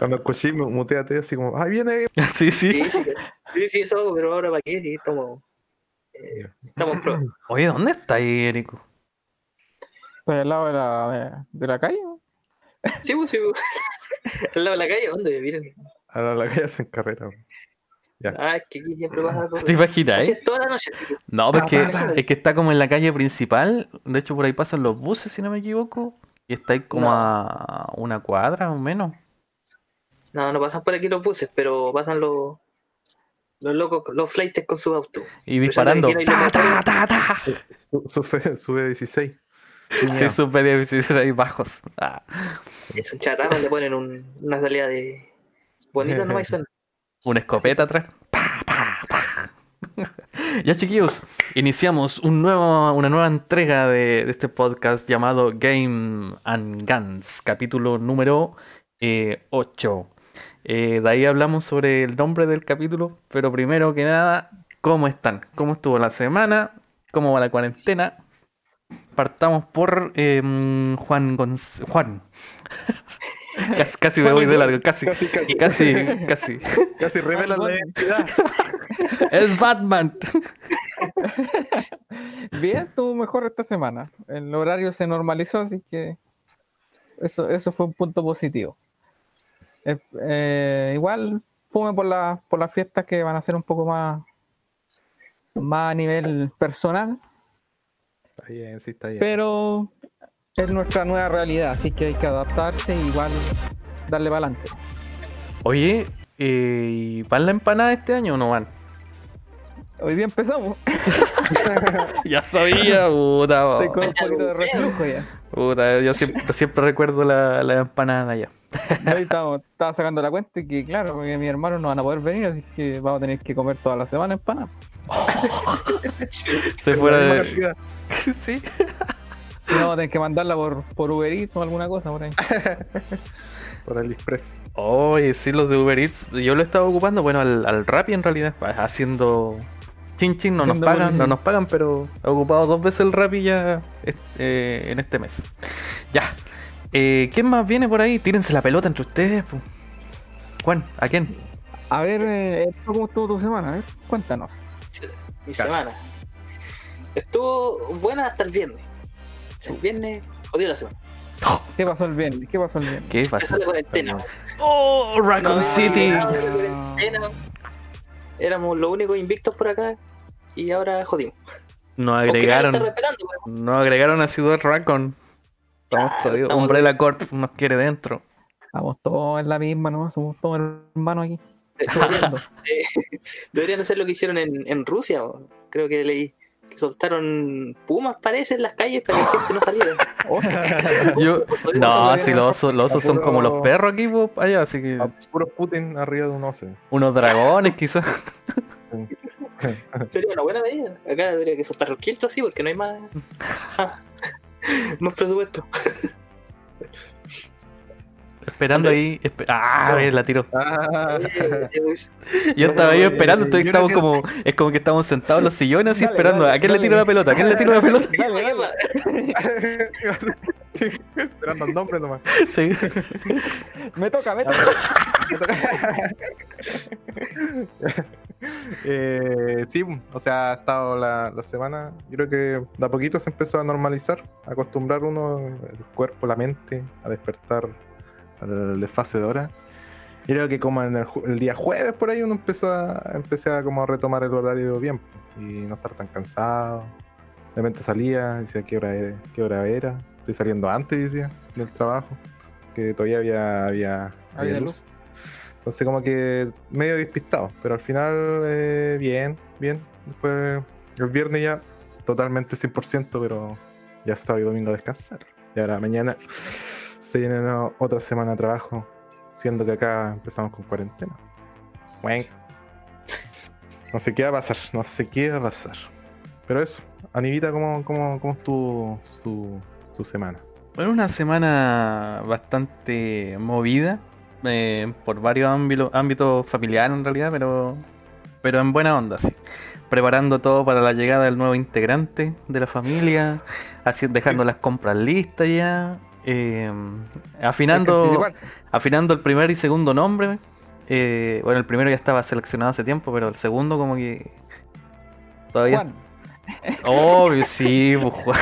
Cuando escuché, mu- muteate así como, ¡ay, viene! sí, sí. Sí, sí, sí, sí, eso, pero ahora para qué, sí, estamos. eh, estamos pro. Oye, ¿dónde está ahí, Erico? Estoy al lado de la, de, de la calle. Sí, pues, sí, pues. Al lado de la calle, ¿dónde? Miren. A la, la calle hacen carrera. weón. Ah, es que aquí siempre pasa. ¿Te imaginas, eh? es toda la noche. No, porque vale. es que está como en la calle principal. De hecho, por ahí pasan los buses, si no me equivoco. Y está ahí como No. a una cuadra o menos. No, no pasan por aquí los buses, pero pasan los. Los locos, los flights con su auto. Y disparando. ¡Ta, ta, ta, ta! Su- Sube, sube 16. Sí, sus PDFs ahí bajos. Ah. Es un chatarra, le ponen un- una salida de. Bonita nomás y suena. Una escopeta atrás. Pa, pa, pa. ya chiquillos, iniciamos un nuevo, una nueva entrega de, de este podcast llamado Game and Guns, capítulo número 8. De ahí hablamos sobre el nombre del capítulo, pero primero que nada, ¿cómo están? ¿Cómo estuvo la semana? ¿Cómo va la cuarentena? Partamos por em, Juan Gonz- Juan. casi, casi me voy de largo, casi. Casi, casi, Casi, casi. casi revela la identidad. Es Batman. Bien, estuvo mejor esta semana. El horario se normalizó, así que eso, eso fue un punto positivo. Eh, eh, igual fume por, la, por las fiestas que van a ser un poco más, más a nivel personal, Está bien, sí, está bien. pero es nuestra nueva realidad, así que hay que adaptarse y igual darle para adelante. Oye, eh, ¿y ¿van la empanada este año o no van? Hoy día empezamos. Ya sabía, puta. Estoy con un poquito de reflujo ya. puta, yo siempre, siempre recuerdo la, la empanada ya. Ahí estamos- estaba sacando la cuenta y que claro, porque mis hermanos no van a poder venir, así que vamos a tener que comer toda la semana empanada. Se fuera de... Sí. Y vamos a tener que mandarla por, por Uber Eats o alguna cosa por ahí. Por AliExpress. Oye, sí, los de Uber Eats. Yo lo estaba ocupando, bueno, al, al Rappi en realidad. Haciendo... Chin chin, no nos pagan, no nos pagan, pero he ocupado dos veces el Rappi ya eh, en este mes. Ya. Eh, ¿Quién más viene por ahí? Tírense la pelota entre ustedes. po. Juan, ¿a quién? A ver, eh, ¿cómo estuvo tu semana? A ver, cuéntanos. Mi Casi. semana. Estuvo buena hasta el viernes. El viernes jodió la semana. ¿Qué pasó el viernes? ¿Qué pasó el viernes? ¿Qué pasó? la cuarentena. ¡Oh, Raccoon No, City! no. Éramos los únicos invictos por acá y ahora jodimos. Nadie agregaron, pero- nos agregaron a Ciudad Raccoon. Estamos Claro, jodidos. estamos Umbrella Corp nos quiere dentro. Estamos todos en la misma nomás, somos todos hermanos aquí. Deberían, eh, deberían hacer lo que hicieron en, en Rusia. Creo que leí que soltaron pumas, parece, en las calles para que la gente no saliera. Yo, no, si los osos, los osos son como los perros aquí allá, así que A puro Putin arriba de un oso. unos dragones quizás. Sería una buena medida. Acá debería que soltar los así porque no hay más, ah, más presupuesto. Esperando ahí. ah, ver, la tiro. Ah, Yo estaba ahí esperando, no estamos como, es como que estamos sentados en los sillones así Dale, esperando. dale, ¿A quién le dale. tiro la pelota? ¿A quién le tiro la pelota? Dale, dale. Esperando el nombre nomás. Sí. Me toca, me toca. Eh, sí, o sea, ha estado la, la semana. Yo creo que de a poquito se empezó a normalizar, a acostumbrar uno, el cuerpo, la mente, a despertar al desfase de hora. Yo creo que como en el, día jueves por ahí uno empezó a empecé a como a retomar el horario bien y no estar tan cansado. De repente salía, decía qué hora era, qué hora era. Estoy saliendo antes, decía, del trabajo, que todavía había, había, había Había luz. Entonces como que medio despistado, pero al final eh, bien, bien. Después el viernes ya totalmente 100%, pero ya sábado y domingo a descansar. Y ahora mañana se viene otra semana de trabajo, siendo que acá empezamos con cuarentena. Bueno. No sé qué va a pasar, no sé qué va a pasar. Pero eso, Anivita, ¿cómo, cómo, cómo estuvo su, su semana? Bueno, una semana bastante movida eh, por varios ámbitos, ámbitos familiares en realidad, pero, pero en buena onda, sí. Preparando todo para la llegada del nuevo integrante de la familia, así, dejando las compras listas ya. eh, afinando, afinando el primer y segundo nombre. eh, bueno, el primero ya estaba seleccionado hace tiempo, pero el segundo como que todavía... Juan. Obvio, sí, Juan.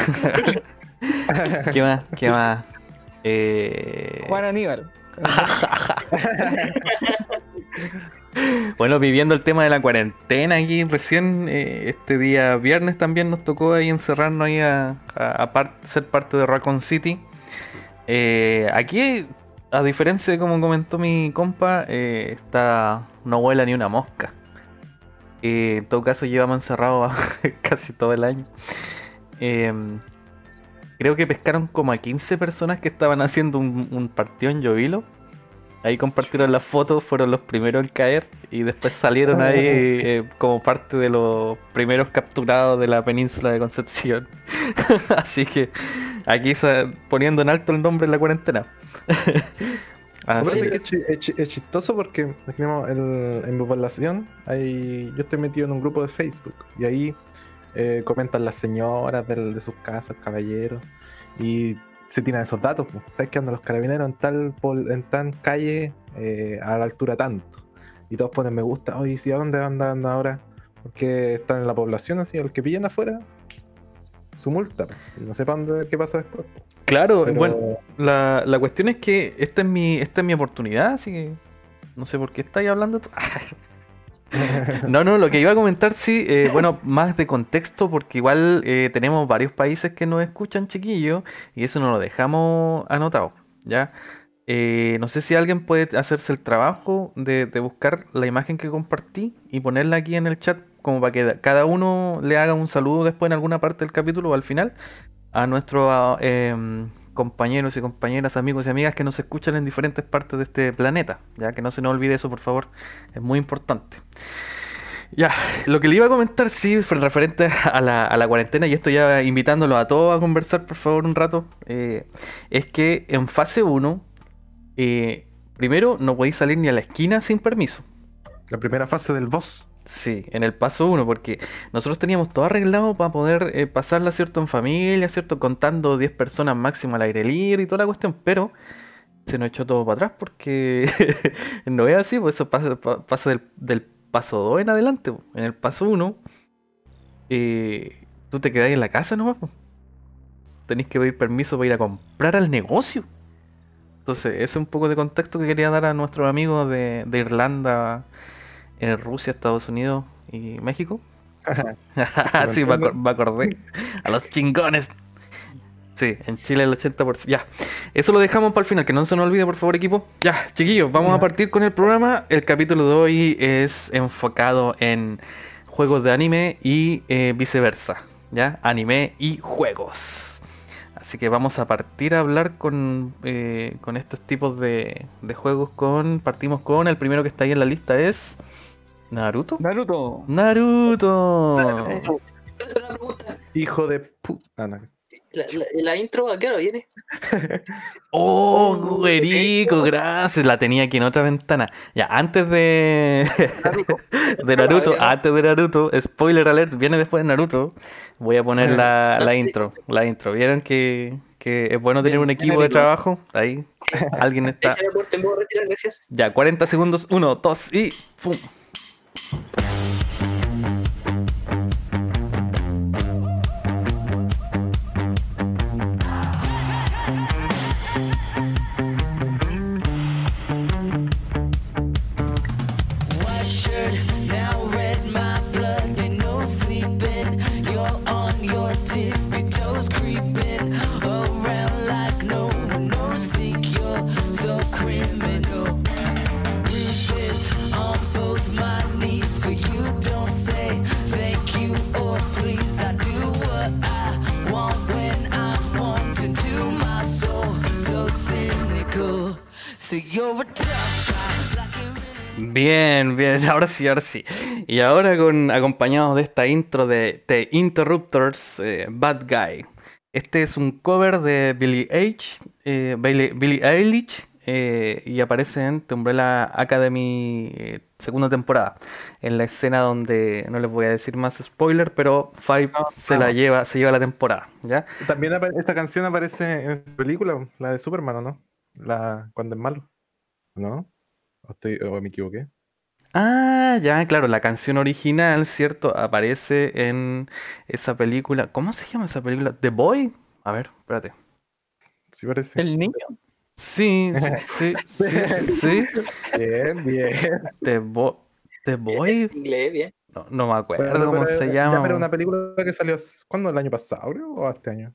¿Qué más? ¿Qué más? Eh, Juan Aníbal. Bueno, viviendo el tema de la cuarentena aquí recién, eh, este día viernes también nos tocó ahí encerrarnos ahí a, ser parte de Raccoon City. Eh, aquí, a diferencia de como comentó mi compa, eh, está no vuela ni una mosca. En todo caso llevamos encerrados casi todo el año. Creo que pescaron como a 15 personas que estaban haciendo un, un partido en Llovilo. Ahí compartieron las fotos, fueron los primeros en caer y después salieron ahí eh, como parte de los primeros capturados de la península de Concepción. Así que aquí poniendo en alto el nombre de la cuarentena. Así que- es, es chistoso porque imaginemos el- en mi población hay, yo estoy metido en un grupo de Facebook y ahí eh, comentan las señoras de sus casas, caballeros, y se tiran esos datos. pues. ¿Sabes que andan los carabineros en tal pol- en tal calle eh, a la altura tanto? Y todos ponen me gusta, oye, ¿sí a dónde andan ahora? Porque están en la población así, al que pillan afuera, su multa. Y no sepan dónde- qué pasa después. Claro, Pero- bueno, la, la cuestión es que esta es mi, esta es mi oportunidad, así que no sé por qué estáis hablando. No, no, lo que iba a comentar, sí, eh, bueno, más de contexto, porque igual eh, tenemos varios países que nos escuchan, chiquillos, y eso nos lo dejamos anotado, ¿ya? Eh, no sé si alguien puede hacerse el trabajo de, buscar la imagen que compartí y ponerla aquí en el chat, como para que cada uno le haga un saludo después en alguna parte del capítulo o al final a nuestros compañeros y compañeras, amigos y amigas que nos escuchan en diferentes partes de este planeta. Ya que no se nos olvide eso, por favor, es muy importante. Ya, lo que le iba a comentar, sí, referente a la, a la cuarentena, y esto ya invitándolo a todos a conversar, por favor, un rato, eh, es que en fase 1, eh, primero, no podéis salir ni a la esquina sin permiso. La primera fase del boss. Sí, en el paso 1, porque nosotros teníamos todo arreglado para poder eh, pasarla, ¿cierto? En familia, ¿cierto? Contando 10 personas máximo al aire libre y toda la cuestión, pero se nos echó todo para atrás porque no es así, pues eso pasa, pa- pasa del, paso 2 en adelante. po. En el paso 1, tú te quedás en la casa nomás. po. Tenés que pedir permiso para ir a comprar al negocio. Entonces, ese es un poco de contexto que quería dar a nuestros amigos de Irlanda, eh, Rusia, Estados Unidos y México. sí, me, acor- me acordé. A los chingones. Sí, en Chile el 80%. Ya. Eso lo dejamos para el final, que no se nos olvide, por favor, equipo. Ya, chiquillos, vamos a partir con el programa. El capítulo de hoy es enfocado en juegos de anime y eh, viceversa. ¿Ya? Anime y juegos. Así que vamos a partir a hablar con, eh, con estos tipos de, de juegos. Con, partimos con el primero que está ahí en la lista es Naruto. Naruto. Naruto. Es una pregunta. Hijo de puta. no. La, la- la intro, ¿a qué hora viene? Oh, güerico, gracias. La tenía aquí en otra ventana. Ya, antes de de Naruto, antes de Naruto, spoiler alert, viene después de Naruto. Voy a poner la, la intro, la intro. ¿Vieron que, que es bueno tener un equipo de trabajo? Ahí, alguien está. Ya, 40 segundos, 1, 2 y ¡pum! Bien, bien, ahora sí, ahora sí. Y ahora con acompañados de esta intro de The Interrupters, eh, Bad Guy. Este es un cover de Billie Eilish, eh, Billie, Billie Eilish, eh, y aparece en The Umbrella Academy eh, segunda temporada. En la escena donde no les voy a decir más spoiler, pero Five No, se la no. lleva, se lleva la temporada, ¿ya? También esta canción aparece en esta película, la de Superman, ¿o no? La, cuando es malo. ¿No? ¿O, estoy, o me equivoqué? Ah, ya, claro, la canción original, ¿cierto? Aparece en esa película. ¿Cómo se llama esa película? ¿The Boy? A ver, espérate. Sí parece. El niño. Sí, sí, sí, sí, sí. Bien, bien. The, Bo- The Boy. Inglés, bien. No, no me acuerdo Pero- cómo pero- se llama. pero una película que salió, ¿cuándo? ¿El año pasado, creo? ¿O este año?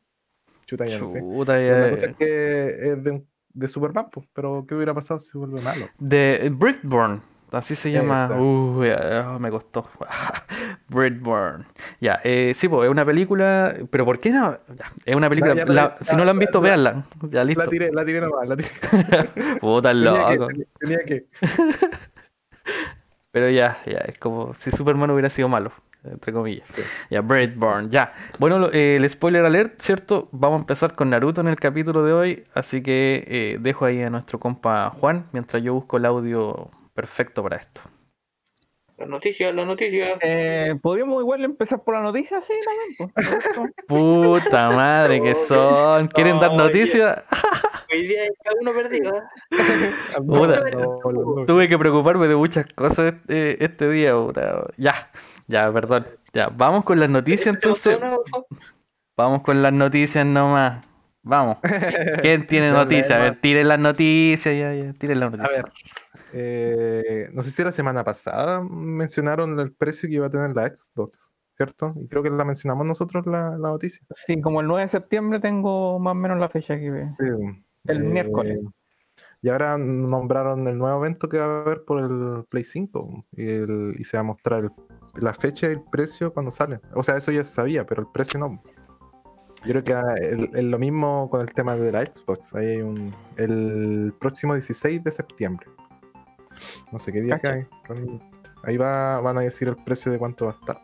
Chuta, ya no sé. Chuta, ya- La cosa es que es de, un- de Superman, pues, pero ¿qué hubiera pasado si vuelve malo? De Brickborn, así se llama. Uy, ah, me costó. Brickborn. Ya, eh, sí, pues es una película. Pero ¿por qué no? Ya, es una película. la- si no la han ya, visto, ya. véanla. Ya listo. La tiré, la tiré nomás, la tiré. Puta Tenía que, loco. tenía- tenía que. Pero ya, ya, es como si Superman hubiera sido malo, entre comillas. Sí. Ya, Brickborn, ya. Bueno, lo- eh, el spoiler alert, ¿cierto? Vamos a empezar con Naruto en el capítulo de hoy, así que eh, dejo ahí a nuestro compa Juan mientras yo busco el audio perfecto para esto. Las noticias, las noticias. Eh, Podríamos igual empezar por la noticia, sí, también. Puta madre que son. ¿Quieren dar noticias? Hoy día está uno perdido. ¿eh? Puta. No, no, no. Tuve que preocuparme de muchas cosas este, este día, puta. Ya, ya, perdón. Ya, vamos con las noticias entonces. Vamos con las noticias nomás. Vamos. ¿Quién tiene noticias? A ver, tiren las noticias, ya, ya, tiren las A noticias. ver, eh, no sé si la semana pasada mencionaron el precio que iba a tener la Xbox, ¿cierto? Y creo que la mencionamos nosotros la, la noticia. Sí, como el 9 de septiembre tengo más o menos la fecha que ve. Sí, El eh, miércoles. Y ahora nombraron el nuevo evento que va a haber por el Play 5 y, el- y se va a mostrar el- la fecha y el precio cuando sale. O sea, eso ya se sabía, pero el precio no. Yo creo que el- el- lo mismo con el tema de la Xbox. Ahí hay un, el próximo 16 de septiembre. No sé qué día cae. Ahí va, van a decir el precio de cuánto va a estar.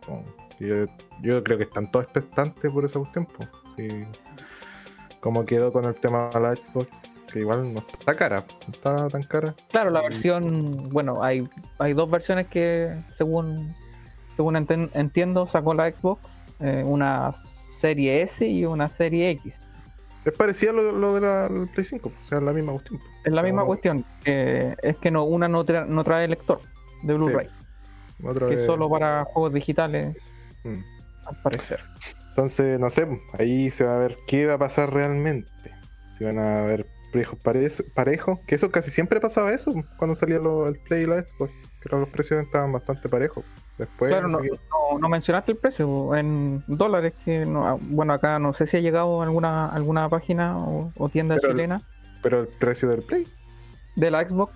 Yo, yo creo que están todos expectantes por esa cuestión. Sí. Como quedó con el tema de la Xbox, que igual no está cara, no está tan cara. Claro, la versión, bueno, hay, hay dos versiones que según, según entiendo sacó la Xbox, eh, una serie S y una serie X. Es parecido a lo, lo de la Play 5, o sea, es la misma cuestión. Es la misma No. cuestión, es que no, una no, tra- no trae lector de Blu-ray, que es solo para juegos digitales, Mm. al parecer. Entonces, no sé, ahí se va a ver qué va a pasar realmente. Si van a haber precios parejos, que eso casi siempre pasaba eso cuando salía lo- el Play y la Xbox, que los precios estaban bastante parejos. Después, Claro, no mencionaste el precio en dólares, que no- ah, bueno, acá no sé si ha llegado a alguna, alguna página o, o tienda Pero el- chilena pero el precio del Play. de la Xbox.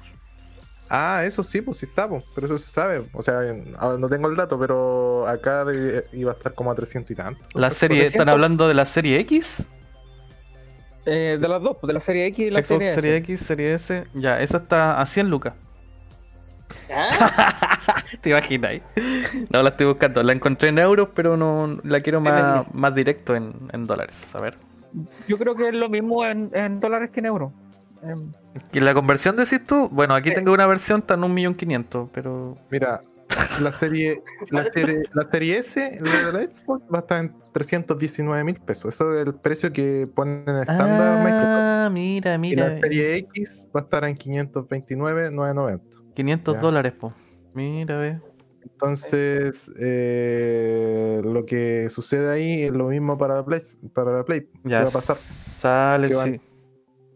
Ah, eso sí, pues sí está, pues, pero eso se sabe. O sea, ahora no tengo el dato, pero acá de- iba a estar como a 300 y tanto. La serie, ¿están 400? hablando de la serie X? Eh, de las dos, de la serie X y la Xbox serie S. serie X, serie S. Ya, esa está a 100 lucas. Ah, ¿Te imaginas? No la estoy buscando. La encontré en euros, pero no la quiero más, más directo en, en dólares. A ver. Yo creo que es lo mismo en, en dólares que en euros. Em, ¿Y la conversión decís tú? Bueno, aquí tengo una versión, está en 1.500.000, pero. Mira, la serie, la serie, la serie S, la de la Xbox, va a estar en 319 mil pesos. Eso es el precio que ponen en estándar Microsoft. Ah, mira, Y mira. la serie X va a estar en 529,990. 500 Ya. dólares, po. Mira, ve. Entonces, eh, lo que sucede ahí es lo mismo para la Play. Para la Play. ¿Qué Ya va a pasar? sale, ¿Qué van- sí.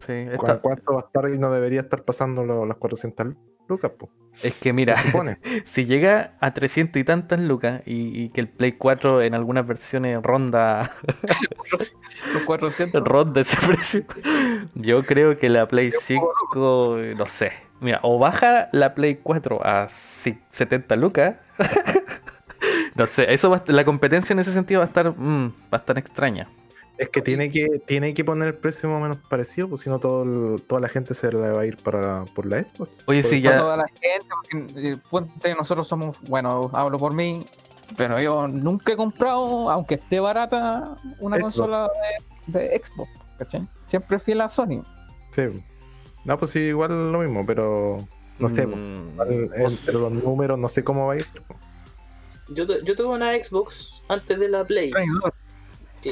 Sí, ¿Cu- está- ¿Cuánto va a estar y no debería estar pasando lo- las 400 lucas? po, Es que mira, si llega a 300 y tantas lucas y, y que el Play 4 en algunas versiones ronda, los 400. ronda ese precio, yo creo que la Play 5, no sé. Mira, o baja la Play 4 a si- 70 lucas. No sé, eso va a- la competencia en ese sentido va a estar, mm, va a estar extraña. Es que tiene que tiene que poner el precio más o menos parecido, pues si no todo toda la gente se le va a ir para por la Xbox. Oye, sí, Para ya, toda la gente, porque eh, nosotros somos, bueno, hablo por mí, pero yo nunca he comprado, aunque esté barata, una Xbox. consola de, de Xbox, ¿cachai? Siempre fui a la Sony. Sí. No, pues sí, igual lo mismo, pero no sé, pues, Mm, igual entre los números no sé cómo va a ir. Yo, yo tuve una Xbox antes de la Play. Traidor.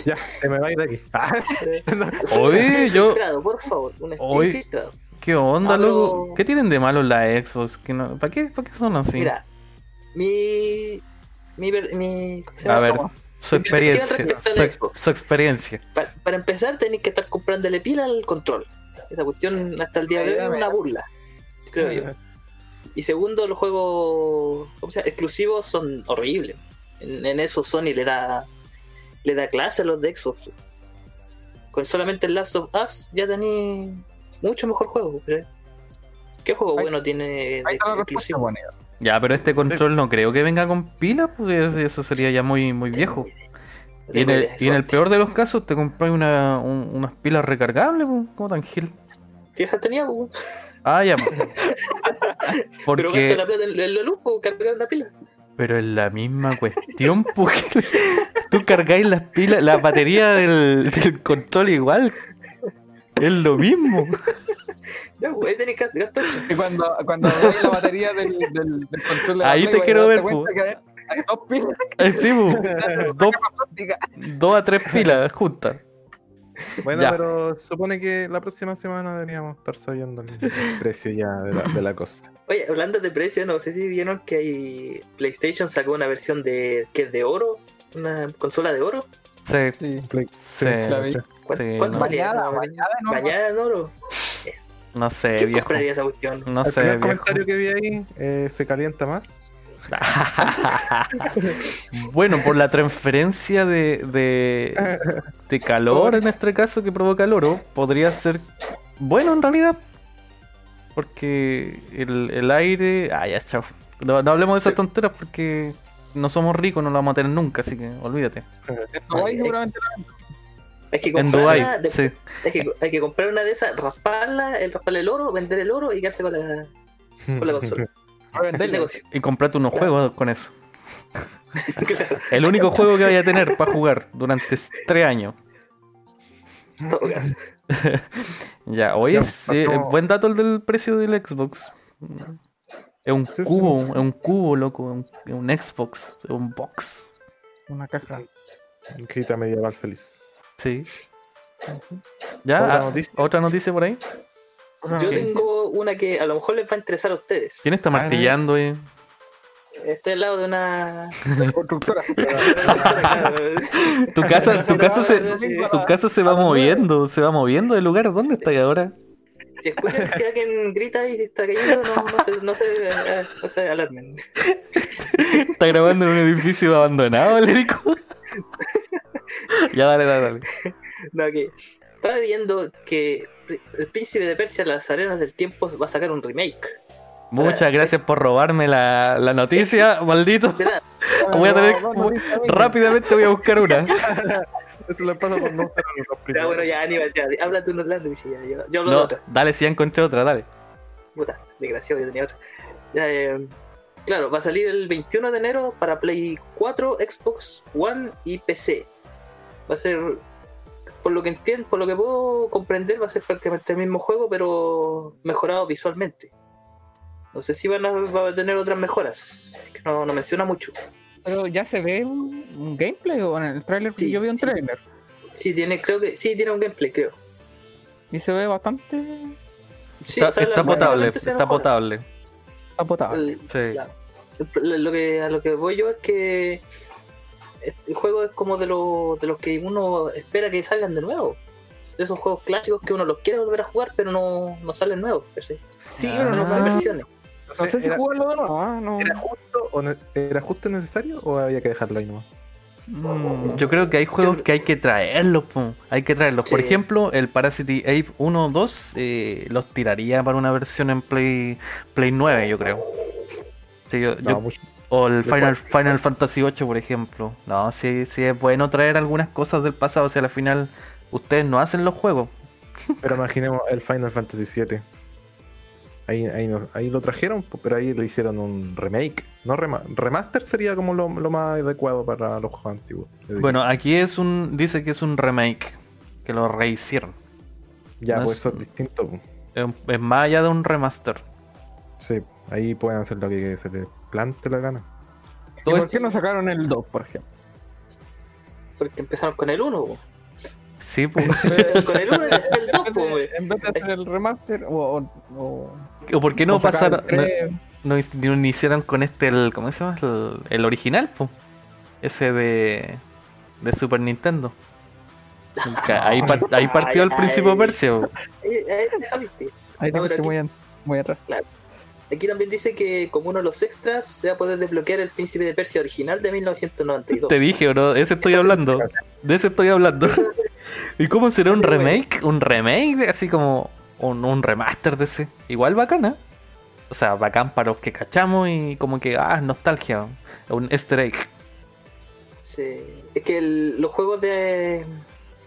Ya, se me va a ir de aquí. Ah, no. Oye, yo- Infiltrado, por favor. Un Oye. infiltrado. ¿Qué onda, Hablo- loco? ¿Qué tienen de malo la Xbox? ¿Qué no- ¿Para, qué, ¿Para qué son así? Mira, mi. Mi. ver- mi ¿cómo se A ver, su experiencia. Su, Xbox? su experiencia. Pa- para empezar, tenéis que estar comprándole pila al control. Esa cuestión hasta el día de hoy es una burla, creo yo. Y segundo, los juegos ¿cómo se llama? exclusivos son horribles. En, en eso Sony le da le da clase a los de Xbox. Con solamente el Last of Us ya tenéis mucho mejor juego. ¿eh? ¿Qué juego Ahí- bueno tiene de exclusivo? Ya, pero este control no creo que venga con pilas, pues eso sería ya muy, muy viejo. Y en, el, y en el peor de los casos te compras una, un- unas pilas recargables, pues, como tan gil. ¿Qué esas tenía? po? Ah, ya. pues. Pero Porque, gasta la plata en, en la luz, po, cargar la pila. pero es la misma cuestión, pues. Tú cargáis las pilas, la batería del, del control igual. Es lo mismo. Ya, ahí tenéis que gastar. Y cuando, cuando la batería del, del, del control de la Ahí te quiero ver, cuenta dos pilas Eh, Sí. Dos, a tres pilas juntas. Bueno, Ya. pero supone que la próxima semana deberíamos estar sabiendo el precio ya de la, de la cosa. Oye, hablando de precio, no sé si vieron que hay PlayStation sacó una versión de que es de oro, una consola de oro. Sí, Sí. Play- sí. la vi. ¿Cuánto, Sí, no. valía? En oro. No sé, ¿Quién viejo. compraría esa cuestión? No el sé, viejo. comentario que vi ahí eh, se calienta más. bueno, por la transferencia de, de, de calor en este caso que provoca el oro, podría ser bueno en realidad. Porque el, el aire. Ah, ya, chao. No, no hablemos de esas tonteras porque no somos ricos, no lo vamos a tener nunca, así que olvídate. En Dubái seguramente Hay que En comprarla, Dubai, de- sí. hay, que, hay que comprar una de esas, rasparla, el rasparle el oro, vender el oro y quedarte con la, con la consola. negocio. Y comprate unos juegos con eso. Claro, El único juego que vaya a tener para jugar durante tres años. Ya, oye, Ya, sí, pasó- eh, buen dato el del precio del Xbox. Es un cubo, es un cubo, loco, es un, es un Xbox, es un box. Una caja. Grita medieval feliz. Sí. Ya, Otra ah, noticia. otra noticia por ahí. Yo tengo una que a lo mejor les va a interesar a ustedes. ¿Quién está martillando ahí? Estoy al lado de una. Constructora. Tu casa, tu casa se, tu casa se va moviendo, se va moviendo del lugar. ¿Dónde está ahí ahora? Si escuchan que alguien grita y está cayendo, no, no, se, no, se, no se alarmen. Está grabando en un edificio abandonado, el Erico. ya, dale, dale, dale. No, que estaba viendo que el príncipe de Persia, las arenas del tiempo, va a sacar un remake. Muchas gracias por robarme la, la noticia, maldito. Voy a tener No, no, no, no, no, no. Rápidamente voy a buscar una. Eso le pasa por no ya, bueno, ya, Aníbal, ya, habla tú en Orlando y ya, yo, yo hablo de No, otra. dale, si ya encontré otra, dale. Puta, desgraciado, yo tenía otra. Ya, eh, claro, va a salir el 21 de enero para Play 4, Xbox One y PC. Va a ser, por lo que entiendo, por lo que puedo comprender, va a ser prácticamente el mismo juego, pero mejorado visualmente. No sé si van a, va a tener otras mejoras, que no, no menciona mucho. Pero ya se ve un, un gameplay o en el trailer. Sí, yo vi un sí. trailer Sí, tiene, creo que sí tiene un gameplay, creo. y se ve bastante Sí, está o sea, está la- potable, está mejora. potable. apotable. El- Sí. Lo que, a lo que voy yo es que el juego es como de, lo- de los que uno espera que salgan de nuevo. De esos juegos clásicos que uno los quiere volver a jugar, pero no, no salen nuevos. ¿cachai? Sí, Ah. pero Son no sé, versiones. no sé si era, jugarlo de nuevo. ¿ah? No. ¿era justo o ne- ¿Era justo necesario o había que dejarlo ahí nomás? Mm, Yo creo que hay juegos que hay que traerlos, po. hay que traerlos. Por Sí. ejemplo, el Parasite Ape 1 o 2 eh, los tiraría para una versión en Play, Play 9, yo creo. Sí, yo- No, yo- mucho. O el ¿De Final? Final Fantasy 8, por ejemplo. No, sí, sí es bueno traer algunas cosas del pasado, o sea, al final ustedes no hacen los juegos. Pero imaginemos el Final Fantasy VII. Ahí, ahí, no- ahí lo trajeron, pero ahí le hicieron un remake. No rema- remaster sería como lo, lo más adecuado para los juegos antiguos. Bueno, aquí es un dice que es un remake, que lo rehicieron. ya, no pues es- eso es distinto. es, es más allá de un remaster. Sí, ahí pueden hacer lo que se les plante la gana. ¿Y por esto- qué no sacaron el 2, por ejemplo? Porque empezaron con el 1, po. Sí, pues. con el 1 y después el 2, po, güey. En vez de hacer el remaster, o. o, o- ¿O por qué no pasaron? No, no iniciaron con este, el, ¿cómo se llama? El, el original, pues. Ese de, de Super Nintendo. Ahí, par- ahí partió el Ay, Príncipe. Persia. Eh, eh, ah, viste. Ahí fuiste aquí- muy, an- muy atrás. Aquí también dice que como uno de los extras se va a poder desbloquear el Príncipe de Persia original de 1992. Te dije, bro, de ese estoy Eso hablando. De ese estoy hablando. ¿Y cómo será un remake? ¿Un remake? Así como un, un remaster de ese. Igual bacana. O sea, bacán para los que cachamos y como que, ah, nostalgia. Un easter egg. Sí. Es que el- los juegos de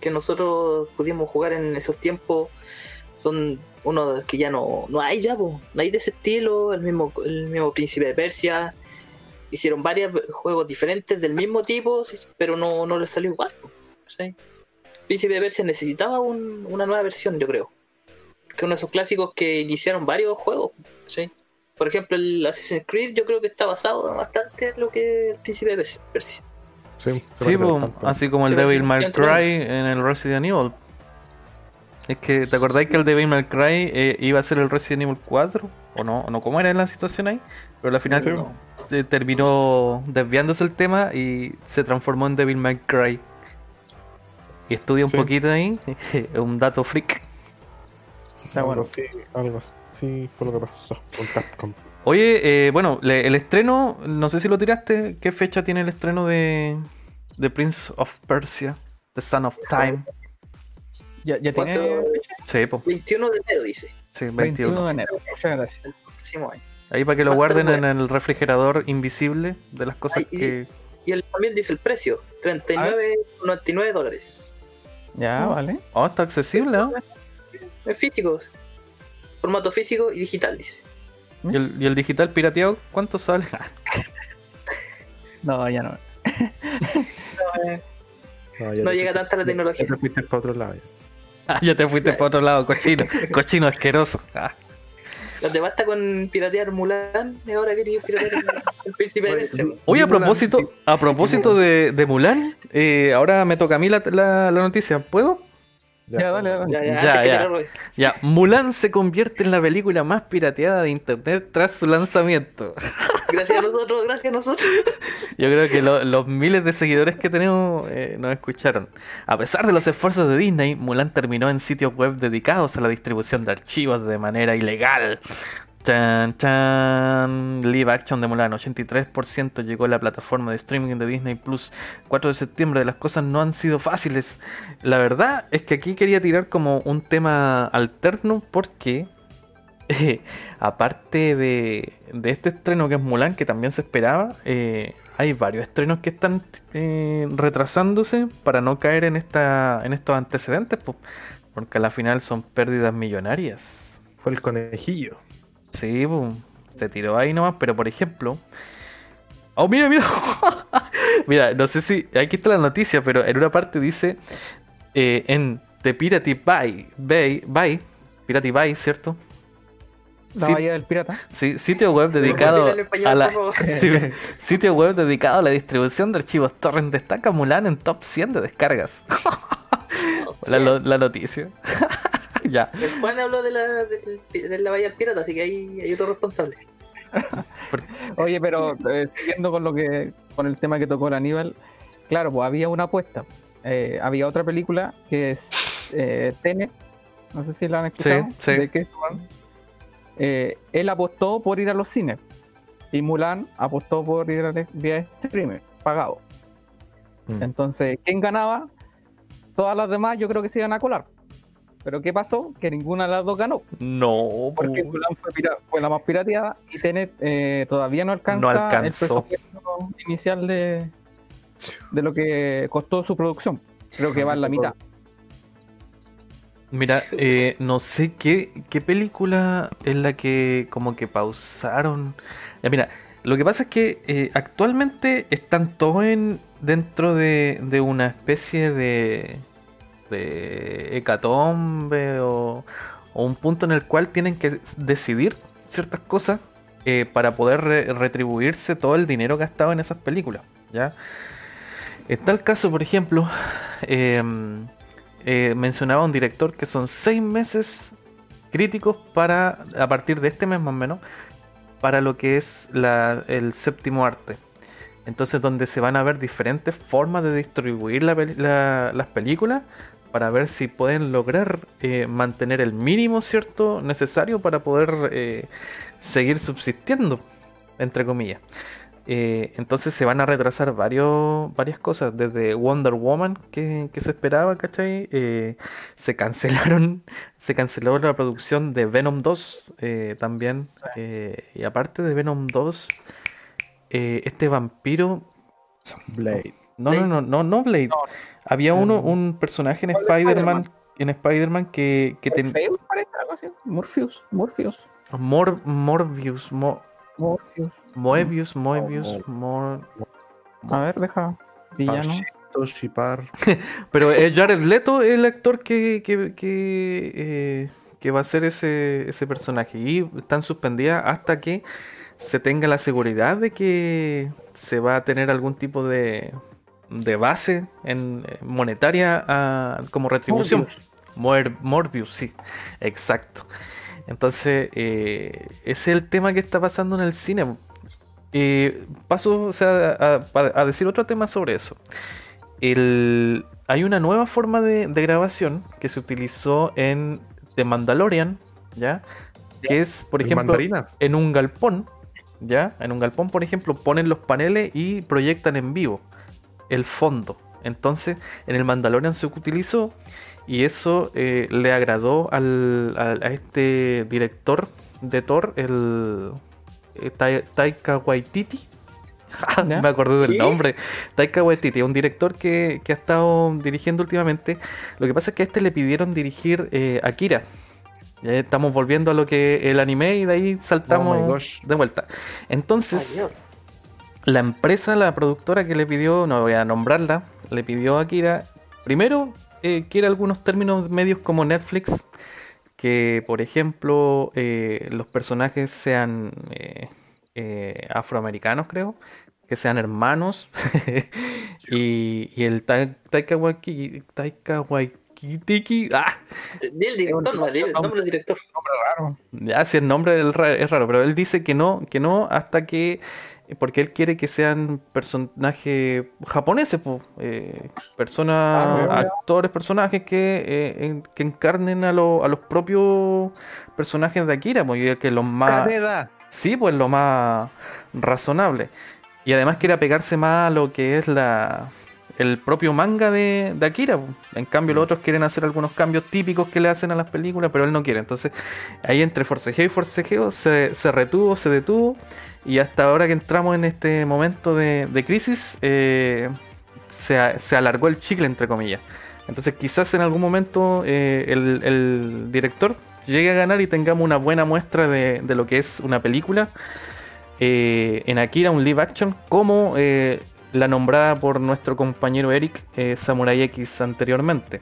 que nosotros pudimos jugar en esos tiempos son unos que ya no, no hay ya, po. no hay de ese estilo, el mismo, el mismo Príncipe de Persia. Hicieron varios juegos diferentes del mismo tipo, pero no, no les salió igual. ¿sí? Príncipe de Persia necesitaba un- una nueva versión, yo creo. Que uno de esos clásicos que iniciaron varios juegos. ¿sí? Por ejemplo, el Assassin's Creed yo creo que está basado bastante en lo que el Príncipe de Persia. Persia. Sí, Sí, po, así como el Sí, Devil May Cry en el Resident Evil. Es que, ¿te acordáis que el Devil May Cry eh, iba a ser el Resident Evil 4? ¿O no? ¿O no? ¿Cómo era la situación ahí? Pero al final Sí. no, eh, terminó desviándose el tema y se transformó en Devil May Cry. Y estudia un Sí. poquito ahí, un dato freak. Está algo bueno. así, algo así fue lo que pasó con Capcom. Oye, eh, bueno, le- el estreno, no sé si lo tiraste, ¿qué fecha tiene el estreno de, de Prince of Persia? The Son of Time. Ya, ya tiene ¿Cuánto? Sí, po, 21 de enero dice. sí, 21 21. de enero. Muchas gracias. El próximo año. Ahí para que lo guarden en el refrigerador invisible de las cosas Ay, y- que... Y él también dice el precio: 39,99 dólares. Ya, Mm. vale. Oh, está accesible, ¿no? Es físico. Formato físico y digital, dice. ¿Y el, y el digital pirateado cuánto sale? No, ya no. No, ya No te llega tanta la tecnología. Ya te para otro lado. ya. Ah, ya te fuiste para otro lado, cochino. Cochino asqueroso. Ah. No te basta con piratear Mulan y ahora querías piratear el, el príncipe de Persia. Oye, a propósito, a propósito de, de Mulan, eh, ahora me toca a mí la, la- la noticia. ¿Puedo? Ya, dale, dale. Ya, ya, Ya, ya. Ya, Mulan se convierte en la película más pirateada de internet tras su lanzamiento. Gracias a nosotros, gracias a nosotros. Yo creo que lo- los miles de seguidores que tenemos eh, nos escucharon. A pesar de los esfuerzos de Disney, Mulan terminó en sitios web dedicados a la distribución de archivos de manera ilegal. Chan, chan. Live action de Mulan, 83% llegó a la plataforma de streaming de Disney Plus 4 de septiembre. Las cosas no han sido fáciles. La verdad es que aquí quería tirar como un tema alterno porque eh, aparte de, de este estreno que es Mulan, que también se esperaba, eh, hay varios estrenos que están eh, retrasándose para no caer en esta en estos antecedentes, po, porque a la final son pérdidas millonarias. Fue el conejillo. Sí, po, se tiró ahí nomás, pero por ejemplo... Oh, mira, mira. mira, no sé si... Aquí está la noticia, pero en una parte dice... eh, en The Pirate Bay, Bay, Bay, Pirate Bay, ¿cierto? La Sí. bahía del pirata. Sí, sitio web dedicado a la sitio web dedicado a la distribución de archivos torrent destaca Mulan en top 100 de descargas. la, la noticia. ya. El Juan habló de la, de, de la Bahía del Pirata, así que ahí hay otro responsable. Oye, pero eh, siguiendo con lo que con el tema que tocó el Aníbal, claro, pues había una apuesta. Eh, había otra película que es eh, Tenet, no sé si la han escuchado. sí. de Christopher. Eh, él apostó por ir a los cines y Mulan apostó por ir a vía streaming, pagado. Mm. Entonces, ¿quién ganaba? Todas las demás yo creo que se iban a colar. Pero ¿qué pasó? Que ninguna de las dos ganó. No, Porque Mulan fue, fue la más pirateada y Tenet eh, todavía no alcanza No el presupuesto inicial de, de lo que costó su producción. Creo que va en la mitad. Mira, eh, no sé qué, qué película es la que como que pausaron. Ya, mira, lo que pasa es que eh, actualmente están todos en dentro de, de una especie de de hecatombe o, o un punto en el cual tienen que decidir ciertas cosas eh, para poder re- retribuirse todo el dinero gastado en esas películas. ¿ya? En tal caso, por ejemplo, eh, eh, mencionaba un director que son seis meses críticos para, a partir de este mes más o menos, para lo que es el séptimo arte. Entonces, donde se van a ver diferentes formas de distribuir la- las películas para ver si pueden lograr eh, mantener el mínimo cierto necesario para poder eh, seguir subsistiendo, entre comillas. Eh, entonces se van a retrasar varios, varias cosas, desde Wonder Woman que, que se esperaba, ¿cachai? Eh, se cancelaron, se canceló la producción de Venom 2 eh, también. y aparte de Venom 2, eh, este vampiro. Blade. No, no, no, no, no Blade. No. Había uno, Mm. un personaje en ¿Cuál de Spider-Man, en Spider-Man que, que ten- Morpheus, parece, algo así. Morpheus, Morpheus, Mor- Morbius, Mo- Morpheus. Moebius, Moebius, Mor- A ver, deja. Villano. Parchito, Shipar. Pero es Jared Leto el actor que, que, que, eh, que va a ser ese, ese personaje. Y están suspendidas hasta que se tenga la seguridad de que se va a tener algún tipo de, de base en, eh, monetaria como retribución. Mor- Morbius, sí, exacto. Entonces, eh, ese es el tema que está pasando en el cine. Eh, paso o sea, a, a- a decir otro tema sobre eso. El, hay una nueva forma de, de grabación que se utilizó en The Mandalorian, ¿ya? Que es, por ejemplo, mandarinas. en un galpón, ¿ya? En un galpón, por ejemplo, ponen los paneles y proyectan en vivo el fondo. Entonces, en el Mandalorian se utilizó y eso eh, le agradó al, a este director de Thor, el eh, Tai- Taika Waititi. ¿Ya? Me acordé del ¿Sí? nombre. Taika Waititi, un director que, que ha estado dirigiendo últimamente. Lo que pasa es que a este le pidieron dirigir eh, Akira. Ya estamos volviendo a lo que el anime y de ahí Oh saltamos gosh. de vuelta. Entonces. La empresa, la productora que le pidió, no voy a nombrarla, le pidió a Akira, primero, eh, quiere algunos términos medios como Netflix, que por ejemplo eh, los personajes sean eh, eh, afroamericanos, creo, que sean hermanos, y, y el Ta- Taika Waititi, Taika Waititi, ah, Di el director, no, el nombre del director. Nombre raro. ya, si el nombre es raro, pero él dice que no, que no hasta que, porque él quiere que sean personajes japoneses, po, eh, personas, Ah, actores, personajes que, eh, en- que encarnen a, lo- a los propios personajes de Akira, pues, y que los más, Caneda. sí, pues lo más razonable. Y además quiere apegarse más a lo que es la el propio manga de, de Akira. po. En cambio, los otros quieren hacer algunos cambios típicos que le hacen a las películas, pero él no quiere. Entonces, ahí entre forcejeo y forcejeo se, se retuvo, se detuvo. Y hasta ahora que entramos en este momento de, de crisis, eh, se, se alargó el chicle, entre comillas. Entonces, quizás en algún momento eh, el, el director llegue a ganar y tengamos una buena muestra de, de lo que es una película eh, en Akira, un live action, como eh, la nombrada por nuestro compañero Eric, Samurai X anteriormente.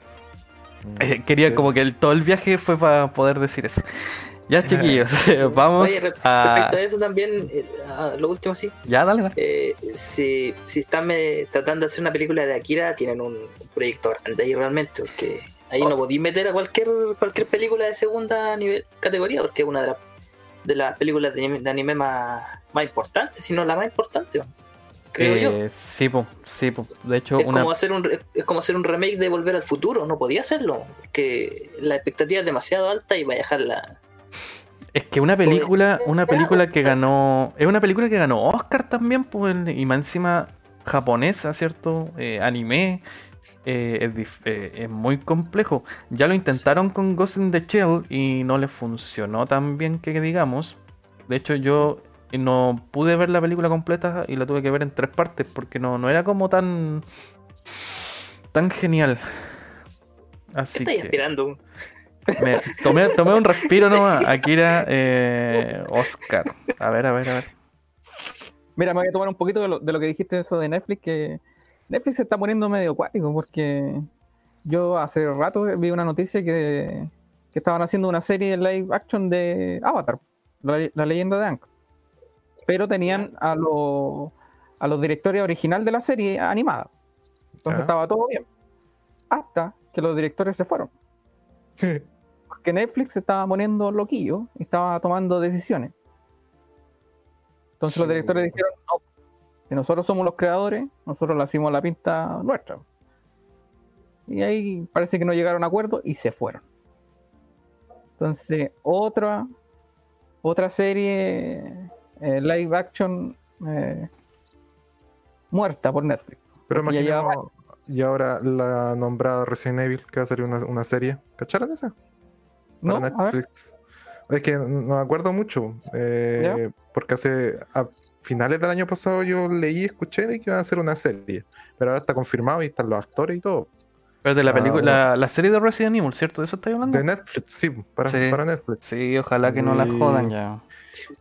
Eh, quería como que el- todo el viaje fue para poder decir eso. Ya, chiquillos, vamos Oye, a. respecto a eso también, eh, a lo último sí, Ya, dale, dale. eh, si, si están eh, tratando de hacer una película de Akira, tienen un proyecto grande ahí realmente, porque ahí no podéis meter a cualquier cualquier película de segunda nivel categoría, porque es una de, las de las películas de anime, de anime más, más importantes, si no la más importante, creo yo. Eh, sí, po, sí, po. De hecho, Es una. como, hacer un, es como hacer un remake de Volver al Futuro, no podía hacerlo, porque la expectativa es demasiado alta y va a dejarla... Es que una película, una película que ganó, es una película que ganó Oscar también, pues, y más encima japonesa, ¿cierto? Eh, anime, eh, es, eh, es muy complejo. Ya lo intentaron con Ghost in the Shell y no les funcionó tan bien que digamos. De hecho, yo no pude ver la película completa y la tuve que ver en tres partes porque no, no era como tan tan genial. ¿Qué Así estáis que aspirando? Me tomé, tomé un respiro nomás. Akira eh, Oscar. A ver, a ver, a ver. Mira, me voy a tomar un poquito de lo, de lo que dijiste eso de Netflix, que Netflix se está poniendo medio acuático porque yo hace rato vi una noticia que que estaban haciendo una serie live action de Avatar, la, la leyenda de Aang. Pero tenían a, los a los directores original de la serie animada. Entonces estaba todo bien. Hasta que los directores se fueron. Porque Netflix estaba poniendo loquillo y estaba tomando decisiones. Entonces los directores dijeron, no, que nosotros somos los creadores, nosotros le hicimos la pinta nuestra. Y ahí parece que no llegaron a acuerdo y se fueron. Entonces, otra, otra serie eh, live action eh, muerta por Netflix. Pero imaginemos, y ahora la nombrada Resident Evil, que va a salir una, una serie. ¿Cacharon esa? ¿No? Para ver, Netflix. Es que no me acuerdo mucho. eh, porque hace a finales del año pasado yo leí y escuché de que iba a hacer una serie. Pero ahora está confirmado y están los actores y todo. Pero de la Ah, película, bueno. la, la serie de Resident Evil, ¿cierto? ¿De eso estáis hablando? De Netflix, sí, para, Sí. para Netflix. Sí, ojalá que no la jodan ya.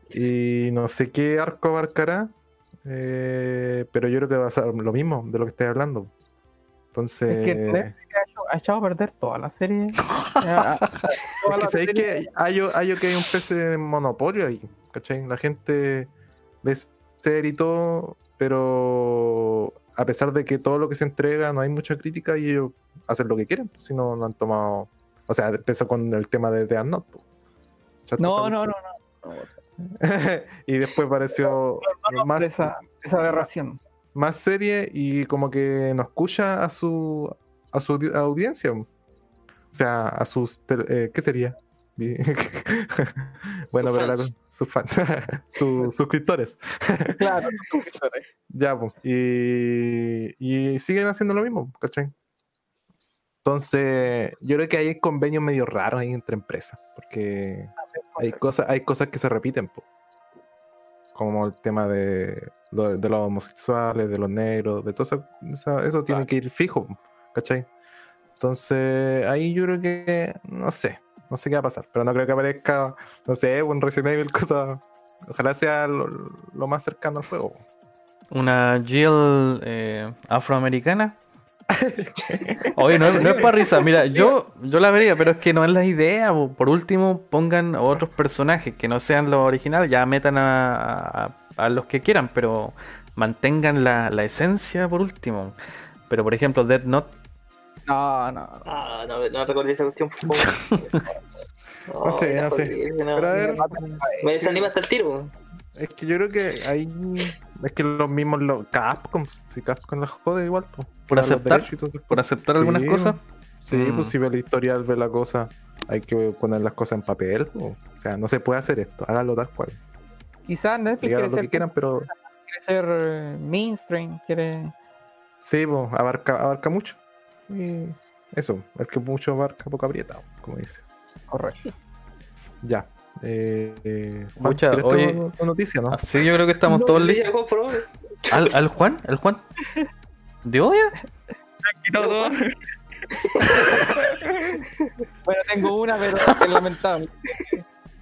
Y no sé qué arco abarcará. eh, pero yo creo que va a ser lo mismo de lo que estoy hablando. Entonces. Es que ha, echado a perder toda la serie. Toda Es que serie- que hay, hay que hay un pez de monopolio ahí, ¿cachai? La gente ve serie y todo, pero a pesar de que todo lo que se entrega no hay mucha crítica y ellos hacen lo que quieren, pues, si no, no han tomado. O sea, empezó con el tema de The Not. No, no, no, no. y después apareció más, Esa, esa aberración. más serie y como que no escucha a su a su audi- audiencia. O sea, a sus eh, ¿qué sería? Bueno, Sus pero la- fans. sus fans, sus suscriptores. Claro. Ya, pues. Y, y siguen haciendo lo mismo, ¿cachai? Entonces, yo creo que hay convenios medio raros ahí entre empresas, porque hay cosas, hay cosas que se repiten, po. como el tema de, de los homosexuales, de los negros, de todo eso, eso, eso tiene que ir fijo, ¿cachai? Entonces, ahí yo creo que, no sé, no sé qué va a pasar, pero no creo que aparezca, no sé, un Resident Evil, cosa, ojalá sea lo, lo más cercano al juego. Una Jill eh, afroamericana. Oye, no, no es para risa. Mira, yo, yo la vería, pero es que no es la idea. po. Por último, pongan otros personajes que no sean los originales. Ya metan a, a- a los que quieran, pero mantengan la, la esencia por último. Pero por ejemplo, Dead Note. No, no. Ah, no, no recordé esa cuestión, por favor. No sé, no sé. no. Pero a ver, Me desanima hasta el tiro. Es que yo creo que ahí es que los mismos los Capcom, si Capcom los jode igual, pues, Por aceptar, por aceptar algunas cosas. Sí, Mm. pues si ve la historial, ve la cosa, hay que poner las cosas en papel, o sea, no se puede hacer esto, hágalo tal cual. Quizás Netflix quiere lo que ser, quieran, pero quiere ser eh, mainstream, quiere. Sí, pues, abarca, abarca mucho. Y eso, el que mucho abarca, poco aprieta, como dice. Correcto. Ya. Eh, eh, Juan, Pucha, ¿quieres oye- tu- tu noticia, no? Ah, Sí, yo creo que estamos todos listos. Ya, Juan. ¿Al, al Juan? ¿Al Juan? ¿De odia? Bueno, tengo una, pero es lamentable.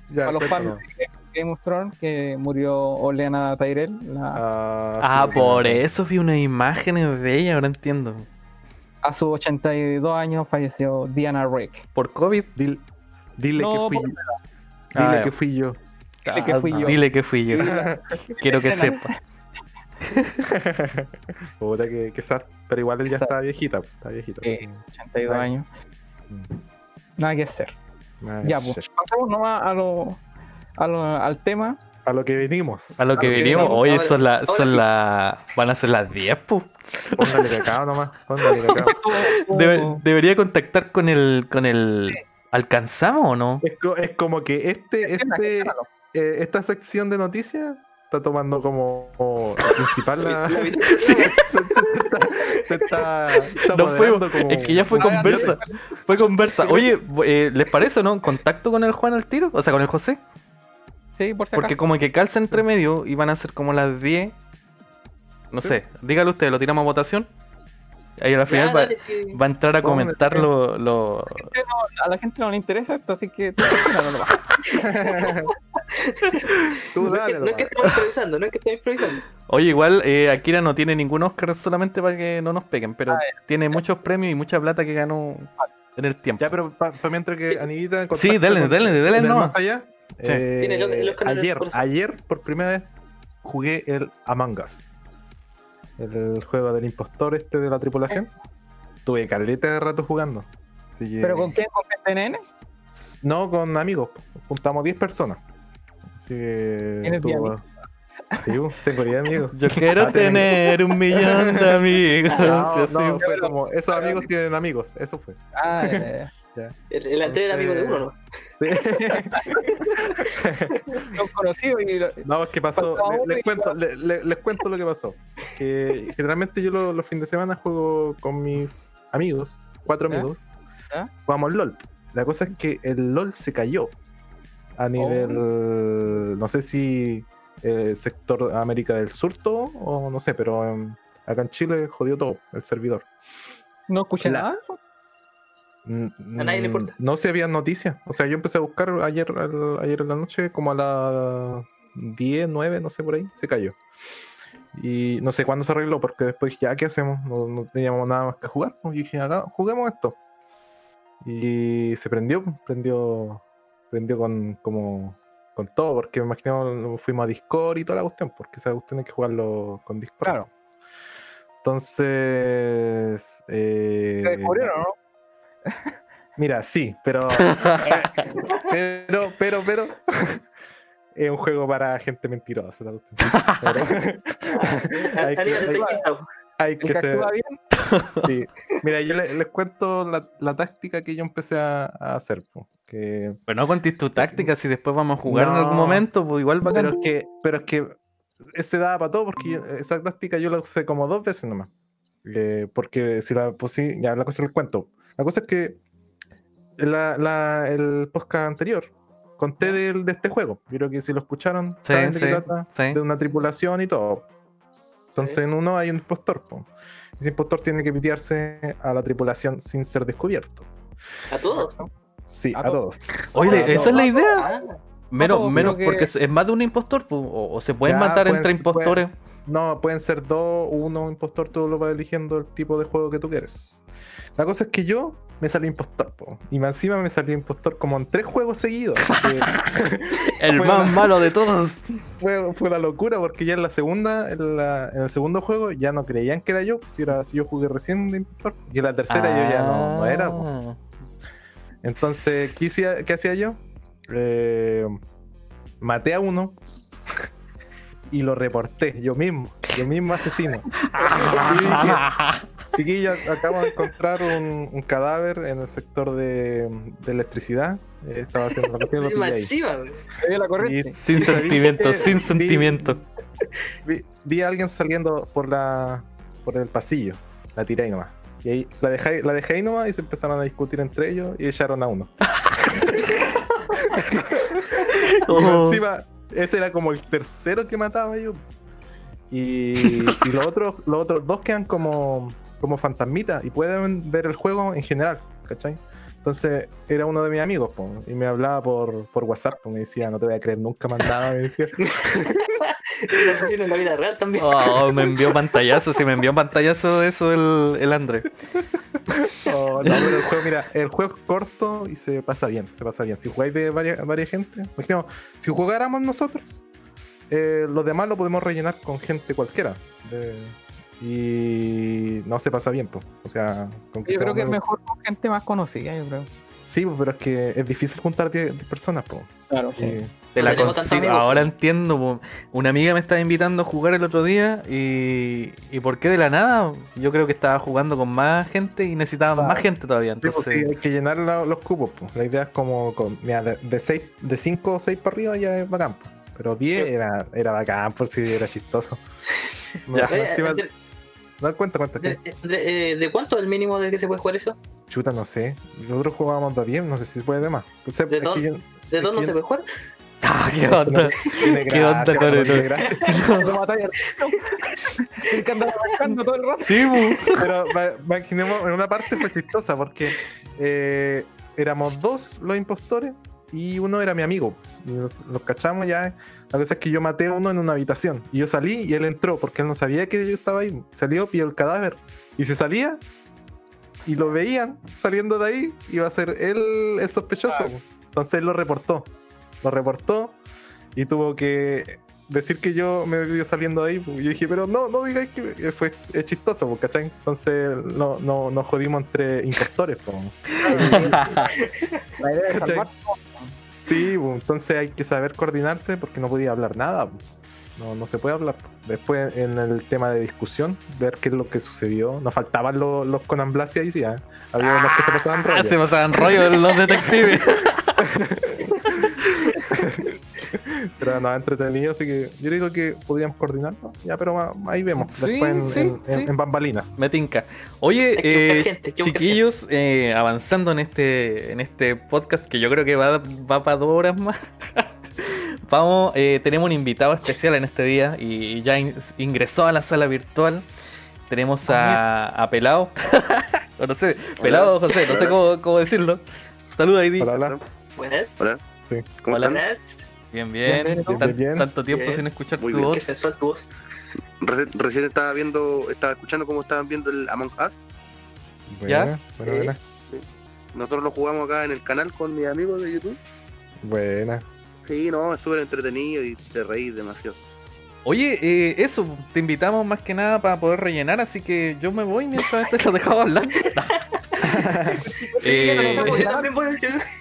Ya, Para los de Game of Thrones, que murió Oleana Tyrell, la- Ah, Ah, sí, por eso vi unas imágenes de ella, ahora entiendo. a sus 82 años falleció Diana Rick. Por COVID. Dile, dile No, que fui. Dile Ah, que fui yo. Dile que fui yo. Dile que fui yo. Quiero que sepa. Puta que, que sad. Pero igual él ya está viejita. Está viejita. Sí. 82 Ay. años. Mm. Nada que hacer. Ya, pues. Pasamos nomás a lo, a lo- al tema. A lo que venimos. A lo que A lo venimos. oye, Ahora- son las son sí. la, van a ser las 10, pues. Póngale cacao nomás. Póngale cacao. Debe- debería contactar con el, con el, ¿alcanzamos o no? es, co- es como que este, este, eh, esta sección de noticias está tomando como, como principal la. Sí, se está, está no fue, como- es que ya fue conversa, fue conversa. Oye, eh, ¿les parece o no? ¿Contacto con el Juan al tiro? O sea, con el José. Sí, por si Porque acaso. como que calza entre medio y van a ser como las 10. No Sí. sé, dígalo usted, lo tiramos a votación. Ahí al final Ya, va, dale, sí. va a entrar a comentar lo, lo- a la gente no le interesa esto, así que. no, no, no. Tú No es, que, dale, no es que estamos improvisando, no es que estamos improvisando. Oye, igual eh, Akira no tiene ningún Oscar solamente para que no nos peguen, pero Ah, tiene muchos premios y mucha plata que ganó en el tiempo. Ya, pero para mientras que Anivita. Sí, dale, dale, dale, con el nomás. Más allá. Sí. eh, Tiene los- los canales ayer, por ayer, por primera vez, jugué el Among Us. El juego del impostor este de la tripulación. Tuve caleta de rato jugando. Así que- ¿Pero con quién? ¿Con PTNN? No, con amigos. Juntamos 10 personas. Así que. ¿Tienes diez tuvo- Sí, uh, tengo 10 amigos. Yo quiero Ah, tener un millón de amigos. No, y así. no, fue como, esos amigos tienen amigos, eso fue. Ah, ya, ya. El, el Andrés era amigo de uno, ¿no? Sí. Y lo- No, es que pasó, le- les, cuento, le- le- les cuento lo que pasó. Que generalmente yo lo- los fines de semana juego con mis amigos, cuatro amigos, jugamos LOL. La cosa es que el LOL se cayó a nivel, Oh. no sé si eh, sector América del Sur todo, o no sé, pero em, acá en Chile jodió todo el servidor. no escuché La- nada. Mm, A nadie le importa. No se había noticias. O sea, yo empecé a buscar ayer, al- ayer en la noche, como a las 10, 9, no sé por ahí, se cayó. Y no sé cuándo se arregló, porque después dije, ya, ¿qué hacemos? No, no teníamos nada más que jugar. Y dije, acá, juguemos esto. Y se prendió, prendió, prendió con, como, con todo, porque me imagino fuimos a Discord y toda la cuestión, porque esa cuestión hay que jugarlo con Discord. Claro. Entonces. eh, ¿Se descubrieron, no? Mira, sí, pero. pero, pero, pero. es un juego para gente mentirosa. Pero- hay, que, hay- hay ser. sí. Mira, yo le- les, cuento la, la táctica que yo empecé a, a hacer. po, que, Pero no contés tu táctica, si después vamos a jugar en algún momento, pues igual va pero es que, pero es que ese daba para todo, porque yo- esa táctica yo la usé como dos veces nomás. Eh, porque si la puse, ya la cosa les cuento. La cosa es que la, la- el podcast anterior conté del- de, este juego. Yo creo que si lo escucharon, Sí, saben de trata, sí. de una tripulación y todo. Entonces en uno hay un impostor. po. Ese impostor tiene que pitearse a la tripulación sin ser descubierto. A todos. Sí, a, A todos. Oye, Ah, esa es la no. idea. Ah, Menos, todos, menos que- porque es más de un impostor, o, o se pueden Ya, matar pueden- entre impostores. No, pueden ser dos, uno impostor, tú lo vas eligiendo el tipo de juego que tú quieres. La cosa es que yo me salí impostor, po, y más encima me salí impostor como en tres juegos seguidos. El más malo de todos. fue, fue la locura porque ya en la segunda, en, la- en el segundo juego ya no creían que era yo, si, era, si yo jugué recién de impostor, y en la tercera yo ya no, no era. po. Ah. Entonces, ¿qué, hacía- qué hacía yo? Eh, maté a uno y lo reporté yo mismo, yo mismo asesino. Chiquillos, acabo de encontrar un, un cadáver en el sector de, de electricidad. Estaba haciendo la corriente. Sin sentimiento, sin sentimiento. Vi, vi a alguien saliendo por la por el pasillo. La tiré ahí nomás. Y ahí la dejé, la dejé ahí nomás y se empezaron a discutir entre ellos y echaron a uno. Y Oh. encima, ese era como el tercero que mataba yo. Y, y los otros, los otros dos quedan como, como fantasmitas y pueden ver el juego en general, ¿cachai? Entonces era uno de mis amigos po, y me hablaba por, por WhatsApp, po, me decía, no te voy a creer, nunca mandaba, me decía. En la vida real también. Oh, me envió pantallazo, sí, me envió pantallazo de eso el, el André. Oh, no, pero el juego, mira, el juego es corto y se pasa bien, se pasa bien. Si jugáis de varias, varias gente, imaginemos, si jugáramos nosotros, eh, los demás lo podemos rellenar con gente cualquiera. de- y no se pasa bien, pues. O sea, con Yo sea creo que es mejor con gente más conocida, yo creo. Sí, pues, pero es que es difícil juntar 10 10 personas, pues. Claro, Sí. Te No la tenemos tantos consigo. amigos, Ahora po. entiendo. po. Una amiga me estaba invitando a jugar el otro día y, y ¿por qué de la nada? Yo creo que estaba jugando con más gente y necesitaba Claro. más gente todavía. Sí, Entonces, hay que llenar la- los cubos, pues. La idea es como, con, mira, de, de, seis, de 5 o 6 para arriba ya es bacán. Pero 10 era, era bacán por si era chistoso. Ya. Oye, Encima- No cuenta, cuenta. André- André, eh, ¿De cuánto es el mínimo de que se puede jugar eso? Chuta, no sé. Nosotros jugábamos de 10, no sé si se puede de más. ¿De dónde? yo- ¿De dos no se puede jugar? Ah, ¿qué onda? ¿Qué onda con el- que arrancando todo el rato. Sí, po. Pero ma- imaginemos, en una parte fue chistosa porque eh, éramos dos los impostores y uno era mi amigo. Y nos, nos cachamos ya. La cosa es que yo maté a uno en una habitación y yo salí y él entró porque él no sabía que yo estaba ahí. Salió, pilló el cadáver y se salía y lo veían saliendo de ahí, iba a ser él el sospechoso. Ah. Entonces él lo reportó. Lo reportó y tuvo que decir que yo me vio saliendo de ahí. Y yo dije, pero no, no digáis que fue es chistoso, ¿cachai? Entonces no, no, nos jodimos entre impostores. po. Sí, entonces hay que saber coordinarse porque no podía hablar nada. No, no se puede hablar. Después en el tema de discusión, ver qué es lo que sucedió. Nos faltaban los, los Conan Blasi ahí, sí, ¿eh? Había unos que se pasaban Ah, rollo. se pasaban rollo los detectives. Pero no, entretenido, así que yo digo que podríamos coordinarlo. Ya, pero ahí vemos. Sí, Después en, sí, en- en- sí. en bambalinas. Me tinca. Oye, eh, gente, chiquillos, eh, avanzando en este, en este podcast que yo creo que va, va para dos horas más. Vamos, eh, tenemos un invitado especial en este día y ya in- ingresó a la sala virtual. Tenemos a, a Pelado. No sé, Pelado José, no sé cómo, cómo decirlo. Saluda, Idi. Hola, hola. Buenas, Hola. Sí. ¿Cómo Hola. están? Bien, bien. Bien, bien, Tan- bien. Tanto tiempo Bien. sin escuchar Muy tu bien. Qué voz. sensual tu voz. Recién, recién estaba viendo, estaba escuchando cómo estaban viendo el Among Us. ¿Ya? Buena, buena, Sí. buena. Nosotros lo jugamos acá en el canal con mis amigos de YouTube. Buena. Sí, no, es súper entretenido y te reís demasiado. Oye, eh, eso, te invitamos más que nada para poder rellenar, así que yo me voy mientras te lo dejaba hablar. Eh.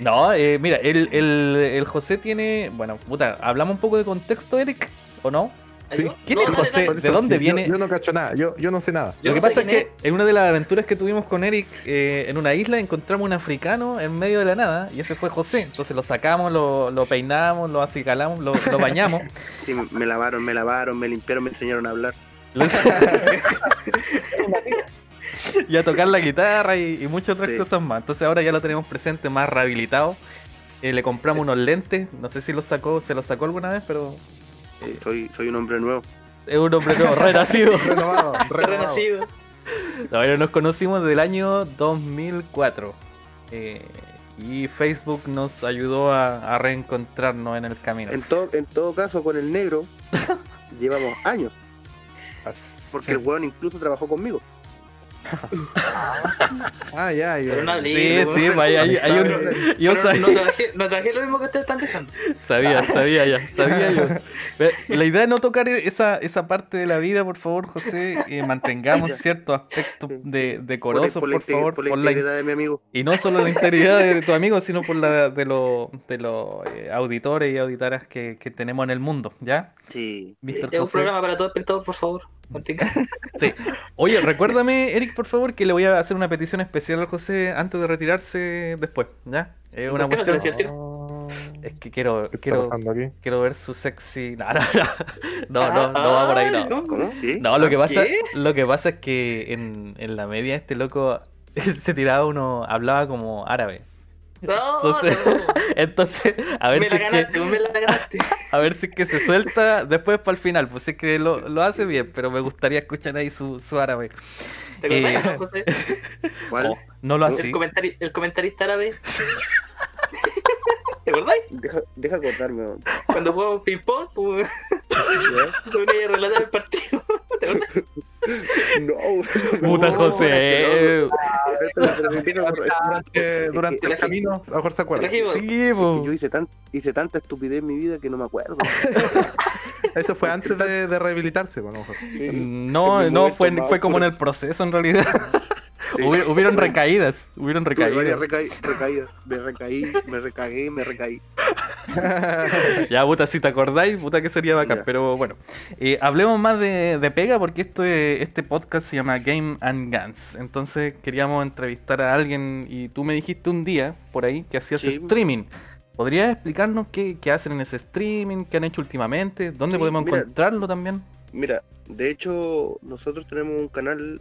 No, eh, mira, el, el, el José tiene. Bueno, puta, hablamos un poco de contexto, Eric, ¿o no? Sí. ¿Quién No, es José? ¿De dónde viene? Yo, no cacho nada. Yo, yo no sé nada. Yo Lo que pasa es que en una de las aventuras que tuvimos con Eric eh, en una isla encontramos un africano en medio de la nada y ese fue José. Entonces lo sacamos, lo, lo peinamos, lo acicalamos, lo, lo bañamos. Sí, me- lavaron, me lavaron, me limpiaron, me enseñaron a hablar. lo- y a tocar la guitarra y, y muchas otras Sí. cosas más. Entonces ahora ya lo tenemos presente, más rehabilitado. Eh, le compramos unos lentes, no sé si los sacó, se los sacó alguna vez, pero eh, Soy, soy un hombre nuevo. es un hombre nuevo, renacido. Renovado. Renacido. No, pero nos conocimos del año 2004. eh, y Facebook nos ayudó a, a reencontrarnos en el camino. En todo, en todo caso, con el negro llevamos años. Porque el weón incluso trabajó conmigo. Ah, ya, ya. No Sí, sí, vaya, hay, hay un- yo sabía, no, trabajé, no trabajé lo mismo que ustedes están pensando. sabía, sabía ya, sabía yo. La idea es no tocar esa, esa parte de la vida, por favor, José. eh, mantengamos ciertos aspectos de, decorosos, por, por inte- favor. por la por la integridad de mi amigo. y no solo la integridad de tu amigo, sino por la de los de los eh, auditores y auditoras que, que tenemos en el mundo, ¿ya? Sí. Mr. Un programa para todo espectador, por favor. Sí. Oye, recuérdame, Eric, por favor, que le voy a hacer una petición especial al José antes de retirarse después, ¿ya? Es una ¿Por qué no se? Oh, Es que quiero, ¿Qué está quiero, quiero ver su sexy. No, no, no. No, no, no va por ahí, Ah, no. ¿Cómo? ¿Sí? No, lo que pasa, ¿Qué? lo que pasa es que en, en la media este loco se tiraba uno, hablaba como árabe. No, Entonces, no. entonces, a ver me si la es que, ganaste, me la ganaste. a ver si es que se suelta después para el final, pues si es que lo, lo hace bien, pero me gustaría escuchar ahí su, su árabe. ¿Te Eh, no, José? ¿Cuál? Oh, no lo El, comentari- el comentarista árabe. ¿Te acordás? Deja, deja cortarme. Cuando jugamos ping-pong, pues, a relatar el partido. ¿Te acordás? No, Puta no, José. Durante, el camino, a lo mejor se acuerda. Sí. Yo hice, tan, hice tanta estupidez en mi vida que no me acuerdo. Eso fue antes de, de rehabilitarse, bueno, a lo mejor. Sí, No, no, fue, fue como en el proceso en realidad. sí. Hubieron recaídas, hubieron varias recaídas. recaí- recaídas. Me recaí, me recagué, me recaí. Ya, puta, si te acordáis, puta que sería bacán. Ya. Pero bueno, Eh, hablemos más de, de pega porque esto es- este podcast se llama Game and Guns. Entonces queríamos entrevistar a alguien y tú me dijiste un día por ahí que hacías Sí. streaming. ¿Podrías explicarnos qué, qué hacen en ese streaming? ¿Qué han hecho últimamente? ¿Dónde Sí, podemos mira. encontrarlo también? Mira, de hecho, nosotros tenemos un canal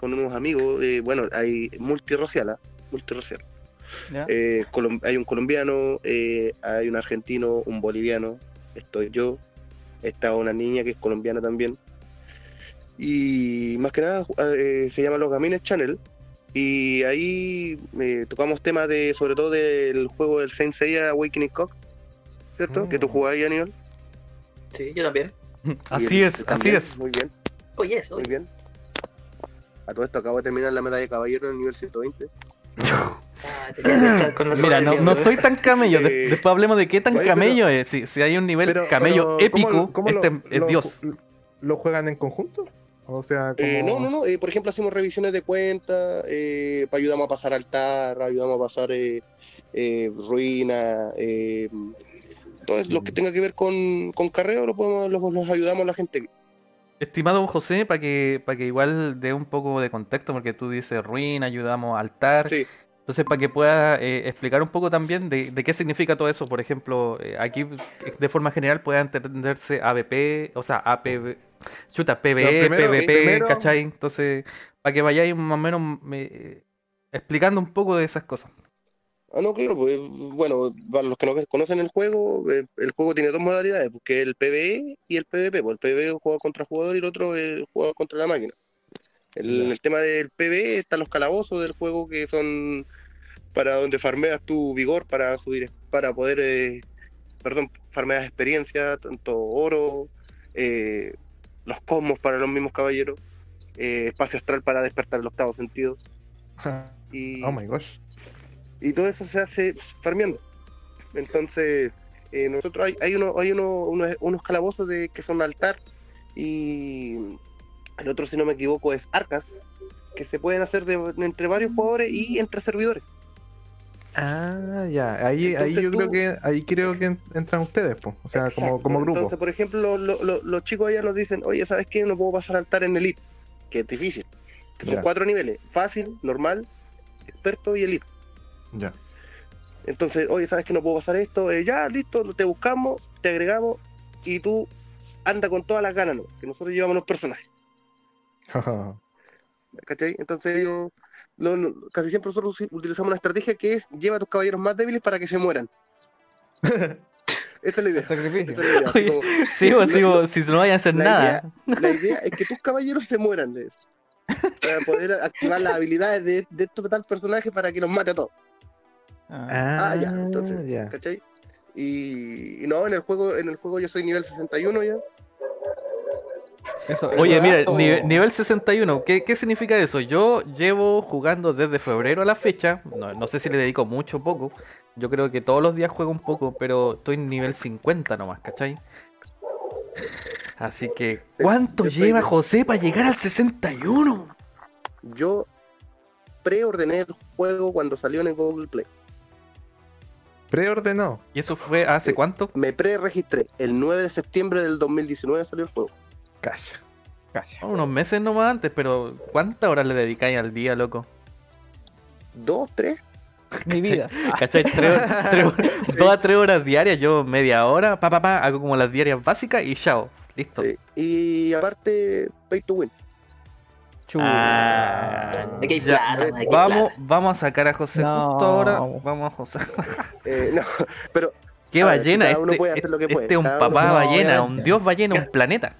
con unos amigos, eh, bueno, hay multirracial, ¿ah? multirracial. Eh, hay un colombiano, eh, hay un argentino, un boliviano, estoy yo, está una niña que es colombiana también. Y más que nada eh, se llama Los Gamines Channel. Y ahí eh, tocamos temas de, sobre todo del juego del Saint Seiya Awakening Cock, ¿cierto? Mm. Que tú jugás ahí, Aníbal. Sí, yo también. Así Y es, así es. Muy bien, Oye, eso. muy bien. A todo esto acabo de terminar la medalla de caballero en el nivel 120. Ah, con Mira, no, soy tan camello. de- Eh, después hablemos de qué tan oye, pero- camello es. Si, si hay un nivel Pero- camello pero, épico, ¿cómo- cómo este lo- es lo- Dios. ¿Lo juegan en conjunto? O sea, como... Eh, no, no, no. eh, por ejemplo, hacemos revisiones de cuenta, eh, ayudamos a pasar altar, ayudamos a pasar eh, eh, ruina, eh, todo lo que tenga que ver con, con carreo, lo podemos, los, los ayudamos a la gente. Estimado José, para que, para que igual dé un poco de contexto, porque tú dices ruina, ayudamos a altar. Sí. Entonces, para que pueda eh, explicar un poco también de, de qué significa todo eso. Por ejemplo, eh, aquí de forma general puede entenderse ABP, o sea, APB, chuta, PBE, primero- PVP, primero- ¿cachai? Entonces, para que vayáis más o menos eh, explicando un poco de esas cosas. Ah, no, claro, pues, bueno, para los que no conocen el juego, eh, el juego tiene dos modalidades, porque el PvE y el PvP. Pues el PvE es jugador contra jugador y el otro es jugador contra la máquina. El, Ya. el tema del PvE están los calabozos del juego que son para donde farmeas tu vigor para subir, para poder, eh, perdón, farmeas experiencia, tanto oro, eh, los cosmos para los mismos caballeros, espacio astral para despertar el octavo sentido. Y, Oh my gosh. Y todo eso se hace farmeando. Entonces, eh, nosotros hay, hay, uno, hay uno- unos, unos calabozos de, que son altar y el otro, si no me equivoco, es arcas, que se pueden hacer de, de entre varios jugadores y entre servidores. Ah, ya. Ahí, ahí yo tú- creo que ahí creo que en- entran ustedes, pues. O sea, como, Exacto. como grupo. Entonces, por ejemplo, lo- lo- lo- los chicos allá nos dicen, oye, ¿sabes qué? No puedo pasar altar en Elite, que es difícil. Que son cuatro niveles, fácil, normal, experto y Elite. Ya. Entonces, oye, ¿sabes que no puedo pasar esto? Eh, ya, listo, te buscamos, te agregamos y tú anda con todas las ganas, ¿no? Que nosotros llevamos los personajes, ¿cachai? Entonces ellos, lo- lo- casi siempre nosotros utilizamos una estrategia que es lleva a tus caballeros más débiles para que se mueran. Esa es la idea. Sacrificio. Esa es la idea. así Oye, como, Sí, pues, sí, pues, si no vayan a hacer la nada. idea, la idea es que tus caballeros se mueran de eso. Para poder activar las habilidades de, de este tal personaje para que los mate a todos. Ah, Ah, ya, entonces, ya. ¿cachai? Y, y no, en el juego, en el juego yo soy nivel 61 ya. eso- Oye, mira, nivel, nivel 61, ¿qué, ¿qué significa eso? Yo llevo jugando desde febrero a la fecha, no, no sé si le dedico mucho o poco, yo creo que todos los días juego un poco, pero estoy en nivel 50 nomás, ¿cachai? Así que, ¿cuánto yo lleva José para llegar al 61? Yo preordené el juego cuando salió en el Google Play. Preordenó. ¿Y eso fue hace Sí. cuánto? Me pre-registré. El 9 de septiembre del 2019 salió el juego. Calla. Calla. Unos meses nomás antes, pero ¿cuántas horas le dedicáis al día, loco? ¿Dos, tres? Mi vida. ¿Cachai? Tres- tres- dos a tres horas diarias, yo media hora, pa, pa, pa, hago como las diarias básicas y chao, listo. Sí. Y aparte, pay to win. Ah, Aquí hay ya. plata, aquí hay vamos, plata. vamos a sacar a José No. justo ahora. Vamos a José. Eh, no, pero ¿Qué A ver, ballena? uno Este, puede hacer lo que puede, este es un cada papá uno- ballena, No, un dios ballena, un planeta.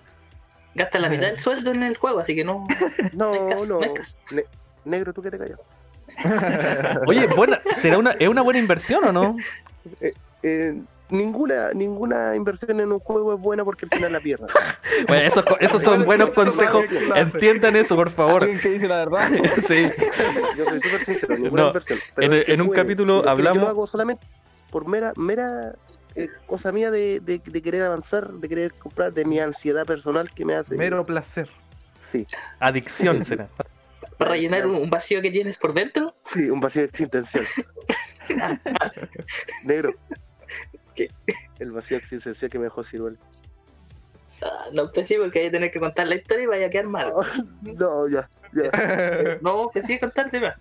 Gasta la mitad del sueldo en el juego, así que no. no, no. Ne- negro, tú que te callas. Oye, buena, ¿será una, ¿es una buena inversión o no? Eh, ninguna, ninguna inversión en un juego es buena porque al final la pierdes. Bueno, esos, co- esos son buenos consejos. Entiendan eso, por favor. Alguien que dice la verdad. Sí. Yo soy súper sincero, ninguna No, inversión. en- un capítulo Yo- yo hablamos- lo hago solamente por mera, mera eh, cosa mía de, de, de querer avanzar, de querer comprar, de mi ansiedad personal que me hace. Mero placer. Sí, Adicción será. Para rellenar un, un vacío que tienes por dentro. sí, un vacío existencial. Negro. ¿Qué? El vacío existencial que me dejó Ciruel. Ah, no, pues sí, porque hay que tener que contar la historia y vaya a quedar mal. No, ya, ya. No, pues sí, contarte más.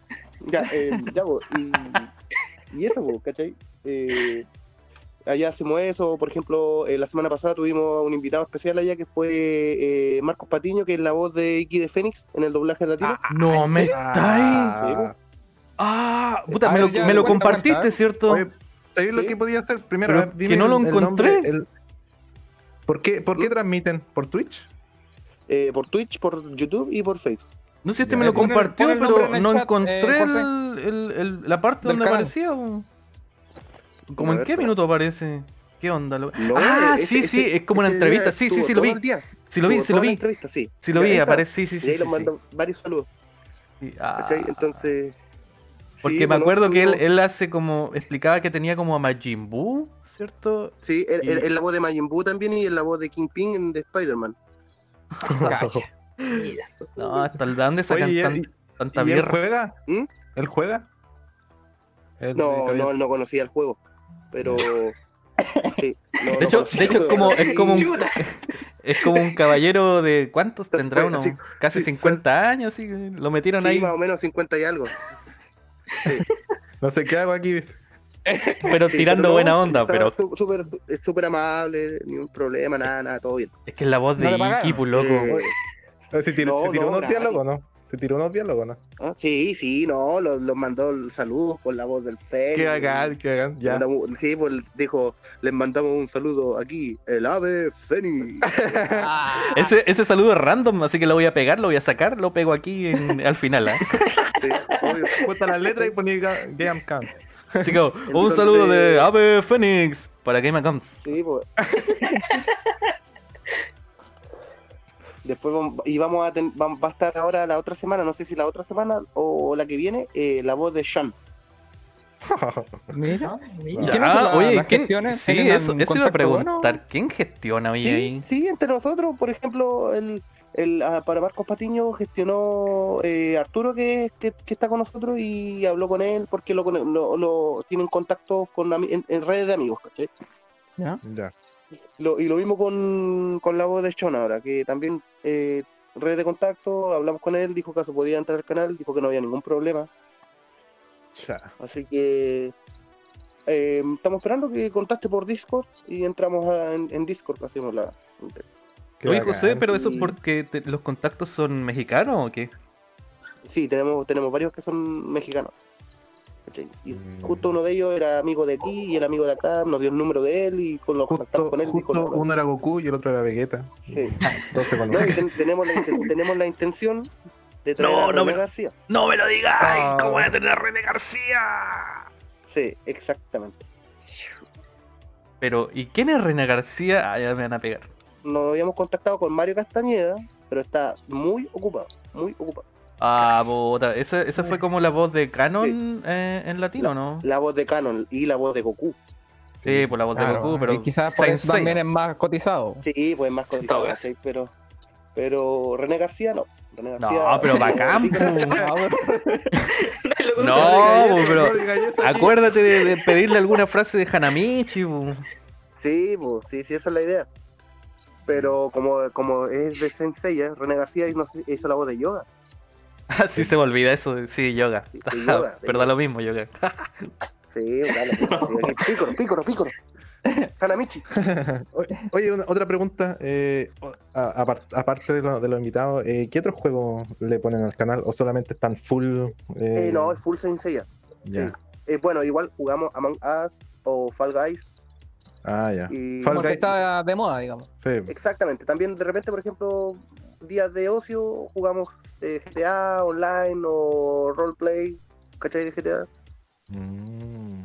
Ya, eh, ya, po, y, y eso, po, ¿cachai? Eh, allá hacemos eso, por ejemplo, eh, la semana pasada tuvimos un invitado especial allá que fue eh, Marcos Patiño, que es la voz de Iki de Fénix en el doblaje latino. No me estáis. Ah, Ah, puta, A me lo, ya, me lo cuenta, compartiste, cuenta. ¿cierto? Oye, ¿sabes lo que podía hacer? Primero, Pero dime que no lo el- el encontré. nombre, el- ¿Por qué, por qué transmiten? ¿Por Twitch? eh, por Twitch, por YouTube y por Facebook. No sé si este Ya, me lo pon el- compartió, pero no chat, encontré eh, el, el- el- la parte donde canal. aparecía. ¿Cómo en ver, qué minuto aparece? ¿Qué onda? lo- No, ah, ese- sí, sí, es como una entrevista. Sí, sí, sí, lo vi. Sí, lo vi, sí, lo vi. entrevista, sí. Sí, lo vi, aparece, sí, sí, Y sí. ahí sí, nos sí. mandan varios saludos. Ah. Entonces. Porque sí, me bueno, acuerdo que él, él hace como. Explicaba que tenía como a Majin Buu, ¿cierto? Sí, él, y- él- él la voz de Majin Buu también y en la voz de Kingpin en de Spider-Man. No, hasta el- ¿de dónde sacan Oye, ¿y- tan- y- tanta ¿Y él juega? ¿Mm? ¿Él juega? No, no, él no conocía el juego. Pero. Sí, no, no De hecho, de hecho como, es como un, Chuta. es como un caballero de ¿cuántos tendrá así, casi sí, 50 años? Que lo metieron sí, ahí, más o menos 50 y algo. No sé qué hago aquí. pero Sí, tirando pero no, buena onda, pero Súper es súper amable, ni un problema, nada, nada, todo bien. es que es la voz de No. Iki, pues loco. Eh, ¿Se tiró, No, se tiró no, unos diálogos no? ¿Se tiró unos diálogos no? ah, sí, sí, no, los los mandó saludos con la voz del Fénix. Qué bacán, qué bacán. Ya. Mandamos- Sí, pues dijo, les mandamos un saludo aquí, el ave Fénix. Ese, ese saludo es random, así que lo voy a pegar, lo voy a sacar, lo pego aquí en- al final. ¿ah? Sí, obvio. Las letras y ponía Ga- Game Camp. Así que un Entonces- saludo de Ave Phoenix para Game Comes. Sí, pues. Después vamos, y vamos a, ten- va, va a estar ahora la otra semana, no sé si la otra semana o la que viene, eh, la voz de Sean. Mira. Mira. ¿Quién hace Ya, la- oye, las ¿quién? Sí, ¿Tienen eso, iba a contacto bueno? preguntar. ¿Quién gestiona hoy Sí, ahí? sí, entre nosotros, por ejemplo, el, el, ah, para Marcos Patiño gestionó eh, Arturo que, que, que está con nosotros y habló con él porque lo, con- lo, lo- tienen contactos con en, en redes de amigos, ¿cachai? ¿Ya? Ya. Lo- y lo mismo con, con la voz de Sean ahora, que también eh, redes de contacto, hablamos con él, dijo que se podía entrar al canal, dijo que no había ningún problema. Cha. Así que eh, estamos esperando que contacte por Discord y entramos a- en, en Discord, hacemos la... Qué Oye, bacán. José, pero eso es porque te- los contactos son mexicanos o qué? Sí, tenemos, tenemos varios que son mexicanos. ¿Cachai? Y Mm. justo uno de ellos era amigo de aquí y el amigo de acá nos dio el número de él y con los contactamos Justo, con él. justo no, no. uno era Goku y el otro era Vegeta. Sí. No, ten- tenemos, la, tenemos la intención de traer No, a no me- García. ¡No me lo digas! Ah. ¿Cómo voy a tener a René García? Sí, exactamente. Pero, ¿y quién es René García? Ah, ya me van a pegar. Nos habíamos contactado con Mario Castañeda, pero está muy ocupado, muy ocupado. Ah, puta. Esa, esa fue como la voz de Canon eh, en latino, ¿no? La voz de Canon y la voz de Goku. Sí, por la voz de Goku, pero. y quizás por eso también es más cotizado. Sí, pues más cotizado, pero pero René García no. René García, No, pero bacán, Sí. No, eso, pero acuérdate de, de pedirle alguna frase de Hanamichi. Sí, pues, sí, sí, esa es la idea. Pero como, como es de Sensei, ¿eh? René García hizo, hizo la voz de yoga. Ah, sí se me olvida eso. Sí, yoga. De yoga, de Pero da lo mismo, yoga. Sí, dale. dale. Pícoro, pícoro, pícoro. Hanamichi. Oye, una- otra pregunta. eh, aparte de, lo- de los invitados, eh, ¿qué otros juegos le ponen al canal? ¿O solamente están full? eh, Eh, no, es full Sensei. ya. sí. Eh, bueno, igual jugamos Among Us o Fall Guys. Ah, ya. Y Fall Guys. está de moda, digamos. Sí. Exactamente. También de repente, por ejemplo, días de ocio jugamos eh, GTA online o roleplay. ¿Cachai de GTA? Mm,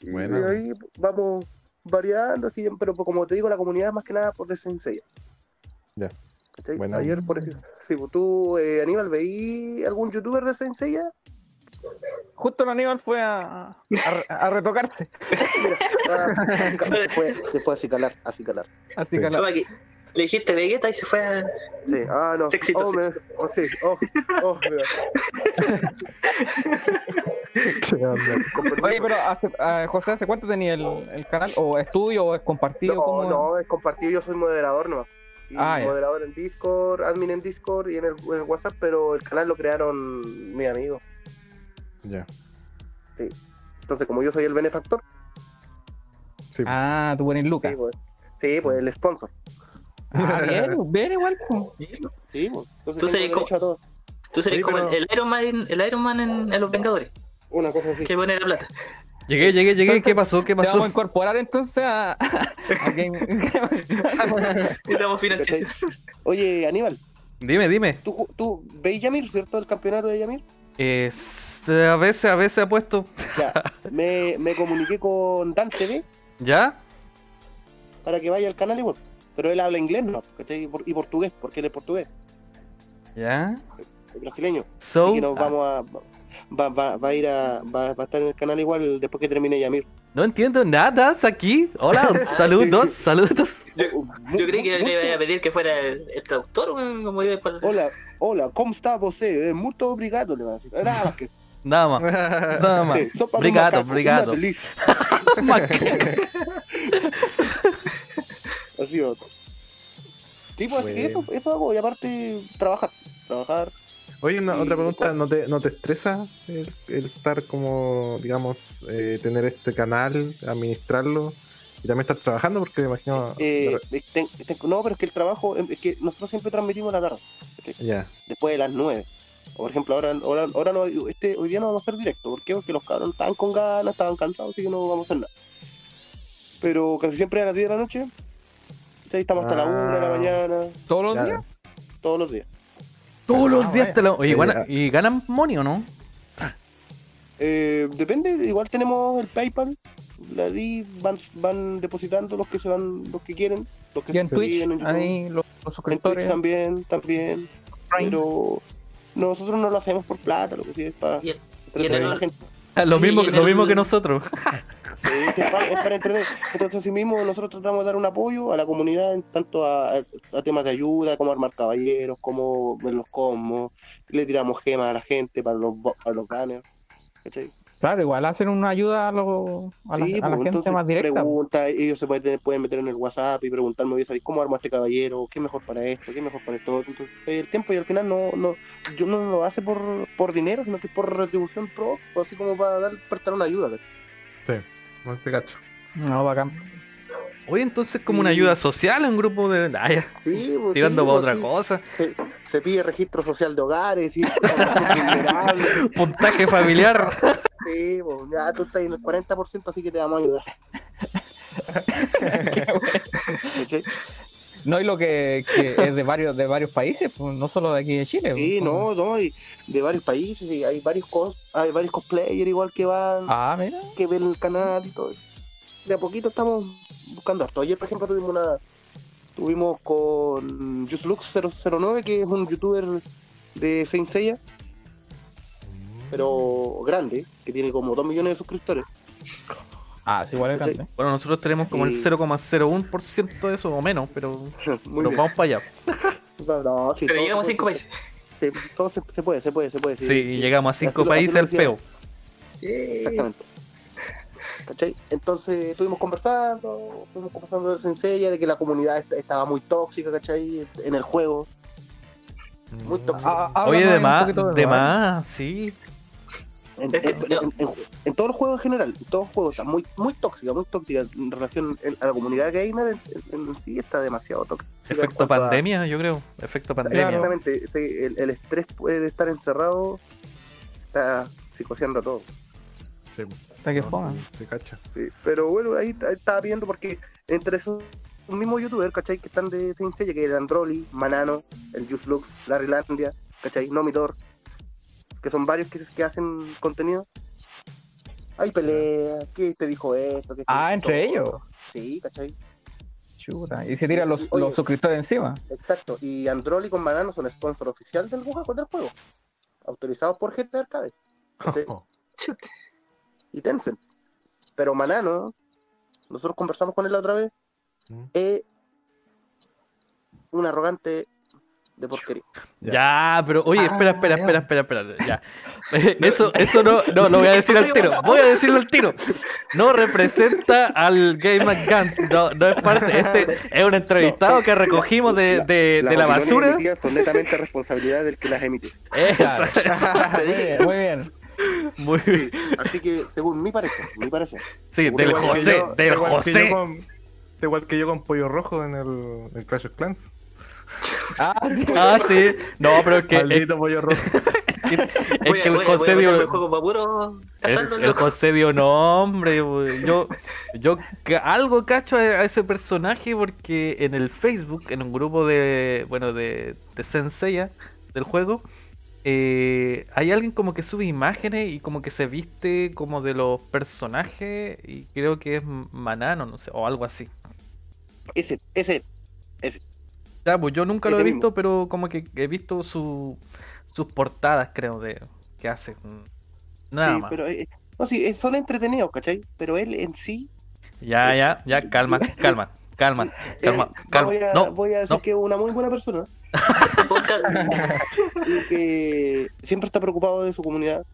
Y Bueno. de ahí vamos variando, así, pero pues, como te digo, la comunidad más que nada por Sensei. Ya. ¿Cachai? Bueno. Ayer, por ejemplo, sí, pues, tú, eh, Aníbal, ¿veí algún youtuber de Sensei? Justo el Aníbal fue a, a, a retocarse. Ah, se fue a acicalar, a acicalar. Así Sí. Le dijiste Vegeta y se fue a. Sí, ah, no. Sexito, oh, me- oh, sí, oh, oh. Oye, pero hace, ah, José, ¿hace cuánto tenía el, el canal? ¿O es tuyo o es compartido? No, no, es compartido, yo soy moderador no Y Ah, moderador en Discord, admin en Discord y en el, en el WhatsApp, pero el canal lo crearon mis amigos. Ya. Entonces, como yo soy el benefactor, Sí. Ah, tú eres Lucas. sí, pues, sí, pues el sponsor. Ah, bien, bien igual. po. Sí, pues. Entonces Tú serías. Tú como pero- el, Iron Man, el Iron Man en, en Los Vengadores. Una cosa así. Que pone la plata. Llegué, llegué, llegué. ¿Qué pasó? ¿Qué Te vamos a pasó? incorporar entonces a, a Game- Y damos financiación. ¿Cachai? Oye, Aníbal, Dime, dime. ¿tú, tú veis Yamir, cierto? El campeonato de Yamir. Eh, a veces, a veces ha puesto. Ya, me, me comuniqué con Dan TV ¿Ya? para que vaya al canal igual. Pero él habla inglés, ¿no? Y por- Y portugués, porque él es portugués. ¿Ya? el brasileño. So, y que nos vamos a. Va, va, va a ir a. Va, va a estar en el canal igual después que termine Yamir. no entiendo nada aquí. Hola, saludos, saludos. Yo, yo creí que le iba a pedir que fuera el, el traductor, como iba por... Hola, hola, ¿cómo está você? Eh, Muito obrigado, le va a decir. Nada más que. Nada más, nada más. Sí, Obrigado, macaco, obrigado. Así va. Sí, pues que eso, eso hago. Y aparte, trabajar. Trabajar. Oye, una, otra pregunta, ¿no te, ¿no te estresa el, el estar como, digamos, eh, tener este canal, administrarlo y también estar trabajando? Porque me imagino... Eh, ten- ten- no, pero es que el trabajo, em, es que nosotros siempre transmitimos la tarde, ya, después de las 9. O, Por ejemplo, ahora, ahora, ahora no, este, hoy día no vamos a hacer directo. ¿Por qué? Porque los cabros estaban con ganas, estaban cansados, así que no vamos a hacer nada. Pero casi siempre a las 10 de la noche. ¿Sí? Estamos hasta la 1 de la Ah. mañana, ¿Todos los Claro. días? todos los días. Todos los Ah, días vaya. te lo. Oye, ah. ¿y ganan money o no? Eh, depende, igual tenemos el PayPal. La di, van, van depositando los que se van, los que quieren, los que Y en se Twitch, en YouTube. ahí los, los En Twitch suscriptores. también, también. Prime. Pero nosotros no lo hacemos por plata, lo que sí es para Y a la gente. Lo Oye, mismo, y en lo mismo el- que nosotros. Sí, es, para, es para entretener. Entonces, así mismo, nosotros tratamos de dar un apoyo a la comunidad, en tanto a, a temas de ayuda, como armar caballeros, como ver los cosmos. Le tiramos gemas a la gente para los, para los banners. ¿cachai? Claro, igual hacen una ayuda a, los- a la, Sí, a la pues, gente entonces más directa. Pregunta, ellos se pueden, pueden meter en el WhatsApp y preguntarme, ¿sabes cómo armo este caballero? ¿Qué es mejor para esto? ¿Qué es mejor para esto? Entonces, el tiempo y al final no, no, yo no lo hace por, por dinero, sino que es por retribución pro, así como para dar, prestar una ayuda. ¿cachai? No te cacho. No, bacán. Oye, entonces como una ayuda social, un grupo de. Ah, ya, Sí, pues, tirando sí, para pues, otra sí. cosa. Se, se pide registro social de hogares, vulnerable. Puntaje familiar. Sí, pues, ya tú estás en el 40%, así que te vamos a ayudar. ¿Cachai? No, y lo que, que es de varios, de varios países, pues, no solo de aquí de Chile. Sí, pues. no, no, y de varios países, y hay varios cos, hay varios cosplayers igual que van. Ah, mira. que ven el canal y todo eso. De a poquito estamos buscando harto. Ayer, por ejemplo, tuvimos una. Tuvimos con JustLux009, que es un youtuber de Saint Seiya, pero grande, que tiene como 2 millones de suscriptores. Ah, sí, igual es ¿Cachai? grande. Bueno, nosotros tenemos como el Sí. 0,01% de eso o menos, pero, Muy pero bien. vamos para allá. No, sí, Pero llegamos a todo- cinco países. sí, todo se, se puede, se puede, se puede. Sí, llegamos a Así cinco lo- países así lo al peo. Exactamente. ¿Cachai? Entonces estuvimos conversando, estuvimos conversando de Senseiya, de que la comunidad est- estaba muy tóxica, ¿cachai? En el juego, muy tóxica. Ah, háblanos Oye, de más, de más, sí. En, en- en- en- todos los juegos en general, en todos los juegos está muy, muy tóxica, muy tóxica en relación a la comunidad gamer en, en sí está demasiado tóxica. Efecto a- pandemia, yo creo. Efecto pandemia. Exactamente, el, el estrés puede estar encerrado, está psicoseando a todo. Sí, Hasta que no, te cacho. Sí, Pero bueno, ahí, ahí estaba viendo porque entre esos mismos youtubers, ¿cachai? Que están de Saint Seiya, que eran Rolly, Manano, el Juice Lux, Larrylandia, ¿cachai? Nomitor, que son varios que, que hacen contenido. Hay peleas, ¿qué te dijo esto? ¿Qué te Ah, dijo entre esto? ellos. Sí, ¿cachai? Chuta. Y se tiran los, Oye. los suscriptores encima. Exacto. Y Androli con Manano son sponsor oficial del juego, del juego. Autorizados por GTA Arcade. y Tencent. Pero Manano, nosotros conversamos con él la otra vez, Mm. es un arrogante de porquería. Ya, pero oye, espera, Ah, espera, ya. espera, espera, espera, ya. Eso, eso no, no, lo voy a decir al tiro. Voy a decirlo al tiro. No representa al Game Guns. No, no es parte. Este es un entrevistado que recogimos de, de, de la Las opiniones basura. son netamente responsabilidad del que las emite. Esa- Muy bien, muy bien. Muy Sí, así que, según mi parecer, mi parecer, Sí, del José, yo- del José. con- igual que yo con Pollo Rojo en el, en Clash of Clans. Ah, sí. Ah, sí. No, pero es que, es, Maldito Pollo Rojo. que- es Voy a- que el José a dio. el juego para puro El, cazarlo, el loco. José dio nombre, yo, yo algo cacho a, a ese personaje porque en el Facebook, en un grupo de, bueno, de, de Senseiya, del juego, eh, hay alguien como que sube imágenes y como que se viste como de los personajes y creo que es Manano, no sé, o algo así. ese, ese, Ya, pues yo nunca lo he visto, pero como que he visto su, sus portadas, creo, de que hace. Nada Sí, más. pero eh, no, sí, son entretenidos, ¿cachai? Pero él en sí. Ya, ya, ya, calma, calma, calma, calma, calma. Voy a, No, voy a decir no. que es una muy buena persona y que siempre está preocupado de su comunidad.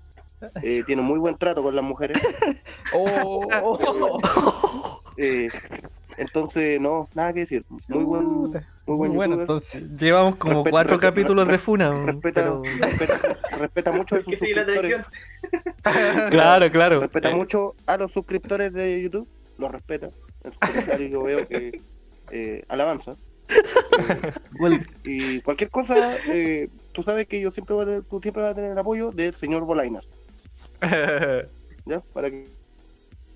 eh, tiene muy buen trato con las mujeres. Oh, oh, oh. eh, entonces, no, nada que decir. Muy buen, muy buen bueno, youtuber. entonces. Llevamos como Respeta- cuatro respeta- capítulos de Funa. Respeta, pero- respeta, respeta mucho a sus suscriptores. Claro, claro. Respeta Eh, mucho a los suscriptores de YouTube. Los respeta. En sus comentarios yo veo que eh, alabanza. Eh, y cualquier cosa, eh, tú sabes que yo siempre voy a tener, tú siempre vas a tener el apoyo del señor Bolainas. ¿Ya? Para que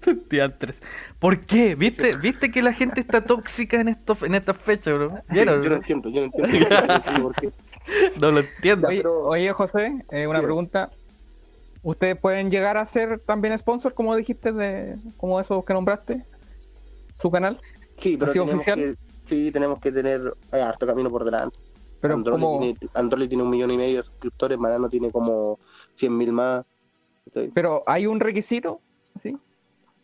Diantres. ¿Por qué? ¿Viste, ¿Viste que la gente está tóxica en, estos, en estas fechas, bro? ¿Vieron? yo no entiendo, yo no entiendo. Yo no entiendo por qué. No lo entiendo. Oye, pero- oye, José, eh, una Bien. pregunta. ¿Ustedes pueden llegar a ser también sponsor, como dijiste, de como esos que nombraste? ¿Su canal? Sí, pero ¿Ha sido tenemos oficial? que, sí, tenemos que tener eh, harto camino por delante. Pero Android, como, tiene, Android tiene un millón y medio de suscriptores, Manano tiene como 100 mil más. pero hay un requisito, ¿sí?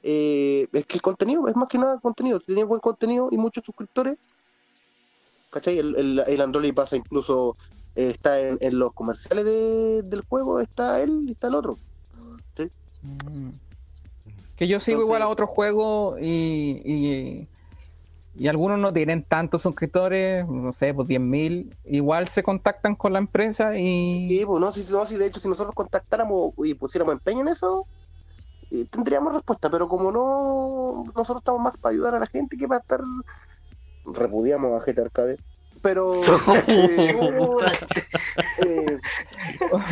Eh, es que el contenido, es más que nada contenido. Si buen contenido y muchos suscriptores, ¿cachai? El, el, el Android pasa incluso, eh, está en, en los comerciales de- del juego, está él y está el otro. Mm. Que yo sigo Entonces- igual a otros juegos y, y, y algunos no tienen tantos suscriptores, no sé, pues 10.000. Igual se contactan con la empresa y. Sí, pues no, si, no, si de hecho si nosotros contactáramos y pusiéramos empeño en eso, tendríamos respuesta, pero como no, nosotros estamos más para ayudar a la gente que para estar repudiamos a GT Arcade. Pero eh, eh,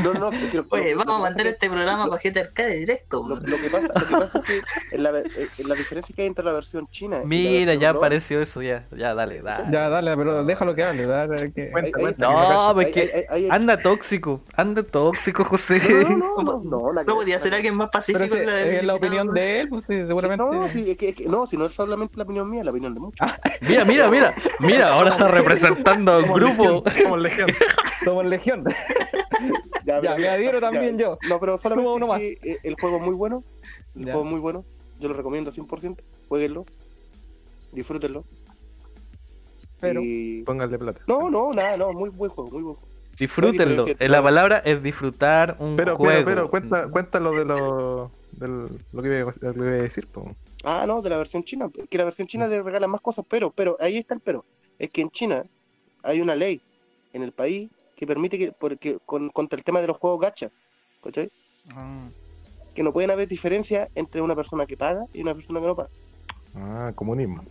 no, no, que lo- Oye, lo- lo vamos a mandar este programa para GTA Arcade directo. Lo, lo que pasa, lo que pasa es que en la, ve- en la diferencia que hay entre la versión china y la Mira, versión ya no, apareció eso, ya. Ya, dale, dale. Ya, dale, pero déjalo que hable. dale, que- Cuenta, ahí- cuenta, No, que me cacho. pues hay- que hay- hay- hay- anda tóxico, anda tóxico, José. no, no, no, no, la No que- podía ser alguien más pacífico. En la- es la opinión de él, pues sí, seguramente. No, sí, es que, es que- no, si no es solamente la opinión mía, la opinión de muchos. Mira, mira, mira. Mira, ahora está representando a un Somos grupo. legión, somos legión. Somos legión. Ya, ya, me adhiero también yo. No, pero uno solamente que, eh, el juego es muy bueno. El Ya. juego es muy bueno. Yo lo recomiendo 100%. Jueguenlo. Disfrútenlo. Pero- Y- Póngale plata. No, no, nada, no. Muy buen juego, muy buen juego. Disfrútenlo. Eh, La palabra es disfrutar un Pero, juego. pero, pero, cuenta, cuenta lo de lo, del, lo, que iba, a- lo que iba a decir. po. Ah, no, de la versión china. Que la versión china te regala más cosas, pero, pero, ahí está el pero. Es que en China hay una ley en el país que permite que, porque, con, contra el tema de los juegos gacha, ¿cachai? Ah. Que no pueden haber diferencia entre una persona que paga y una persona que no paga. Ah, comunismo.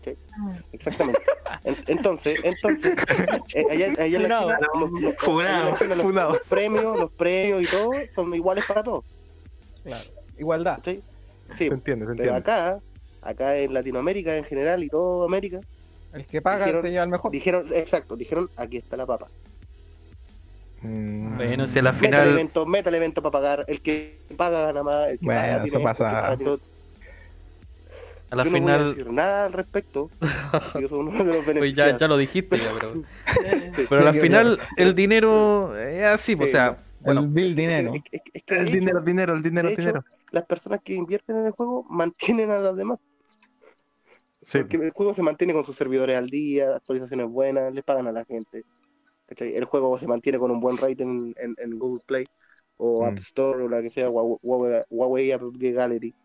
Exactamente. En- entonces, entonces, allá, allá en la Funado. China, los, los- Funado. allá en la China los- Funado. los premios, los premios y todo son iguales para todos. Igualdad. ¿cachai? Se Sí, entiende, se pero entiende. acá, acá en Latinoamérica en general y todo América, El que paga Dijeron- se lleva el mejor. dijeron, exacto, dijeron, aquí está la papa. Mm. Bueno, si a la Meta el final. evento, meta el evento para pagar, el que paga gana más, el que Bueno, paga eso tiene esto, el que pasa. paga. A la Yo no voy a final. decir nada al respecto, yo soy uno de los Oye, ya, ya lo dijiste, ya, pero. Sí. Pero al final, el dinero es así, pues, Sí, o sea. Bueno, el bill dinero. Es, es- es que de El hecho, dinero, el dinero, el dinero, de el hecho, dinero. las personas que invierten en el juego mantienen a las demás. Sí. Porque el juego se mantiene con sus servidores al día, actualizaciones buenas, le pagan a la gente. ¿cachai? El juego se mantiene con un buen rating en, en Google Play o Mm. App Store o la que sea, Huawei, Huawei, Huawei App Gallery,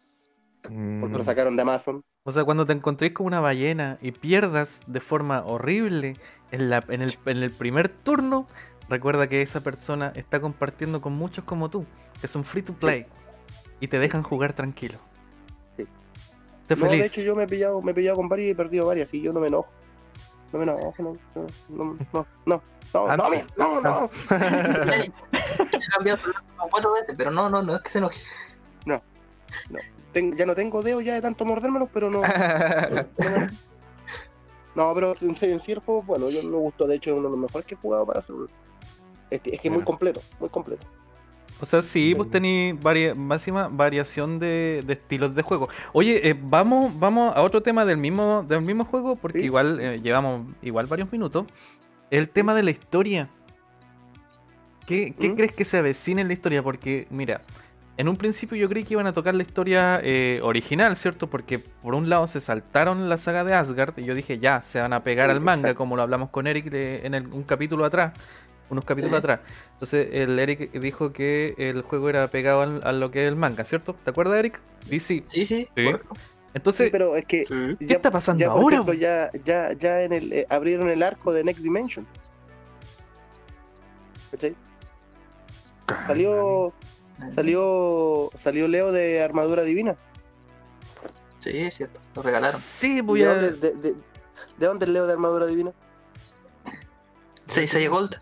Mm. porque lo sacaron de Amazon. O sea, cuando te encontréis con una ballena y pierdas de forma horrible en, la, en, el, en el primer turno, recuerda que esa persona está compartiendo con muchos como tú, que son free to play y te dejan jugar tranquilo. Sé No, de feliz. hecho yo me he pillado, me he pillado con varias y he perdido varias y yo no me enojo. No me enojo, no, no, no, no, no, no, Ah, no, no, no. He cambiado cuatro veces, pero no, no, no es que se enoje. Ten- ya no tengo dedos ya de tanto mordérmelos, pero no. no, no, pero en sí, en sí el juego, bueno, yo me gustó, de hecho es uno de los mejores que he jugado para celular. Es que es, que es muy completo, muy completo. O sea, sí, pues tenéis varia, máxima variación de, de estilos de juego. Oye, eh, vamos, vamos a otro tema del mismo, del mismo juego, porque Sí. igual eh, llevamos igual varios minutos. El tema de la historia. ¿qué, qué ¿Mm? crees que se avecina en la historia? Porque, mira, en un principio yo creí que iban a tocar la historia eh, original, ¿cierto? Porque por un lado se saltaron la saga de Asgard y yo dije, ya, se van a pegar Sí, al manga, exacto. como lo hablamos con Eric en el- un capítulo atrás, unos capítulos Sí. atrás. Entonces el Eric dijo que el juego era pegado al- a lo que es el manga, ¿cierto? ¿Te acuerdas, Eric? Y sí. Sí, sí. Entonces, Sí, pero es que. ¿qué está pasando ya, por ahora? ejemplo, ya, ya, ya en el, eh, abrieron el arco de Next Dimension. ¿Cachai? Salió, salió, salió Leo de Armadura Divina. Sí, es cierto. Lo regalaron. Sí, ¿Y voy ¿De, a... dónde, de, de- de dónde es Leo de Armadura Divina? 6 Seiya Gold.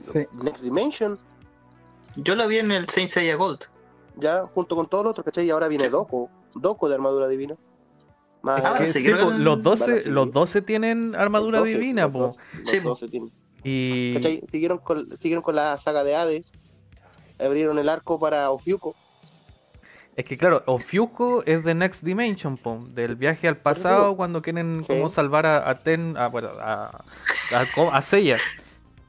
Sí. Next Dimension, Yo lo vi en el Saint Seiya Gold. ya junto con todos los otros, ¿cachai? Y ahora viene Doco, Doco de Armadura Divina. Más Ah, Que sí, sí, po, los, van 12, a seguir. los 12 tienen armadura los 12, divina, los po. 12, los Sí, po. 12 tienen. Y... ¿Cachai? Siguieron con, siguieron con la saga de Hades. Abrieron el arco para Ofiuco. Es que claro, Ofiuco es de Next Dimension, po, del viaje al pasado cuando quieren Sí. como salvar a, a Ten, a, bueno, a, a, a Seiya.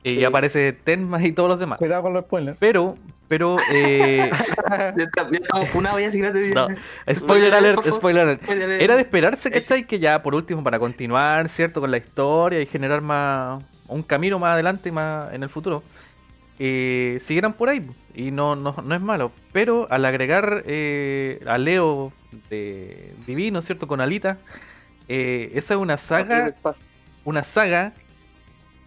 Y Sí. aparece Tenma y todos los demás. Cuidado con los spoilers. Pero, pero, eh, ya, si no spoiler alert, spoiler alert. Era de esperarse, Es- ¿cachai? Que ya por último, para continuar, ¿cierto? Con la historia y generar más un camino más adelante, más en el futuro, eh, siguieran por ahí. Y no, no, no es malo. Pero al agregar eh, a Leo de Divino, ¿cierto? Con Alita, eh, esa es una saga, una saga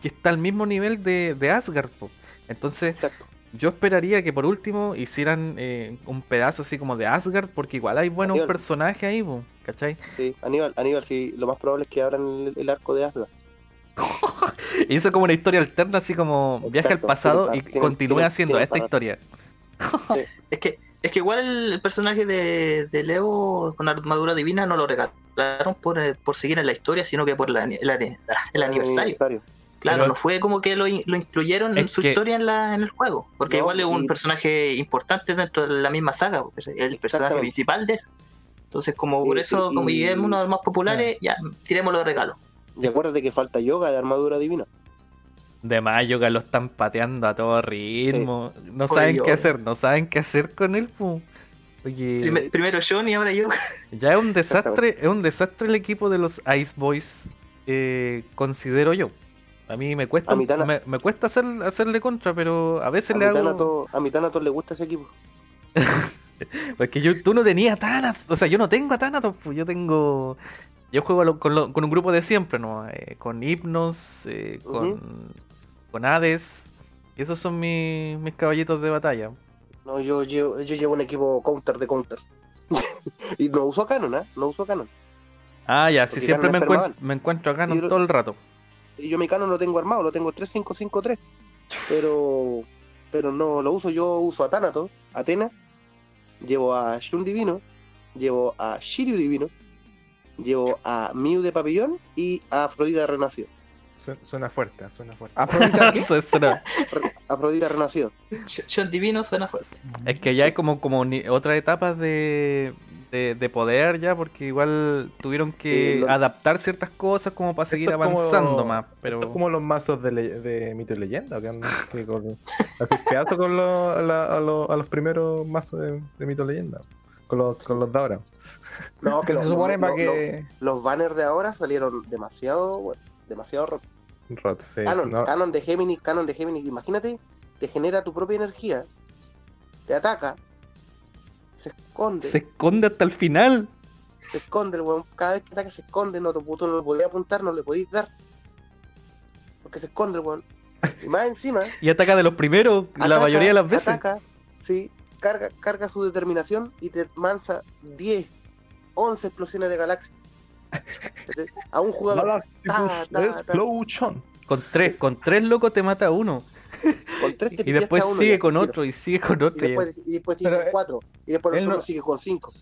que está al mismo nivel de, de Asgard. po. Entonces, Exacto. yo esperaría que por último hicieran eh, un pedazo así como de Asgard, porque igual hay buenos personajes ahí, po, ¿cachai? Sí, Aníbal, Aníbal, sí, lo más probable es que abran el, el arco de Asgard. Y hizo como una historia alterna, así como viaje al Exacto, pasado y tiene continúe tiene- haciendo tiene esta para- historia. Es que, es que igual el, el personaje de, de Leo con armadura divina no lo regalaron por, eh, por seguir en la historia, sino que por la, el, ani- el aniversario. Claro, Pero- no fue como que lo, lo incluyeron en su que- historia en, la, en el juego. Porque No, igual es un y- personaje importante dentro de la misma saga, porque es el personaje principal de eso. Entonces, como por Y- eso, y- como y es uno de los más populares, ya, tirémoslo de regalo. Y acuérdate que falta yoga de armadura divina. De mayo que lo están pateando a todo ritmo. No Oye, saben qué hacer, no saben qué hacer con él. Oye, Prime- primero John y ahora yo. ya es un desastre, es un desastre el equipo de los Ice Boys, eh, considero yo. A mí me cuesta, A mi Tana- me, me cuesta hacer, hacerle contra, pero a veces A le hago. A mi Thanatos le gusta ese equipo. Porque yo, tú no tenías Thanatos, o sea, yo no tengo a Thanatos, pues yo tengo... Yo juego a lo- con, lo- con un grupo de siempre, ¿no? Eh, con Hypnos, eh, con, con Hades, y esos son mis, mis caballitos de batalla. No, yo llevo, yo llevo un equipo counter de counter. y no uso Canon, ¿eh? No uso Canon. Ah, ya, sí, Porque siempre me, encuent- me encuentro Y yo- todo el rato. Yo mi Canon lo tengo armado, lo tengo 3553. Pero pero no lo uso, yo uso a Thanatos, Atena, llevo a Shun Divino, llevo a Shiryu Divino, llevo a Mew de Papillón y a Afrodita Renacido. Suena, suena fuerte, suena fuerte. Afrodita, ¿qué? Es Re- Afrodita Renacido. John Divino suena fuerte. es que ya hay como, como ni- otras etapas de, de, de poder ya, porque igual tuvieron que Sí, lo- adaptar ciertas cosas como para seguir Esto es como- avanzando más. Pero... Esto es como los mazos de, le- de mito y leyenda, que andan que con, con los- a, la- a los, a los primeros mazos de, de mito y leyenda, con los, con los de ahora. No, que Se los, para los- que. los banners de ahora salieron demasiado, bueno, demasiado sí. Canon, no, Canon de Géminis, Canon de Géminis. Imagínate, te genera tu propia energía, te ataca, se esconde, Se se, esconde hasta el final. esconde el weón. Cada vez que ataca se esconde, no, tú, tú no lo podías apuntar, no le podías dar. Porque se esconde el weón. Y más encima, Y ataca de los primeros la mayoría de las veces. Ataca, sí, carga, carga su determinación y te mansa 10, 11 explosiones de galaxia. A un jugador. Galacticus ta, ta, ta. Explosion. Con tres, con tres locos te mata uno. Con tres te Y después uno sigue ya, con otro y sigue con otro. y- después, y después sigue Pero, con cuatro. Y después el otro no- sigue con cinco.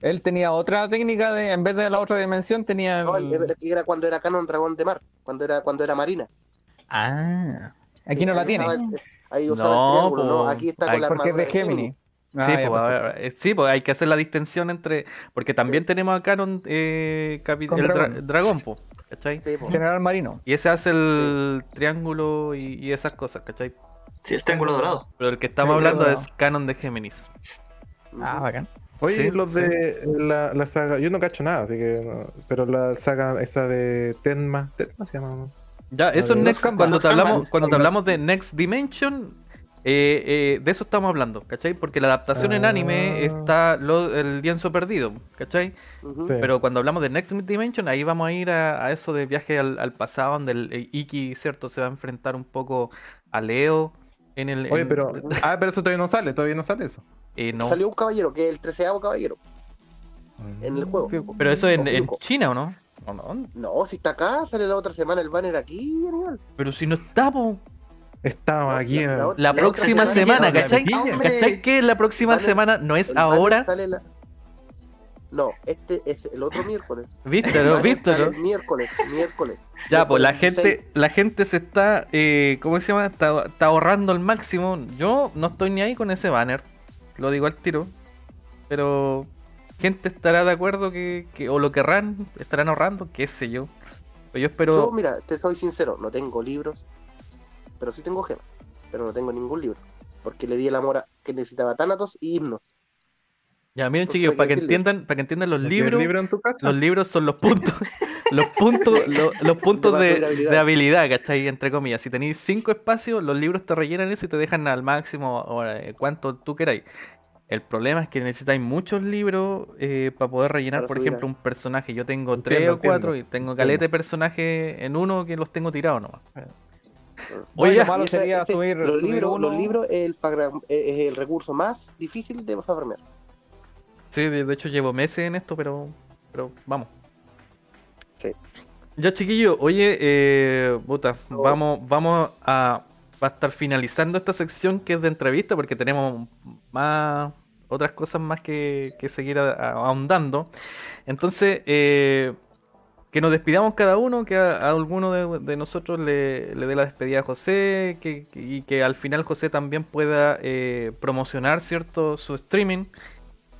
Él tenía otra técnica de, en vez de la otra dimensión, tenía. No, el- el- era cuando era Canon Dragón de Mar, cuando era cuando era Marina. Ah, aquí no la tiene. ahí usaba No, el triángulo, no, aquí está Ay, con la Porque es armadura de Gemini. Ah, sí, ya, pues, eh, sí, pues hay que hacer la distinción entre. Porque también tenemos a Canon eh, capi- Con el dra- dragón. dragón, po, ¿cachai? Sí, po. General Marino. Y ese hace el triángulo y, y esas cosas, ¿cachai? Sí, el triángulo dorado. Pero el que estamos hablando es Canon de Géminis. Ah, bacán. Oye, Sí, los de la, la saga, yo no cacho nada, así que no- pero la saga esa de Tenma, Tenma se llama. Ya, eso es Next. Cuando te hablamos, cuando te hablamos de Next Dimension, eh, eh, de eso estamos hablando, ¿cachai? Porque la adaptación en Ah. anime está lo- el lienzo perdido, ¿cachai? Sí. Pero cuando hablamos de Next Dimension, ahí vamos a ir a, a eso de viaje al, al pasado, donde el, el Iki, ¿cierto? Se va a enfrentar un poco a Leo en el. Oye, en- pero ah, pero eso todavía no sale, todavía no sale eso. eh, no. Salió un caballero, que es el treceavo caballero, en el juego. Pero eso en, en. China, ¿o no? ¿O no? No, si está acá, sale la otra semana el banner aquí, animal. Pero si no está, po. Estaba aquí. La- la- La próxima semana, la ¿cachai? ¿Cachai que la próxima semana no es el ahora? sale la- No, este es el otro miércoles. ¿Viste, El no? banner ¿Viste, sale no? el miércoles, miércoles. Ya, pues la gente, 16. la gente se está, eh, ¿cómo se llama? Está, está ahorrando al máximo. Yo no estoy ni ahí con ese banner, lo digo al tiro. Pero gente estará de acuerdo que, que- o lo querrán, estarán ahorrando, qué sé yo. Pero yo espero. Yo, mira, te soy sincero, no tengo libros, pero sí tengo gemas, pero no tengo ningún libro. Porque le di el amor a que necesitaba Thanatos y himnos. Ya, miren, Pues chiquillos, para que decirle. entiendan, para que entiendan los ¿no tienes libros. libro en tu casa? Los libros son los puntos, los puntos, lo- los, puntos De de, habilidad. de habilidad, ¿cachai? Entre comillas. Si tenéis cinco espacios, los libros te rellenan eso y te dejan al máximo o, eh, cuanto tú queráis. El problema es que necesitáis muchos libros eh, para poder rellenar, Para por subir ejemplo, un personaje. Yo tengo Entiendo, tres o cuatro entiendo, y tengo caleta de personajes en uno que los tengo tirados nomás. Oye, Oye, lo malo ese- sería ese- subir. los, subir libros, uno- los libros es el, pagra- es el recurso más difícil de farmear. Sí, de, de hecho llevo meses en esto, pero, pero vamos. Sí. Ya chiquillo, oye, eh, puta, Oh. vamos, vamos a, va a estar finalizando esta sección que es de entrevista porque tenemos más otras cosas más que, que seguir a- a- ahondando. Entonces, eh, que nos despidamos cada uno, que a, a alguno de, de nosotros le, le dé la despedida a José que, que- y que al final José también pueda eh, promocionar cierto su streaming.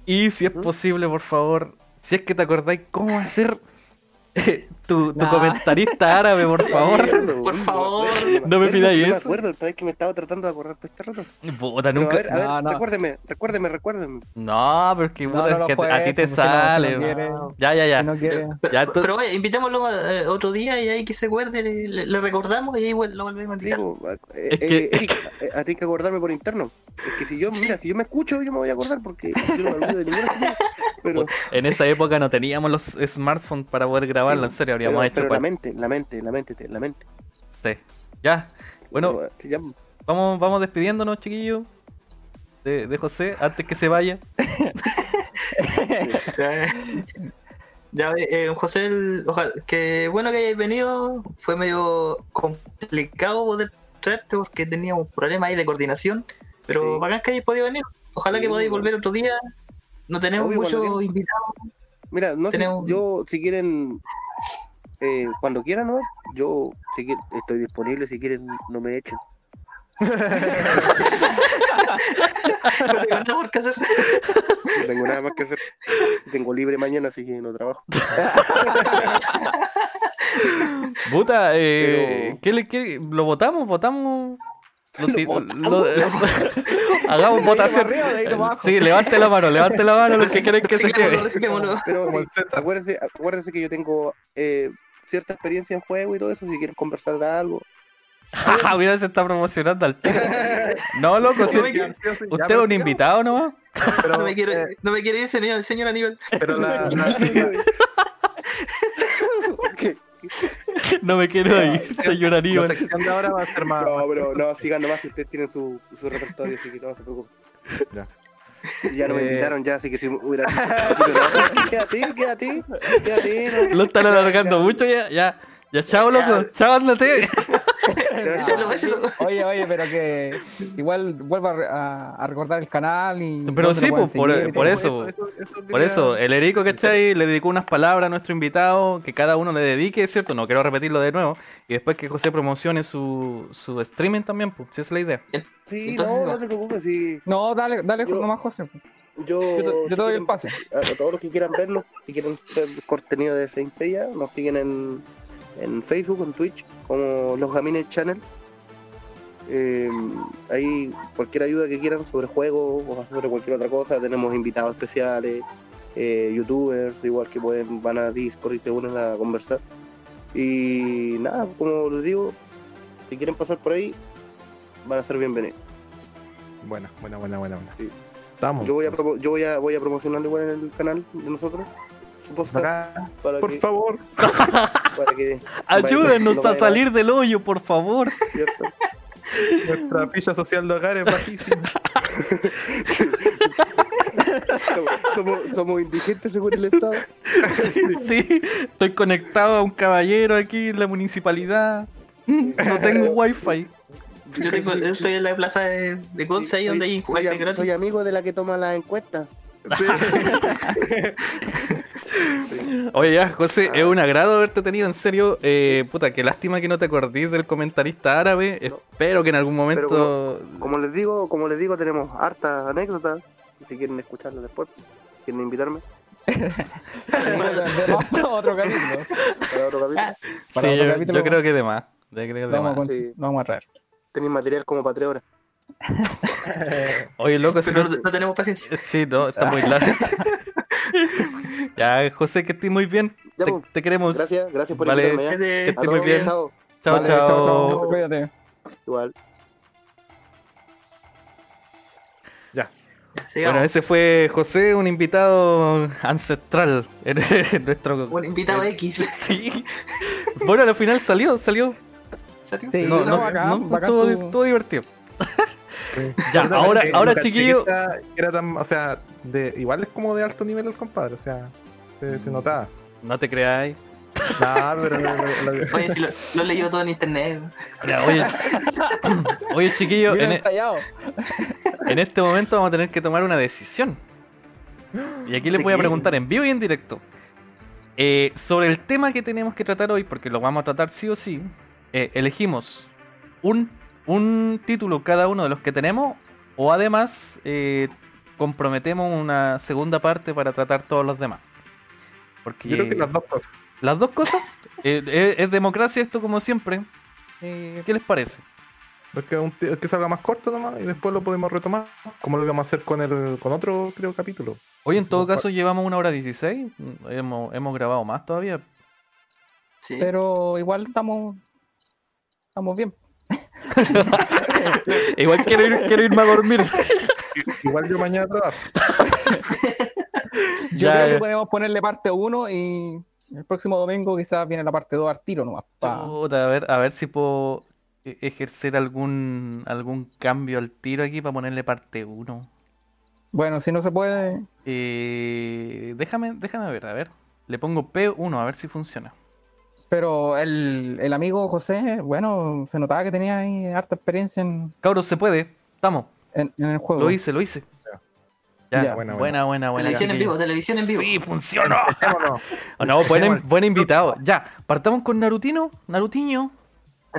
Y si es posible, por favor, si es que te acordáis cómo hacer eh, tu, tu Nah. comentarista árabe, por favor. Por favor. No me pidáis No me eso. acuerdo, sabes que me estaba tratando de acordar todo este rato. Puta, Pero nunca. a ver, a ver, No, no. recuérdeme, recuérdeme, recuérdeme. No, pero es que, puta, no es que a ti te sale. quiere- ya, ya, ya. Ya, tú- Pero vaya, invitémoslo eh, otro día y ahí que se acuerde, le, le- le recordamos y ahí lo volvemos a invitar. Eh, Es eh, que- Eric, eh, a ti hay que acordarme por interno. Es que si yo, mira, si yo me escucho, yo me voy a acordar porque yo no me olvido de ninguna. Pero, en esa época no teníamos los smartphones para poder grabarlo, en serio, habríamos pero, hecho pero la pues, mente, la mente, la mente, la mente. sí. Ya. Bueno, eh, ya- vamos, vamos despidiéndonos, chiquillos. De, de José, antes que se vaya. Ya, eh, José, el- ojalá, que bueno que hayáis venido. Fue medio complicado poder traerte porque teníamos problemas ahí de coordinación. Pero Sí. bacán que hayáis podido venir. Ojalá Sí, que podáis volver otro día. No tenemos Obvio, muchos invitados. Mira, no sé, yo si quieren, eh, cuando quieran, ¿no? Yo si estoy disponible, si quieren, no me echen. No tengo nada por qué hacer. No tengo nada más que hacer. Tengo libre mañana, así que no trabajo. Puta, eh, Pero- ¿qué le qué- ¿Lo votamos? ¿Votamos? Lo lo- hagamos votación. Sí, levante la mano, levante la mano los que quieren que se quede. Pero acuérdense, acuérdense que yo tengo eh, cierta experiencia en juego y todo eso, si quieren conversar de algo. Jaja, mira, se está promocionando al tiro. No, loco, si usted es un invitado nomás. Pero, No me quiero, eh, no me quiere ir, señor, señor Aníbal. pero la, la- ¿Qué? No me quiero ir, señor la Aníbal. sección de ahora va a ser más. No, pero no, sigan nomás si ustedes tienen su, su repertorio, así que no se preocupen. Ya. Ya no me Eh. invitaron ya, así que si hubiera... Quédate, quédate, quédate. no. Lo están alargando mucho ya, ya. Ya, chao, loco. Chao, ándate. Échalo, échalo. Oye, oye, pero que igual vuelva a, re- a- a recordar el canal y. Pero sí, pues, por- seguir eso. Por eso, el Erico que está ahí le dedicó unas palabras a nuestro invitado, que cada uno le dedique, ¿cierto? No quiero repetirlo de nuevo. Y después que José promocione su, su streaming también, pues, si esa es la idea. Sí, Entonces, no, no te preocupes, sí. No, dale, dale Yo- nomás, José. Yo, Yo te, yo te si doy el pase. a, a todos los que quieran verlo, si quieren ver contenido de Saint Seiya, nos siguen en, en Facebook, en Twitch, como Los Gamines Channel. Eh, ahí cualquier ayuda que quieran sobre juegos o sobre cualquier otra cosa, tenemos invitados especiales, eh, youtubers, igual que pueden, van a Discord y se unen a conversar. Y nada, como les digo, si quieren pasar por ahí, van a ser bienvenidos. Buena, buena, buena, buena. buena. Sí. Estamos. Yo voy a promo- yo voy a voy a promocionar igual en el canal de nosotros para por que, favor. para que Ayúdenos no a salir del hoyo, por favor. ¿cierto? Nuestra ficha social de hogar es bajísima. somos, somos, somos indigentes según el Estado. Sí, estoy conectado a un caballero aquí en la municipalidad. No tengo wifi. Yo, tengo, yo estoy en la plaza de, de Conce, ahí donde hay soy, soy amigo de la que toma las encuestas. Oye, ya, José, es un agrado haberte tenido en serio. Eh, puta, qué lástima que no te acordís del comentarista árabe. Espero que en algún momento. Como les digo, como les digo, tenemos hartas anécdotas. Si quieren escucharlas después, quieren invitarme Otro- otro capítulo. para otro capítulo. para Sí, otro yo, capítulo. yo creo que de más. Yo creo que de vamos, a más. con- Sí. lo vamos a traer. Tenéis material como para tres horas. Oye, loco, si no, no tenemos paciencia. Sí, no, está muy largo. ya, José, que estés muy bien. Ya, Te, pues, te queremos. Gracias, gracias por Vale. invitarme. ¿ya? Que estés muy bien. Chao. Chao, Vale, chao. chao. Cuídate. Igual. sigamos. Bueno, ese fue José, un invitado ancestral. en nuestro. Un invitado eh, X. Sí. Bueno, al final salió, salió. ¿Salió? Sí, No, no, no, bacán, no, bacán estuvo, su- estuvo divertido. Sí. Ya, ahora- ahora, chiquillo- Era, era tan, o sea, de, igual es como de alto nivel el compadre, o sea, se, se notaba. No te creáis. Nah, pero lo- lo- lo- Oye, si lo, lo he leído todo en internet. Ya, Oye, oye chiquillo, en, e- en este momento vamos a tener que tomar una decisión. Y aquí les voy a preguntar en vivo y en directo. Eh, sobre el tema que tenemos que tratar hoy, porque lo vamos a tratar sí o sí, eh, elegimos un, un título cada uno de los que tenemos, o además eh, comprometemos una segunda parte para tratar todos los demás. Porque yo creo que las dos cosas. las dos cosas, eh, eh, es democracia esto como siempre. Sí, ¿Qué les parece? Es que, un t- es que salga más corto nomás y después lo podemos retomar, como lo vamos a hacer con el con otro, creo, capítulo. Hoy en todo caso llevamos una hora 16, hemos, hemos grabado más todavía. Sí. Pero igual estamos. Estamos bien. Igual quiero, ir- quiero irme a dormir. Igual yo mañana trabajo. Yo Ya, creo que podemos ponerle parte 1 y el próximo domingo quizás viene la parte 2 al tiro nomás. pa- Chuta, a ver, a ver si puedo e- ejercer algún algún cambio al tiro aquí para ponerle parte 1. Bueno, si no se puede, Eh, déjame, déjame ver, a ver. Le pongo P1 a ver si funciona. pero el, el amigo José, bueno, se notaba que tenía ahí harta experiencia en, Cabros, se puede. Estamos. en, en el juego. Lo hice, lo hice. Ya, Ya. buena, Buena, buena, buena. televisión en vivo, televisión en vivo. Sí, funcionó. No, buen, buen invitado. Ya, partamos con Narutino. Narutiño.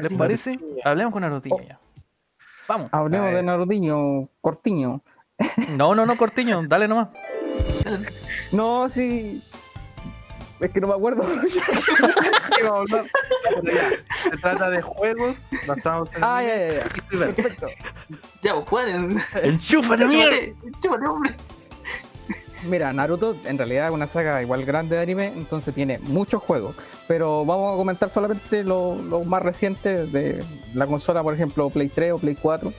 ¿Les parece? Hablemos con Narutiño ya. Vamos. Hablemos de Narutiño, Cortiño. No, no, no, Cortiño, dale nomás. No, sí. Es que no me acuerdo. Se trata de juegos basados en ah, anime ya, ya, ya. Perfecto. Ya, pues jueguen. ¡Enchúfate, mierda! Chúpate, hombre. Mira, Naruto en realidad es una saga igual grande de anime, entonces tiene muchos juegos. Pero vamos a comentar solamente los más recientes de la consola, por ejemplo, Play 3 o Play 4,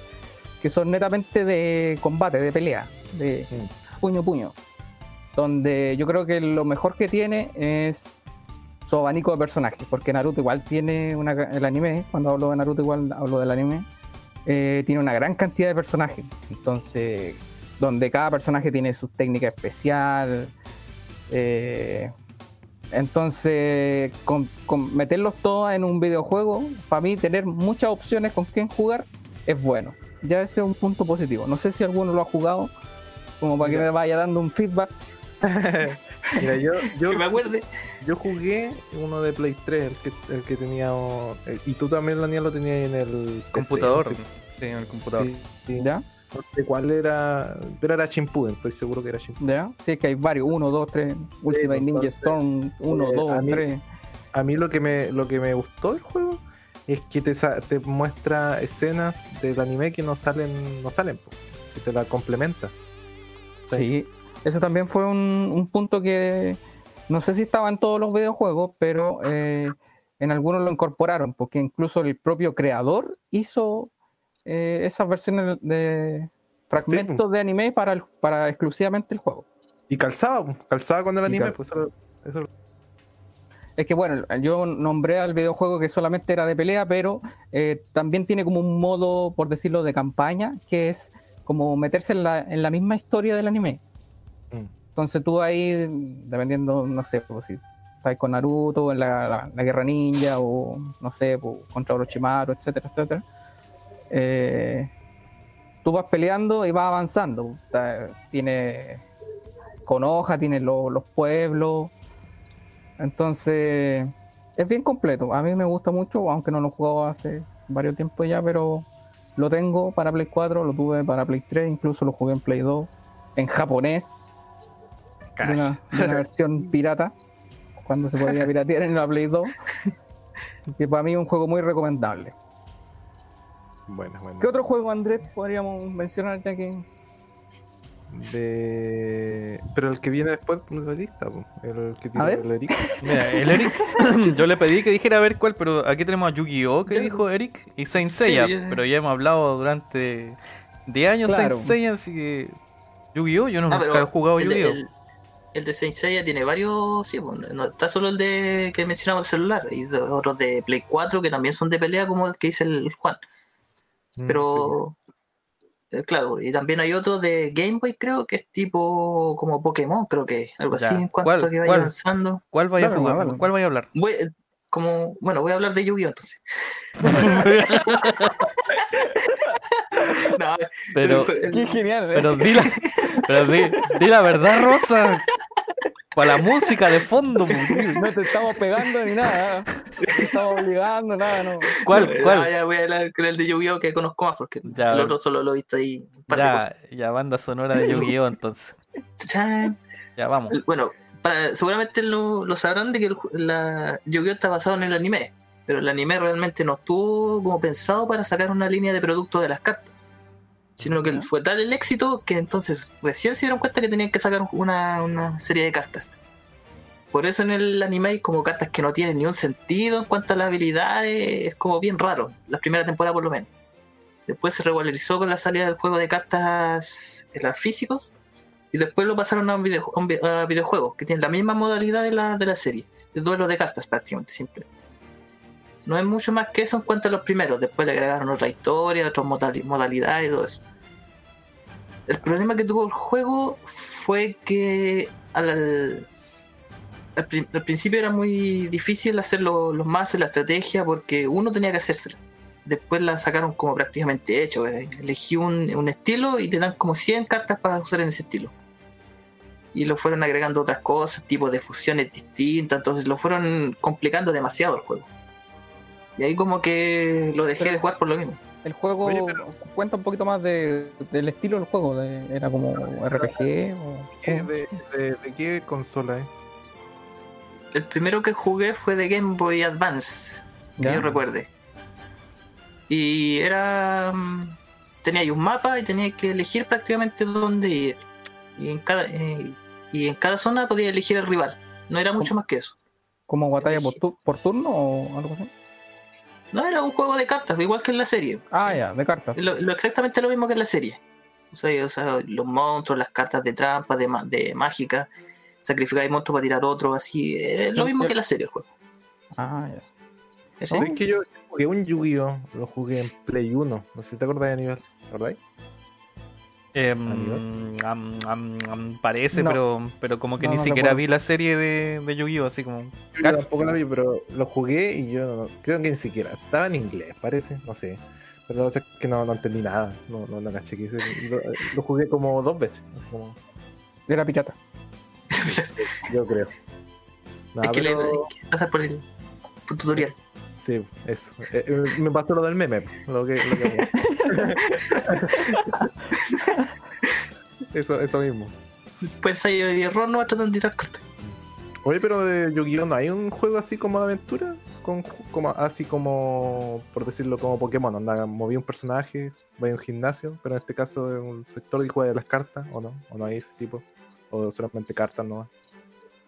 que son netamente de combate, de pelea, de Mm. Donde yo creo que lo mejor que tiene es su abanico de personajes, porque Naruto igual tiene una, el anime, cuando hablo de Naruto igual hablo del anime, eh, tiene una gran cantidad de personajes. Entonces, donde cada personaje tiene su técnica especial. eh, entonces, con, con meterlos todos en un videojuego, para mí tener muchas opciones con quién jugar es bueno. Ya ese es un punto positivo. No sé si alguno lo ha jugado, como para que me vaya dando un feedback. Mira, yo, yo, Que me acuerde. yo jugué uno de Play 3, el que, el que tenía. eh, Y tú también, Daniel, lo tenías en el Computador. Sí, en el computador. Sí, sí. ¿Ya? No sé cuál era. Pero era Chimpuden, estoy seguro que era Chimpuden. ¿Ya? Sí, es que hay varios. 1, 2, 3. Ultimate Ninja Storm. 1, eh, 2, a mí- 3. A mí lo que me, lo que me gustó del juego es que te, sa- te muestra escenas del anime que no salen, no salen, que te la complementa. Sí, ese también fue un, un punto que no sé si estaba en todos los videojuegos, pero eh, en algunos lo incorporaron, porque incluso el propio creador hizo eh, esas versiones de fragmentos de anime para, el- para exclusivamente el juego. Y calzaba, calzaba con el anime, pues eso, eso- Es que bueno, yo nombré al videojuego que solamente era de pelea, pero eh, también tiene como un modo, por decirlo, de campaña, que es como meterse en la, en la misma historia del anime. Entonces tú ahí, dependiendo, no sé, pues, si estás con Naruto en la, la- guerra ninja o no sé, pues, contra Orochimaru, etcétera, etcétera. eh, tú vas peleando y vas avanzando. Tiene con hoja, tiene lo- los pueblos. Entonces, es bien completo. A mí me gusta mucho, aunque no lo he jugado hace varios tiempos ya, pero lo tengo para Play 4, lo tuve para Play 3, incluso lo jugué en Play 2, en japonés, de una, de una versión pirata, cuando se podía piratear en la Play 2. Así que para mí es un juego muy recomendable. bueno, bueno. ¿Qué otro juego, Andrés, podríamos mencionar ya que... De... Pero el que viene después de la lista, el que tiene ver. el Eric. Mira, el Eric, yo le pedí que dijera a ver cuál, pero aquí tenemos a Yu-Gi-Oh! que dijo Eric y Saint Sí, Seiya, ya. pero ya hemos hablado durante 10 años Claro. Saint Seiya, así que Yu-Gi-Oh! yo no Ah, nunca he jugado Yu-Gi-Oh! el, el de Saint Seiya tiene varios, sí, pues, no está solo el de que mencionamos el celular, y de- otros de Play 4 que también son de pelea como el que dice el Juan. Mm, Pero eh, claro, y también hay otro de Game Boy creo que es tipo como Pokémon, creo que algo Ya, así en cuanto ¿cuál- a que vaya cuál? avanzando. ¿Cuál vaya a jugar? ¿Cuál vaya a hablar? Voy, eh, como, bueno, voy a hablar de Yu-Gi-Oh entonces. No, pero, Qué genial, ¿eh? pero di la, pero di, di la verdad, Rosa. Para la música de fondo. po. No te estamos pegando ni nada. No te estamos obligando, nada, no. ¿Cuál? Ya, ¿Cuál? ya voy a hablar con el de Yu-Gi-Oh que conozco más porque Ya, el otro solo lo he visto ahí un par de Ya, cosas. ya, banda sonora de Yu-Gi-Oh! entonces. Ya vamos. Bueno, para- seguramente lo, lo sabrán de que el, la Yu-Gi-Oh está basado en el anime, pero el anime realmente no estuvo como pensado para sacar una línea de producto de las cartas, sino que fue tal el éxito que entonces recién se dieron cuenta que tenían que sacar una, una serie de cartas. Por eso en el anime hay como cartas que no tienen ni un sentido en cuanto a las habilidades, es como bien raro, la primera temporada por lo menos. Después se regularizó con la salida del juego de cartas las físicos y después lo pasaron a, un video- a un vi- a videojuegos que tienen la misma modalidad de la, de la serie, de duelo de cartas prácticamente, simple. No es mucho más que eso en cuanto a los primeros, después le agregaron otra historia, otras modali- modalidades y todo eso. El problema que tuvo el juego fue que al, al, pri- al principio era muy difícil hacer lo- los mazos y la estrategia porque uno tenía que hacérsela. Después la sacaron como prácticamente hecho. eh. Elegí un, un estilo y te dan como 100 cartas para usar en ese estilo. Y lo fueron agregando otras cosas, tipos de fusiones distintas, entonces lo fueron complicando demasiado el juego. Y ahí como que lo dejé de jugar por lo mismo. El juego Oye, pero- cuenta un poquito más de, del estilo del juego. de- ¿Era como RPG? O, ¿Qué- ¿cómo? de, de- de qué consola es? El primero que jugué fue de Game Boy Advance, que ¿Ya? yo recuerde. Y era. mm, Tenía ahí un mapa y tenía que elegir prácticamente dónde ir. Y en cada, eh, y en cada zona podía elegir el rival. No era mucho más que eso. ¿Como batalla por, tu- por turno o algo así? No, era un juego de cartas, igual que en la serie. Ah, ya, de cartas. Lo, lo- exactamente lo mismo que en la serie. O sea, o sea, los monstruos, las cartas de trampa, de, de mágica, sacrificar monstruos para tirar otro, así. eh, lo mismo que en la serie el juego. Ah, ya. Es que yo jugué un Yu-Gi-Oh! Lo jugué en Play 1. No sé si te acuerdas de Aníbal. ¿Te acordáis? Em, parece, No. pero, pero como que No, ni no siquiera recuerdo. vi la serie de, de Yu-Gi-Oh! Así como. Yo tampoco la vi, pero lo jugué y yo no- creo que ni siquiera. Estaba en inglés, parece. No sé. Pero no sé que no, no entendí nada. No, no, no caché. Lo, lo jugué como dos veces. así como- Era pirata. yo creo. No, hay, que pero- leer- hay que pasar por el tutorial. Sí, eso. Eh, eh, me pasó lo del meme. Lo que, lo que eso, eso mismo. Pues de error no va a tratar de tirar cartas. Oye, pero de Yu-Gi-Oh! ¿no hay un juego así como de aventura? con, como, así como, por decirlo, como Pokémon. Anda, moví un personaje, voy a un gimnasio, pero en este caso es un sector que juega de las cartas, ¿o no? ¿O no hay ese tipo? ¿O solamente cartas nomás?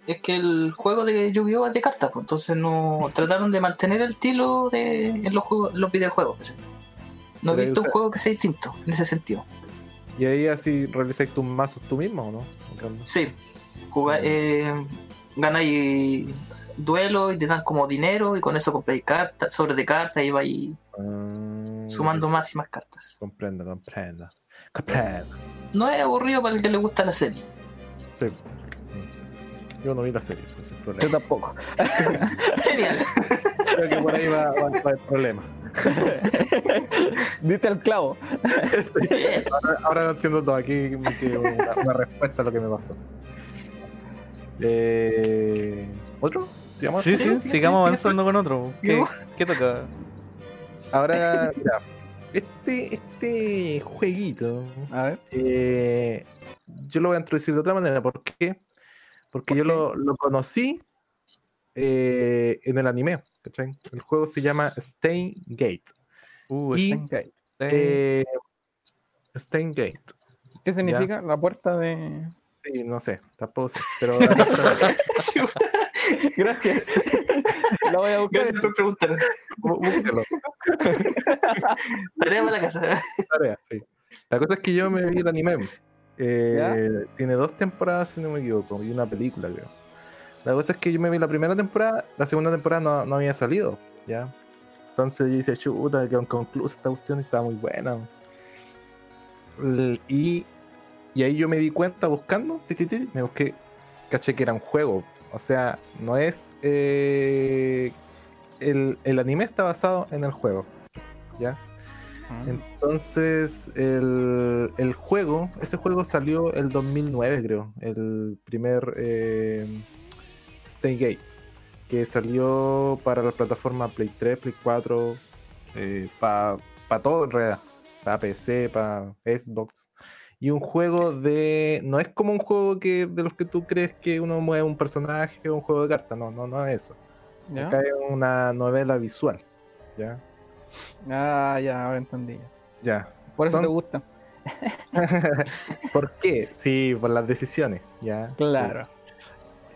Es que el juego de Yu-Gi-Oh! es de cartas, pues, entonces no trataron de mantener el estilo de en los juegos, en los videojuegos. No he visto un juego que sea distinto en ese sentido. Y ahí así realizáis tus mazos tú mismo, ¿o no? Sí, jugar, eh, ganáis duelos y te dan como dinero y con eso compráis cartas, sobres de cartas y vais Ah, sumando más y más cartas. Comprendo, comprendo. Comprendo. No es aburrido para el que le gusta la serie. Sí. Yo no vi la serie, ese es el Yo problema. tampoco. Genial. Creo que por ahí va, va- va el problema. Diste el clavo. Ahora, ahora lo entiendo todo. Aquí me quedó una, una respuesta a lo que me pasó. Eh, ¿Otro? ¿Sigamos? Sí, sí, sigamos avanzando con otro. ¿Qué, toca? Ahora, mira, este, este jueguito, A ver. eh, yo lo voy a introducir de otra manera. ¿Por qué? Porque yo lo, lo conocí eh, en el anime. ¿Cachai? El juego se llama Stain Gate. Uh, Y- Stein Gate. Eh, Stain Gate. ¿Qué significa? La puerta de. Sí, no sé, tampoco sé. Pero Gracias. La voy a buscar. Gracias por preguntar. bú- búsquelo. Tarea para la casa. tarea, sí. La cosa es que yo me vi el anime. Eh, tiene dos temporadas, si no me equivoco, y una película, creo. La cosa es que yo me vi la primera temporada, la segunda temporada no, no había salido, ¿ya? Entonces yo dije, chuta, quedó inconclusa esta cuestión y estaba muy buena. Y, y ahí yo me di cuenta buscando, ti, ti, ti, me busqué, caché que era un juego. O sea, no es... eh, el, el anime está basado en el juego, ¿ya? Entonces, el, el juego, ese juego salió el 2009, creo. El primer eh, Gate, que salió para la plataforma Play 3, Play 4, para todo en realidad. Para PC, para Xbox. Y un juego de. No es como un juego que de los que tú crees que uno mueve un personaje o un juego de cartas. No, no, no es eso. ¿Ya? Acá es una novela visual. ¿Ya? Ah, ya, ahora entendí. Ya. Por eso Son- te gusta. ¿Por qué? Sí, por las decisiones, ya. Claro.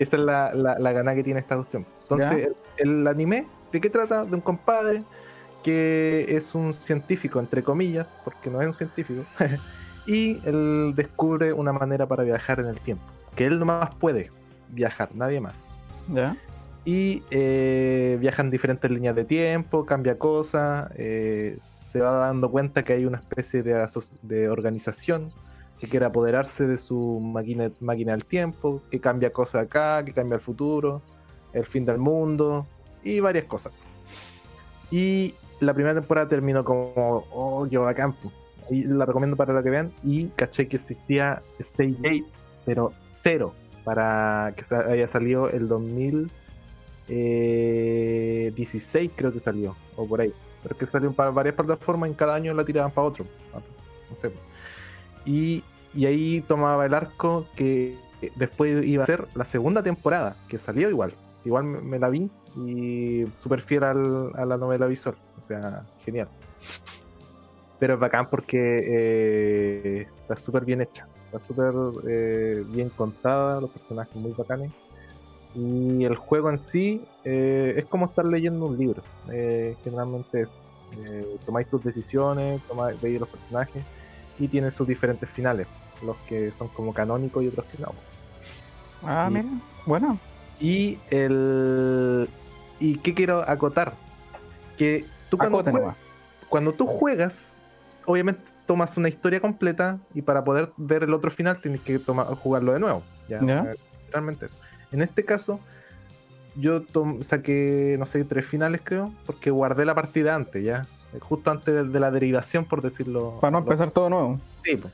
Esa es la, la, la gana que tiene esta cuestión. Entonces, el, el anime, ¿de qué trata? De un compadre que es un científico, entre comillas, porque no es un científico, y él descubre una manera para viajar en el tiempo. Que él nomás puede viajar, nadie más. ¿Ya? Y eh, viaja en diferentes líneas de tiempo, cambia cosas, eh, se va dando cuenta que hay una especie de, de organización que quiere apoderarse de su máquina, máquina del tiempo, que cambia cosas acá, que cambia el futuro, el fin del mundo y varias cosas. Y la primera temporada terminó como, oh, qué bacán. po. Y la recomiendo para lo que vean. Y caché que existía Stay Gate, pero cero, para que haya salido el 2016 creo que salió, o por ahí. Pero que salió para varias plataformas y en cada año la tiraban para otro. No sé. Y, y ahí tomaba el arco que después iba a ser la segunda temporada, que salió igual. Igual me, la vi y súper fiel al- a la novela visual. O sea, genial. Pero es bacán porque eh, está súper bien hecha. Está súper eh, bien contada, los personajes muy bacanes. Y el juego en sí eh, es como estar leyendo un libro. Eh, generalmente eh, tomáis tus decisiones, tomáis, veis los personajes y tiene sus diferentes finales. Los que son como canónicos y otros que no. Ah, mira. Bueno. Y el. ¿Y qué quiero acotar? Que tú cuando, juegas, cuando tú juegas, obviamente tomas una historia completa y para poder ver el otro final tienes que tomar, jugarlo de nuevo. Ya, Realmente eso. En este caso, yo saqué, no sé, tres finales creo, porque guardé la partida antes, ya. Justo antes de, de la derivación, por decirlo. Para no lo- empezar todo nuevo. Sí, pues.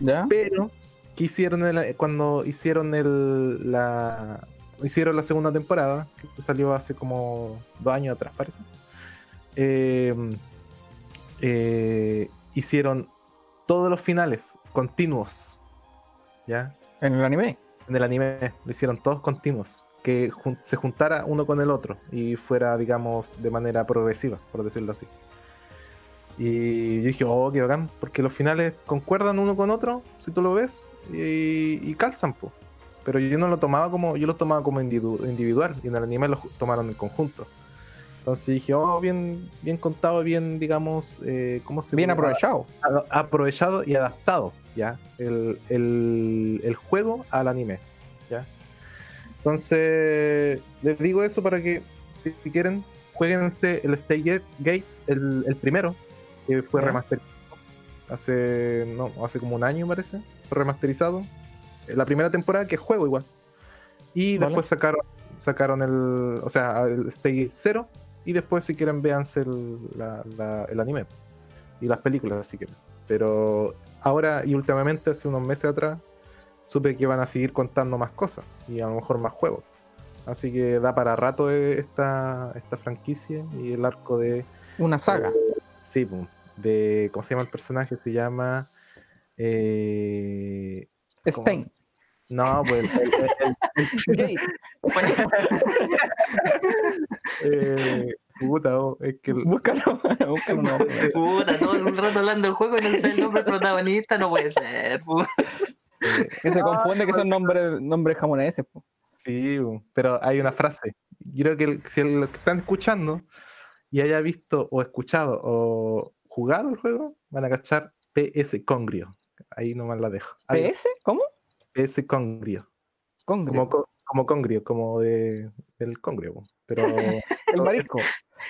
¿Ya? Pero, ¿qué hicieron el- cuando hicieron el, la, hicieron la segunda temporada? Que salió hace como dos años atrás, parece. Eh, eh, hicieron todos los finales continuos. ¿Ya? En el anime. En el anime lo hicieron todos continuos. que jun- se juntara uno con el otro y fuera, digamos, de manera progresiva, por decirlo así. Y yo dije, oh, qué bacán, porque los finales concuerdan uno con otro, si tú lo ves, y, y calzan, po. Pero yo no lo tomaba como, yo lo tomaba como individu- individual, y en el anime lo tomaron en conjunto. Entonces dije, oh, bien, bien contado, bien, digamos, eh, ¿cómo se Bien llama? aprovechado. a- aprovechado y adaptado ya el, el- el juego al anime ya entonces les digo eso para que si, quieren jueguense el Stay Gate, Gate, el, el primero que fue remasterizado hace no hace como un año parece fue remasterizado Eh, la primera temporada que es juego igual y Vale. después sacaron sacaron el o sea el Stay Gate 0 y después si quieren véanse el, la- la- el anime y las películas si quieren pero ahora y últimamente, hace unos meses atrás, supe que van a seguir contando más cosas y a lo mejor más juegos. Así que da para rato eh, esta, esta franquicia y el arco de. Una saga. Sí, pum, de. ¿Cómo se llama el personaje? Se llama. Eh, ¿cómo Stein. se- no, pues. el- el- eh, puta, oh, es que. el- Búscalo. Búscalo. no. Puta, todo el rato hablando del juego y no sé el nombre del protagonista, no puede ser. eh, Que se confunde que son nombres, nombres japoneses. po. Sí, pero hay una frase. Yo creo que el- si el- los que están escuchando y haya visto o escuchado o jugado el juego, van a cachar PS Congrio. Ahí nomás la dejo. Ahí, ¿PS? ¿Cómo? PS Congrio. Congrio. Como, co- como Congrio, como de, del Congrio. Pero El marisco.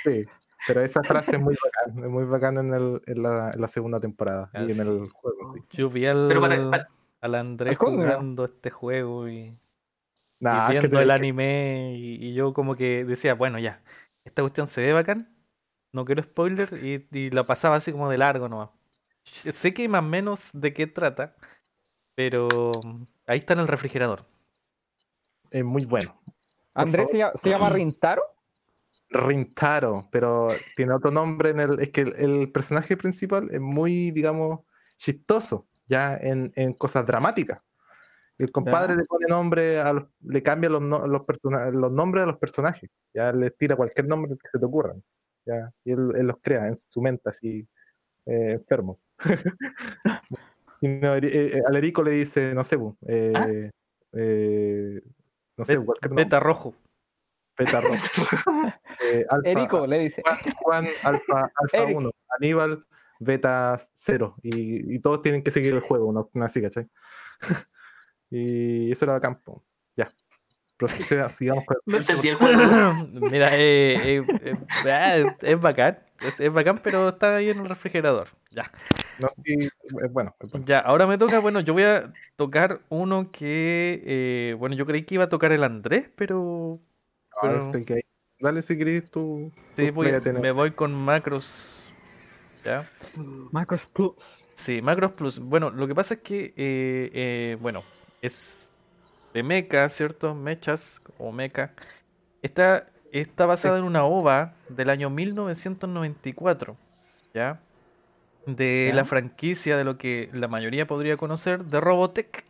sí, pero esa frase es muy bacán. Es muy bacán en, el- en la, en la segunda temporada y en el juego. Sí. Yo vi al, Pero para- para- al Andrés jugando este juego y, y Nah, es que viendo el que- anime y, y yo como que decía, bueno, ya, esta cuestión se ve bacán, no quiero spoiler y, y la pasaba así como de largo nomás. Sé que más o menos de qué trata, pero ahí está en el refrigerador. es muy bueno. Andrés favor. se llama, se llama Rintaro. Rintaro, pero tiene otro nombre en el. Es que el, el personaje principal es muy, digamos, chistoso, ya en, en cosas dramáticas. El compadre le pone nombre a los, le cambia los, no- los, los nombres a los personajes. Ya le tira cualquier nombre que se te ocurra. Ya, y él, él los crea en su mente así, eh, enfermo. y no, eh, eh, al Erico le dice, no sé, bu, eh, no sé. Beta rojo. Beta rojo. Alfa- Erico le dice. Juan, Juan, Alfa, Alfa Eric. 1, Aníbal, Beta 0. Y, y todos tienen que seguir el juego, una así, ¿cachai? y eso era campo. Ya. Proceda, sigamos con No entendí el juego. Mira, eh, eh, eh, ah, es, bacán, es, es bacán, pero está ahí en el refrigerador. Ya. no, sí, es bueno, es bueno. Ya, ahora me toca, bueno, yo voy a tocar uno que, eh, bueno, yo creí que iba a tocar el Andrés, pero Ah, pero- este que- Dale si querés tú. sí, tú voy- me voy con Macros. ¿Ya? Macros Plus. Sí, Macros Plus. Bueno, lo que pasa es que, eh, eh, bueno, es de mecha, ¿cierto? Mechas o mecha. Está, está basada en una ova del año 1994, ¿ya? De Ya. la franquicia de lo que la mayoría podría conocer, de Robotech.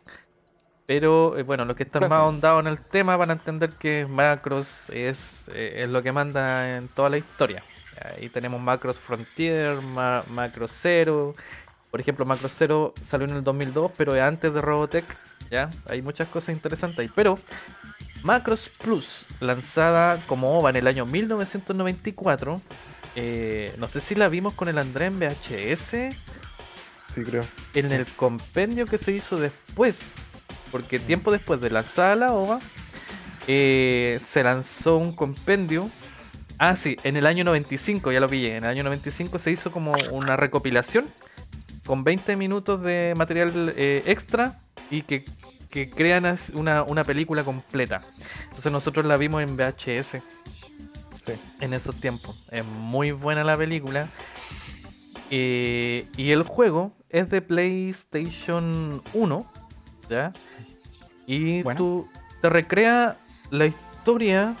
Pero, eh, bueno, los que están más ahondados en el tema van a entender que Macros es, eh, es lo que manda en toda la historia. Ahí tenemos Macros Frontier, Ma- Macros Zero. Por ejemplo, Macros Zero salió en el 2002, pero es antes de Robotech. ¿Ya? Hay muchas cosas interesantes ahí. Pero Macros Plus, lanzada como OVA en el año 1994. eh, no sé si la vimos con el André en VHS Sí, creo. en el compendio que se hizo después, porque tiempo después de lanzada la OVA, eh, se lanzó un compendio. Ah, sí, en el año 95, ya lo pillé. En el año 95 se hizo como una recopilación con 20 minutos de material eh, extra y que, que crean una, una película completa. Entonces nosotros la vimos en VHS Sí. en esos tiempos. Es muy buena la película. Eh, y el juego es de PlayStation 1, ¿ya? Y Bueno. tú te recrea la historia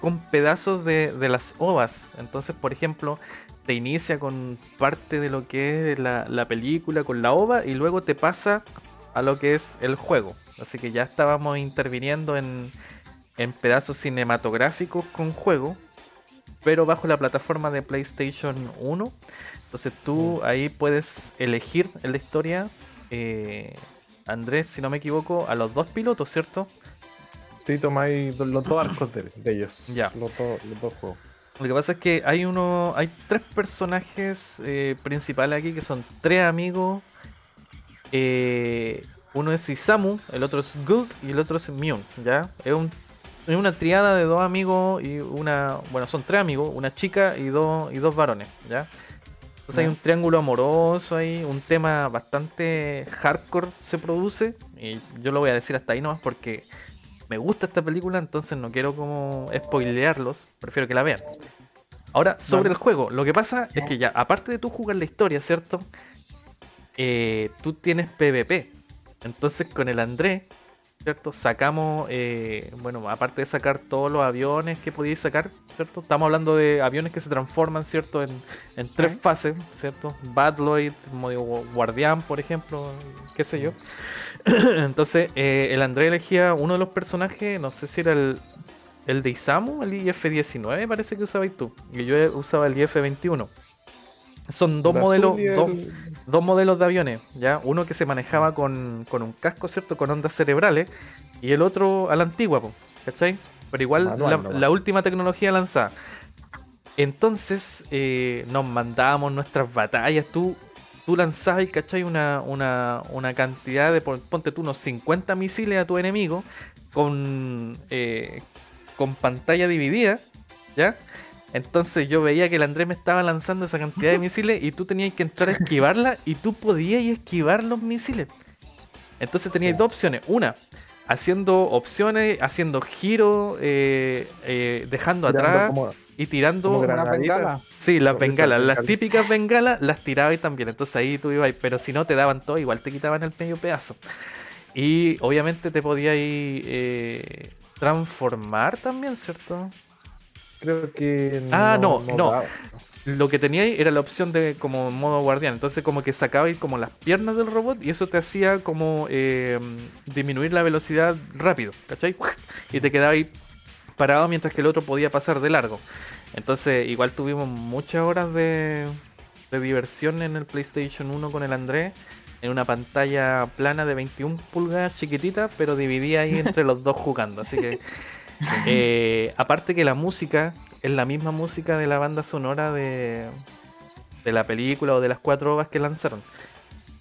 con pedazos de, de las ovas. Entonces, por ejemplo, te inicia con parte de lo que es la, la película, con la ova, y luego te pasa a lo que es el juego. Así que ya estábamos interviniendo en, en pedazos cinematográficos con juego, pero bajo la plataforma de PlayStation 1. Entonces tú ahí puedes elegir en la historia, eh, Andrés, si no me equivoco, a los dos pilotos, ¿cierto? Sí, tomáis los dos arcos de, de ellos. Ya. Los, dos- los dos juegos. Lo que pasa es que hay uno, hay tres personajes eh, principales aquí que son tres amigos. Eh, uno es Isamu, el otro es Gult y el otro es Myun, ¿ya? Es, un- es una triada de dos amigos y una, bueno, son tres amigos, una chica y dos y dos varones, ¿ya? Entonces hay un triángulo amoroso ahí, un tema bastante hardcore se produce y yo lo voy a decir hasta ahí nomás porque me gusta esta película, entonces no quiero como spoilearlos, prefiero que la vean. Ahora, sobre el juego, lo que pasa es que ya, aparte de tú jugar la historia, ¿cierto? Eh, tú tienes PvP. Entonces con el Andrés, ¿cierto? Sacamos, eh, bueno, aparte de sacar todos los aviones que podíais sacar, ¿cierto? Estamos hablando de aviones que se transforman, ¿cierto? En, en tres Sí. fases, ¿cierto? Badloid, guardián, por ejemplo, qué sé yo. Entonces, eh, el Andrés elegía uno de los personajes, no sé si era el, el de Isamu, el IF-19 parece que usabas tú. Y yo usaba el IF-21. Son dos El modelos, dos, dos modelos de aviones, ¿ya? Uno que se manejaba con, con un casco, ¿cierto? Con ondas cerebrales. Y el otro a la antigua, ¿cachai? Pero igual Manual la, última tecnología lanzada. Entonces eh, nos mandábamos nuestras batallas. Tú, tú lanzabas, ¿cachai? Una, una, una cantidad de, pon- ponte tú, unos 50 misiles a tu enemigo con, eh, con pantalla dividida, ¿ya? Entonces yo veía que el Andrés me estaba lanzando esa cantidad de misiles y tú tenías que entrar a esquivarla y tú podías esquivar los misiles. Entonces tenías dos opciones. Una, haciendo opciones, haciendo giros, eh, eh, dejando tirando atrás como- y tirando... como Una bengala. Sí, las bengalas, las típicas bengalas las tiraba y también. Entonces ahí tú ibas, pero si no te daban todo, igual te quitaban el medio pedazo. Y obviamente te podías ir, eh, transformar también, ¿cierto? Creo que. Ah, no, no. Lo que tenía ahí era la opción de como modo guardián. Entonces como que sacaba ahí como las piernas del robot y eso te hacía como eh, disminuir la velocidad rápido, ¿cachai? Y te quedaba ahí parado mientras que el otro podía pasar de largo. Entonces igual tuvimos muchas horas de, de diversión en el PlayStation 1 con el Andrés. En una pantalla plana de 21 pulgadas chiquitita, pero dividida ahí entre los dos jugando. Así que eh, aparte que la música es la misma música de la banda sonora de, de la película o de las cuatro ovas que lanzaron.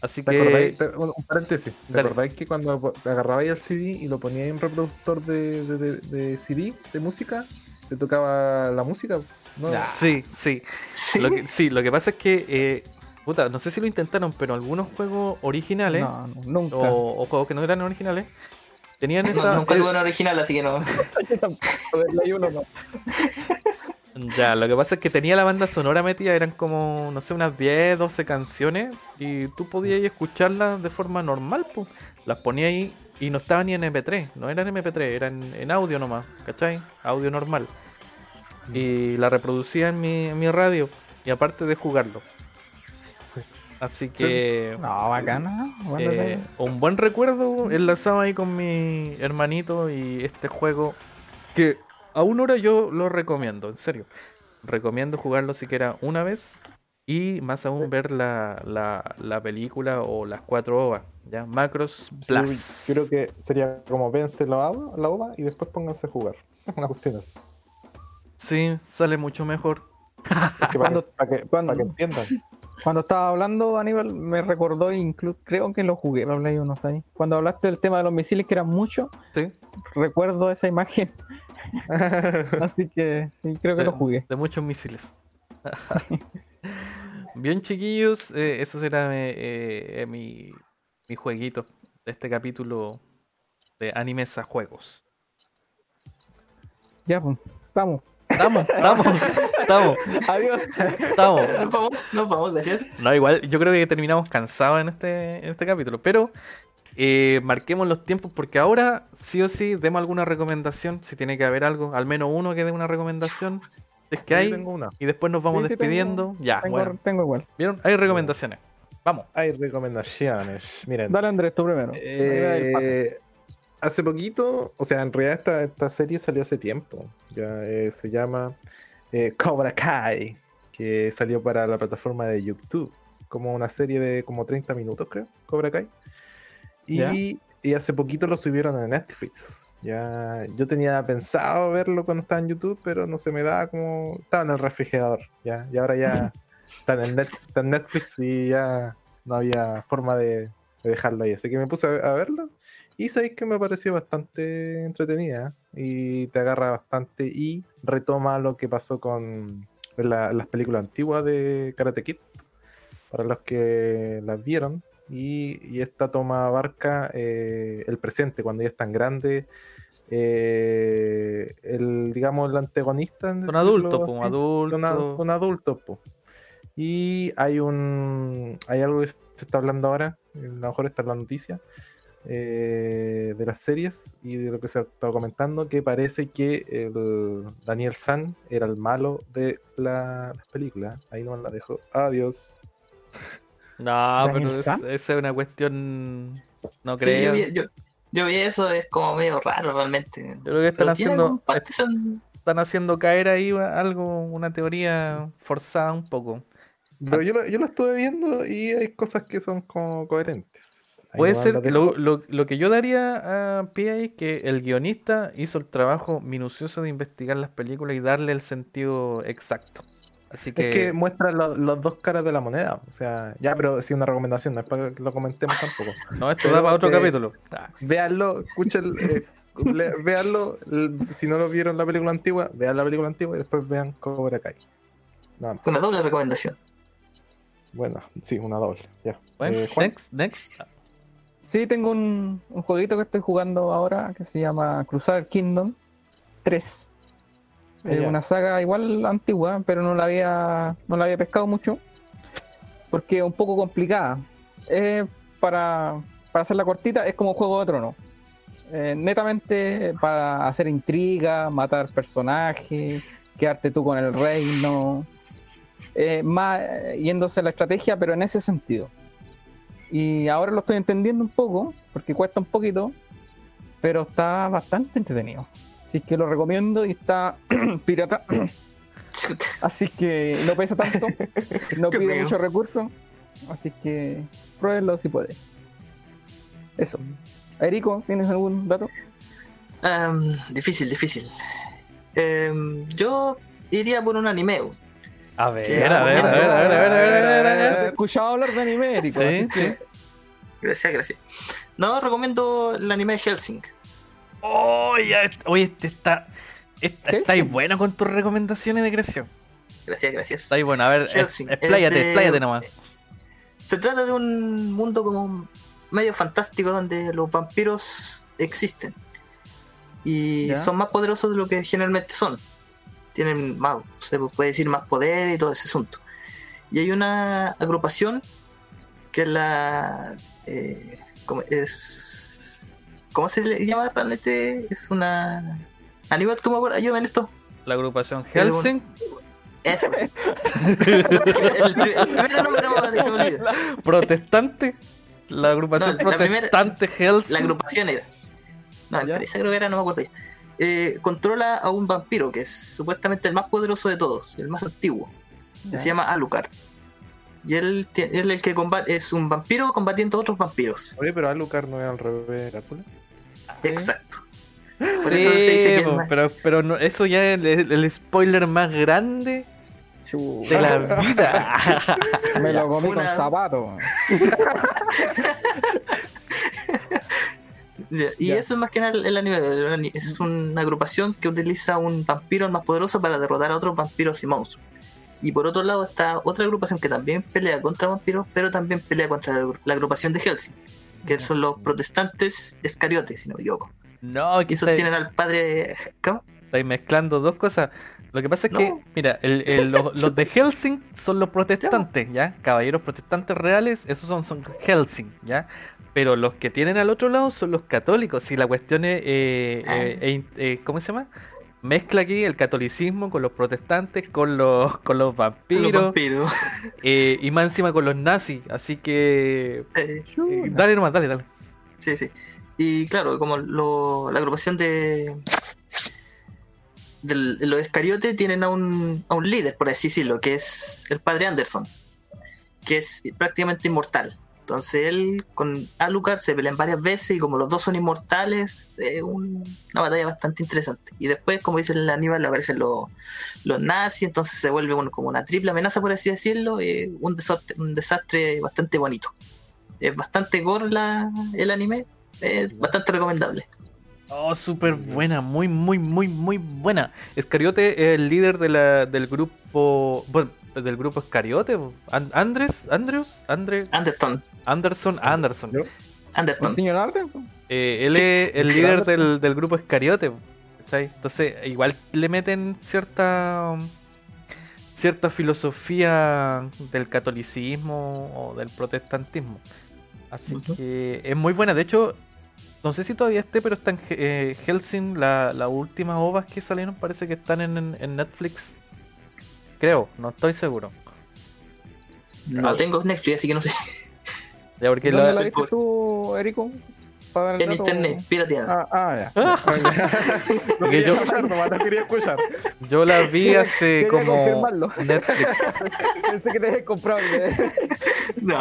Así ¿Te que acordáis? Te- un paréntesis. ¿Te acordáis que cuando agarrabais el CD y lo poníais en un reproductor de, de, de- de CD, de música, te tocaba la música? ¿no? sí, sí. Sí. Lo que, sí, lo que pasa es que, eh, puta, no sé si lo intentaron, pero algunos juegos originales No, no, nunca. o, o juegos que no eran originales tenían No, esa. nunca eh, tuve una original, así que no. No. Ya, lo que pasa es que tenía la banda sonora metida, eran como, no sé, unas 10, 12 canciones y tú podías escucharlas de forma normal, pues. Las ponías ahí y no estaban ni en MP3, no eran MP3, eran en audio nomás, ¿cachai? Audio normal. Y la reproducía en mi, en mi radio y aparte de jugarlo. Sí. Así que No, bacana. Eh, un buen recuerdo enlazado ahí con mi hermanito y este juego que aún ahora yo lo recomiendo, en serio. Recomiendo jugarlo siquiera una vez y más aún ver la, la, la película o las cuatro ovas, ¿ya? Macros Sí, Plus. creo que sería como vence la ova, la ova y después pónganse a jugar. Una cuestión así. Sí, sale mucho mejor. Es que para, Cuando- que, para que- cuando- para que entiendan. Cuando estaba hablando, Aníbal, me recordó, incluso creo que lo jugué para Play 1, ¿sabes? Cuando hablaste del tema de los misiles, que eran muchos, ¿sí? recuerdo esa imagen. Así que sí, creo que lo jugué. De muchos misiles. Bien, chiquillos, eh, eso será eh, eh, mi, mi jueguito de este capítulo de animes a juegos. Ya, pues, vamos. Estamos, estamos, estamos, Adiós. estamos. Nos vamos, nos vamos, gracias. No, igual, yo creo que terminamos cansados en este, en este capítulo, pero eh, marquemos los tiempos porque ahora sí o sí demos alguna recomendación, si tiene que haber algo, al menos uno que dé una recomendación, si es que hay, tengo una. y después nos vamos Sí, sí, tengo- despidiendo. ya, tengo, bueno, tengo igual. ¿vieron? Hay recomendaciones. Vamos. Hay recomendaciones. Miren. Dale, Andrés, tú primero. Eh, hace poquito, o sea, en realidad esta, esta serie salió hace tiempo. Ya eh, se llama eh, Cobra Kai, que salió para la plataforma de YouTube, como una serie de como 30 minutos, creo, Cobra Kai. Y, y hace poquito lo subieron a Netflix. Ya, yo tenía pensado verlo cuando estaba en YouTube, pero no se me daba como. Estaba en el refrigerador, ya, y ahora ya está en, Net- está en Netflix y ya no había forma de, de dejarlo ahí. Así que me puse a, a verlo y sabéis que me pareció bastante entretenida y te agarra bastante y retoma lo que pasó con la- las películas antiguas de Karate Kid, para los que las vieron. Y, y esta toma abarca eh, el presente, cuando ya es tan grande. eh, el, digamos, el antagonista. en Son decirlo adultos, pues, así, adultos. son, a- son adultos, po. Y hay un hay algo que se está hablando ahora, a lo mejor está en la noticia, eh, de las series y de lo que se ha estado comentando, que parece que el Daniel San era el malo de la, las películas. Ahí no la dejo. Adiós. No, ¿Daniel pero esa es una cuestión. No Sí, creo. yo, vi, yo, yo vi eso, es como medio raro realmente. Yo creo que están haciendo, son- están haciendo caer ahí algo, una teoría forzada un poco. Pero yo lo, yo lo estuve viendo y hay cosas que son como coherentes. Puede ser, lo, lo- lo que yo daría a pie es que el guionista hizo el trabajo minucioso de investigar las películas y darle el sentido exacto. Así que, Es que muestra lo- las dos caras de la moneda. O sea, ya, pero sí una recomendación, no es para que lo comentemos tampoco. no, esto pero da para otro que- capítulo. Ah, Véanlo, escuchen, eh, el- si no lo vieron la película antigua, vean la película antigua y después vean Cobra Kai. Nada más. una doble recomendación. Bueno, sí, una doble. Ya. bueno, Eh, next, next. Sí, tengo un, un jueguito que estoy jugando ahora que se llama Cruzar Kingdom 3. Ah, Es una saga igual antigua, pero no la había, no la había pescado mucho. Porque es un poco complicada. Eh, para, para hacerla cortita, es como Juego de Tronos. Eh, netamente para hacer intriga, matar personajes, quedarte tú con el reino. Eh, más eh, yéndose a la estrategia, pero en ese sentido. Y ahora lo estoy entendiendo un poco, porque cuesta un poquito, pero está bastante entretenido. Así que lo recomiendo y está pirata. Así que no pesa tanto, no Qué pide feo. muchos recursos. Así que pruébenlo si puede. Eso. Erico, ¿tienes algún dato? Am, difícil, difícil. Em, yo iría por un anime. A ver, a ver, a ver, a ver, a ver, a ver, a ver, a ver, a ver. He escuchado hablar de anime, Erico. Sí, así que- sí. Gracias, gracias. No, recomiendo el anime Helsing. Oh, ya oye, este está. Está, estáis bueno con tus recomendaciones de creación. Gracias, gracias. Estáis bueno, a ver, es- Hellsing, expláyate, de- expláyate nomás. Se trata de un mundo como medio fantástico donde los vampiros existen. Y Ya. son más poderosos de lo que generalmente son. Tienen más, se puede decir, más poder y todo ese asunto. Y hay una agrupación que es la. Eh, ¿cómo, es, ¿Cómo se le llama realmente? Es una. Aníbal, ¿tú me acuerdas? Ayúdame en esto. La agrupación El- Helsing. Eso. el, el- primer nombre no me se me olvida. protestante. La agrupación No, la primera- protestante Helsing. La agrupación era. No, ¿Ya? esa creo que era, no me acuerdo ya. Eh, controla a un vampiro que es supuestamente el más poderoso de todos, el más antiguo. que. Se llama Alucard. Y él, él el que combate, es un vampiro combatiendo a otros vampiros. Oye, pero Alucard no era al revés de Drácula. Sí. Exacto. Por Sí, eso se dice que pero, pero no, eso ya es el, el spoiler más grande de la vida. me lo comí Fue con zapato. Y Ya. eso es más que nada el anime. el Es una agrupación que utiliza un vampiro más poderoso para derrotar a otros vampiros y monstruos. Y por otro lado está otra agrupación que también pelea contra vampiros, pero también pelea contra la, la agrupación de Helsing, que son los protestantes escariotes, si no me equivoco. no, que esos estáis, tienen al padre. ¿Cómo? estáis mezclando dos cosas. Lo que pasa es que, mira, el- el- los, los de Helsing son los protestantes, ¿ya? Caballeros protestantes reales, esos son, son Helsing, ¿ya? Pero los que tienen al otro lado son los católicos. Y la cuestión es, eh, Ah. eh, eh, eh, ¿cómo se llama? Mezcla aquí el catolicismo con los protestantes, con los, con los Los vampiros, eh, y más encima con los nazis. Así que... Eh, eh, dale nomás, dale, dale. sí, sí. Y claro, como lo- la agrupación de, del- de los escariotes tienen a un, a un líder, por así decirlo, que es el padre Anderson, que es prácticamente inmortal. Entonces él con Alucard se pelean varias veces y como los dos son inmortales, es un- una batalla bastante interesante. Y después, como dice el Aníbal, aparecen los, los nazis, entonces se vuelve un- como una triple amenaza, por así decirlo, y un, desastre, un desastre bastante bonito. Es bastante gore la- el anime, es bastante recomendable. Oh, súper buena, muy, muy, muy, muy buena. Escariote es el líder de la, del grupo. Bueno, del grupo Escariote. An- Andrés, Andrews, Andre, Anderson, Anderson, Anderson. Yo. ¿El Anderson. señor Arden? Eh, él es el líder del, del grupo Escariote. Entonces, igual le meten cierta cierta filosofía del catolicismo o del protestantismo. Así que es muy buena. De hecho, no sé si todavía esté, pero está en eh, Helsing. La, las últimas ovas que salieron parece que están en, en- en Netflix. Creo, no estoy seguro. No tengo Netflix, así que no sé. Ya porque ¿Dónde la viste tú, Erico? En dato. internet, pirateada. Ah, ah, ya. Ah, No quería yo- escuchar, nomás la quería escuchar. yo la vi hace Quería como. Netflix. Pensé que te habías comprado el- No.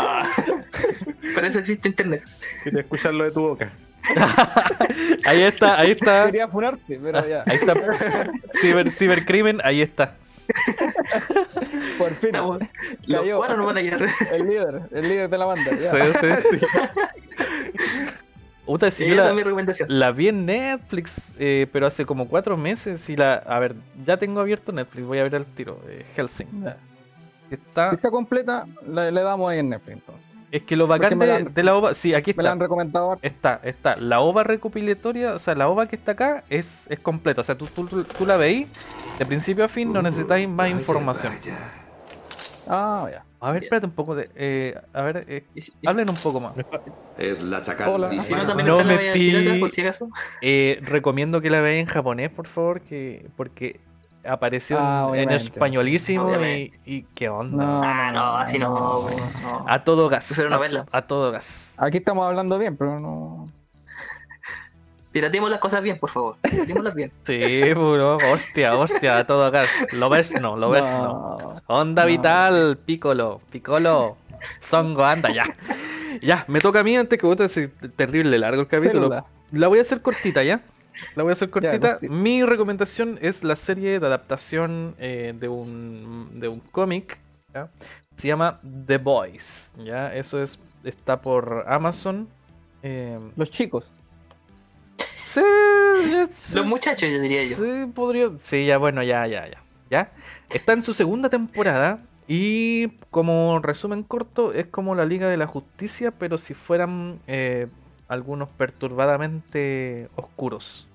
Para eso existe internet. Quería escuchar lo de tu boca. Ahí está, ahí está. Quería funarte, pero ya. Ahí está. Ciber, cibercrimen, ahí está. Por fin. Estamos- Los Cayó. cuatro nos van a quedar. El líder, el líder de la banda. ya. Sí, sí, sí. Puta, si yo la, es mi recomendación. la vi en Netflix, eh, pero hace como cuatro meses y la... A ver, ya tengo abierto Netflix, voy a ver el tiro. eh, Helsing. Está, Si está completa, le, le damos ahí en Netflix entonces. es que lo bacán de, han- de la OVA... Sí, aquí Me la está. han recomendado. Está, está. La OVA recopilatoria, o sea, la OVA que está acá es, es completa. O sea, tú, tú, tú- tú la veis de principio a fin, no necesitáis más información. Ah, ya. A ver, espérate un poco de... eh, a ver, eh, hablen un poco más. Es la Hola. chacal. y si no, está metí- pirata, por si acaso. Eh, recomiendo que la veáis en japonés, por favor, que porque apareció Ah, en- españolísimo y, qué onda. No, Ah, no, así no. no. A todo gas. A, a todo gas. Aquí estamos hablando bien, pero no. Piratemos las cosas bien, por favor. Piratémoslas bien. Sí, puro. Hostia, hostia, a todo gas. Lo ves no, lo ves no. Onda No. vital, Piccolo, Piccolo. Songo, anda ya. Ya, me toca a mí antes que vos te terrible largo el capítulo. Célula. La voy a hacer cortita, ¿ya? La voy a hacer cortita. Mi recomendación es la serie de adaptación eh, de un, de un cómic. Se llama The Boys. ¿ya? Eso es, está por Amazon. Eh, Los chicos. sí, sí, Los muchachos, yo diría yo. Sí, podría. Sí, ya, bueno, ya, ya, ya. ¿Ya? Está en su segunda temporada. Y como resumen corto, es como la Liga de la Justicia, pero si fueran eh, algunos perturbadamente oscuros.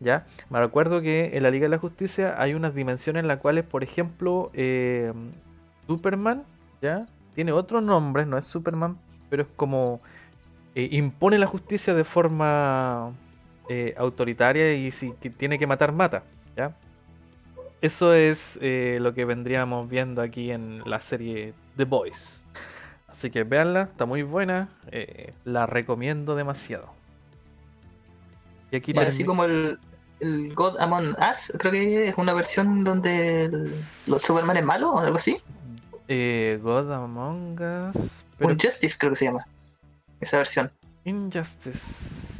¿Ya? Me recuerdo que en la Liga de la Justicia hay unas dimensiones en las cuales, por ejemplo, eh, Superman, ¿ya? Tiene otro nombre, no es Superman, pero es como eh, impone la justicia de forma eh, autoritaria y si tiene que matar, mata, ¿ya? Eso es lo que vendríamos viendo aquí en la serie The Boys. Así que véanla, está muy buena, eh, la recomiendo demasiado. Y aquí Bueno, así como el, el God Among Us, creo que es una versión donde el, los Superman es malo o algo así. eh, God Among Us, pero Injustice creo que se llama. Esa versión. Injustice,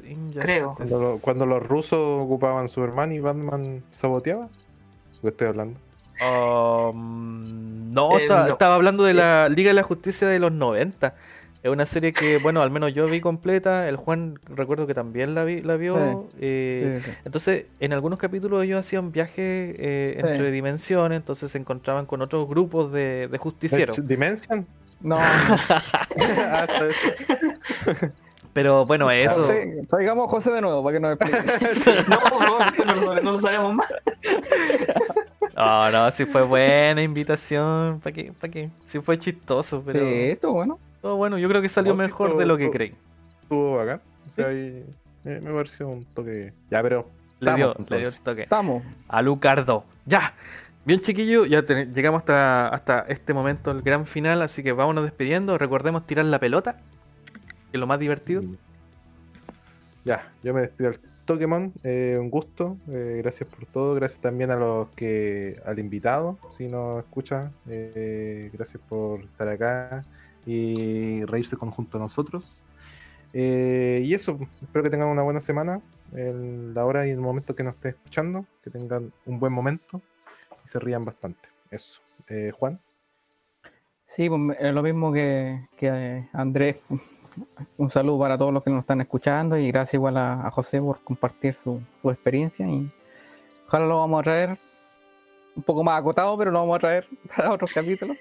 Injustice. Creo. Cuando, lo- cuando los rusos ocupaban Superman y Batman saboteaba. ¿Qué estoy hablando? Um, no, Eh, no. estaba hablando de la Liga de la Justicia de los 90. Es una serie que, bueno, al menos yo vi completa. El Juan, recuerdo que también la, vi, la vio. eh, Sí, sí. Entonces, en algunos capítulos ellos hacían viajes eh, Sí. entre dimensiones, entonces se encontraban con otros grupos de, de justicieros. ¿Dimension? No. Pero bueno, eso. Traigamos a José de nuevo para que nos explique. No, no, lo, no lo sabemos más. No, no, sí fue buena invitación. ¿Para qué? ¿Para qué? Sí fue chistoso, pero. Sí, esto bueno. todo bueno, yo creo que salió No, mejor todo- de lo que todo- creí. Estuvo bacán. O sea, ahí me, me pareció un toque. Ya, pero. Le dio, Estamos, le dio el toque. Estamos. a Lucardo. Ya. Bien chiquillo, ya te- llegamos hasta, hasta este momento, el gran final, así que vámonos despidiendo. Recordemos tirar la pelota, que es lo más divertido. Ya, yo me despido al Pokémon, eh, un gusto, eh, gracias por todo, gracias también a los que, al invitado, si nos escucha, eh, gracias por estar acá y reírse con- junto a nosotros. Y eso, espero que tengan una buena semana, en la hora y el momento que nos estén escuchando, que tengan un buen momento y se rían bastante. Eso. Juan, Sí, pues es lo mismo que, que Andrés. Un saludo para todos los que nos están escuchando y gracias igual a, a José por compartir su, su experiencia y ojalá lo vamos a traer un poco más acotado, pero lo vamos a traer para otros capítulos.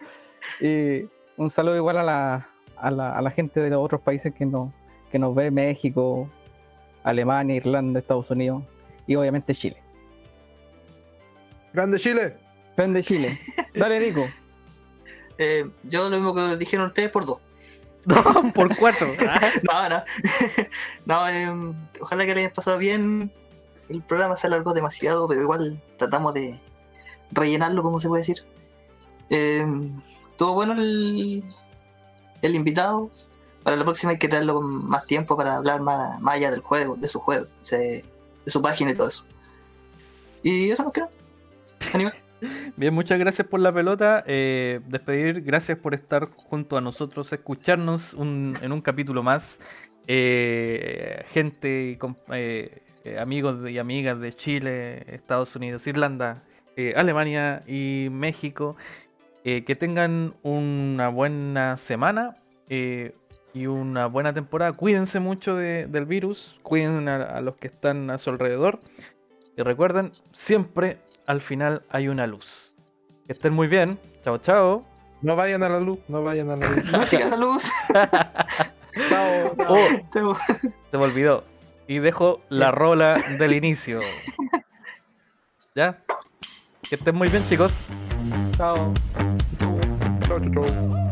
Y un saludo igual a la, a la, a la gente de los otros países que nos, que nos ve, México, Alemania, Irlanda, Estados Unidos y obviamente Chile. ¡Grande Chile! Grande Chile. Dale, Nico. Eh, yo lo mismo que dijeron ustedes por dos. No, por cuatro. No, no. no em, ojalá que le hayan pasado bien. El programa se alargó demasiado, pero igual tratamos de rellenarlo, como se puede decir. Em, Estuvo bueno el, el invitado. Para la próxima hay que traerlo con más tiempo para hablar más, más allá del juego, de su juego, de, su página y todo eso. Y eso nos queda. Aníbal. Bien, muchas gracias por la pelota. Eh, despedir, gracias por estar junto a nosotros, escucharnos un- en un capítulo más. Eh, gente, eh, eh, amigos y amigas de Chile, Estados Unidos, Irlanda, Alemania y México. Que tengan una buena semana y una buena temporada. Cuídense mucho de- del virus, cuiden a los que están a su alrededor. Y recuerden, siempre al final hay una luz. Que estén muy bien. Chao, chao. No vayan a la luz, no vayan a la luz. No sigan la luz. Chao. Oh, se me olvidó. Y dejo la rola del inicio. ¿Ya? Que estén muy bien, chicos. Chao. Chau, chau, chau.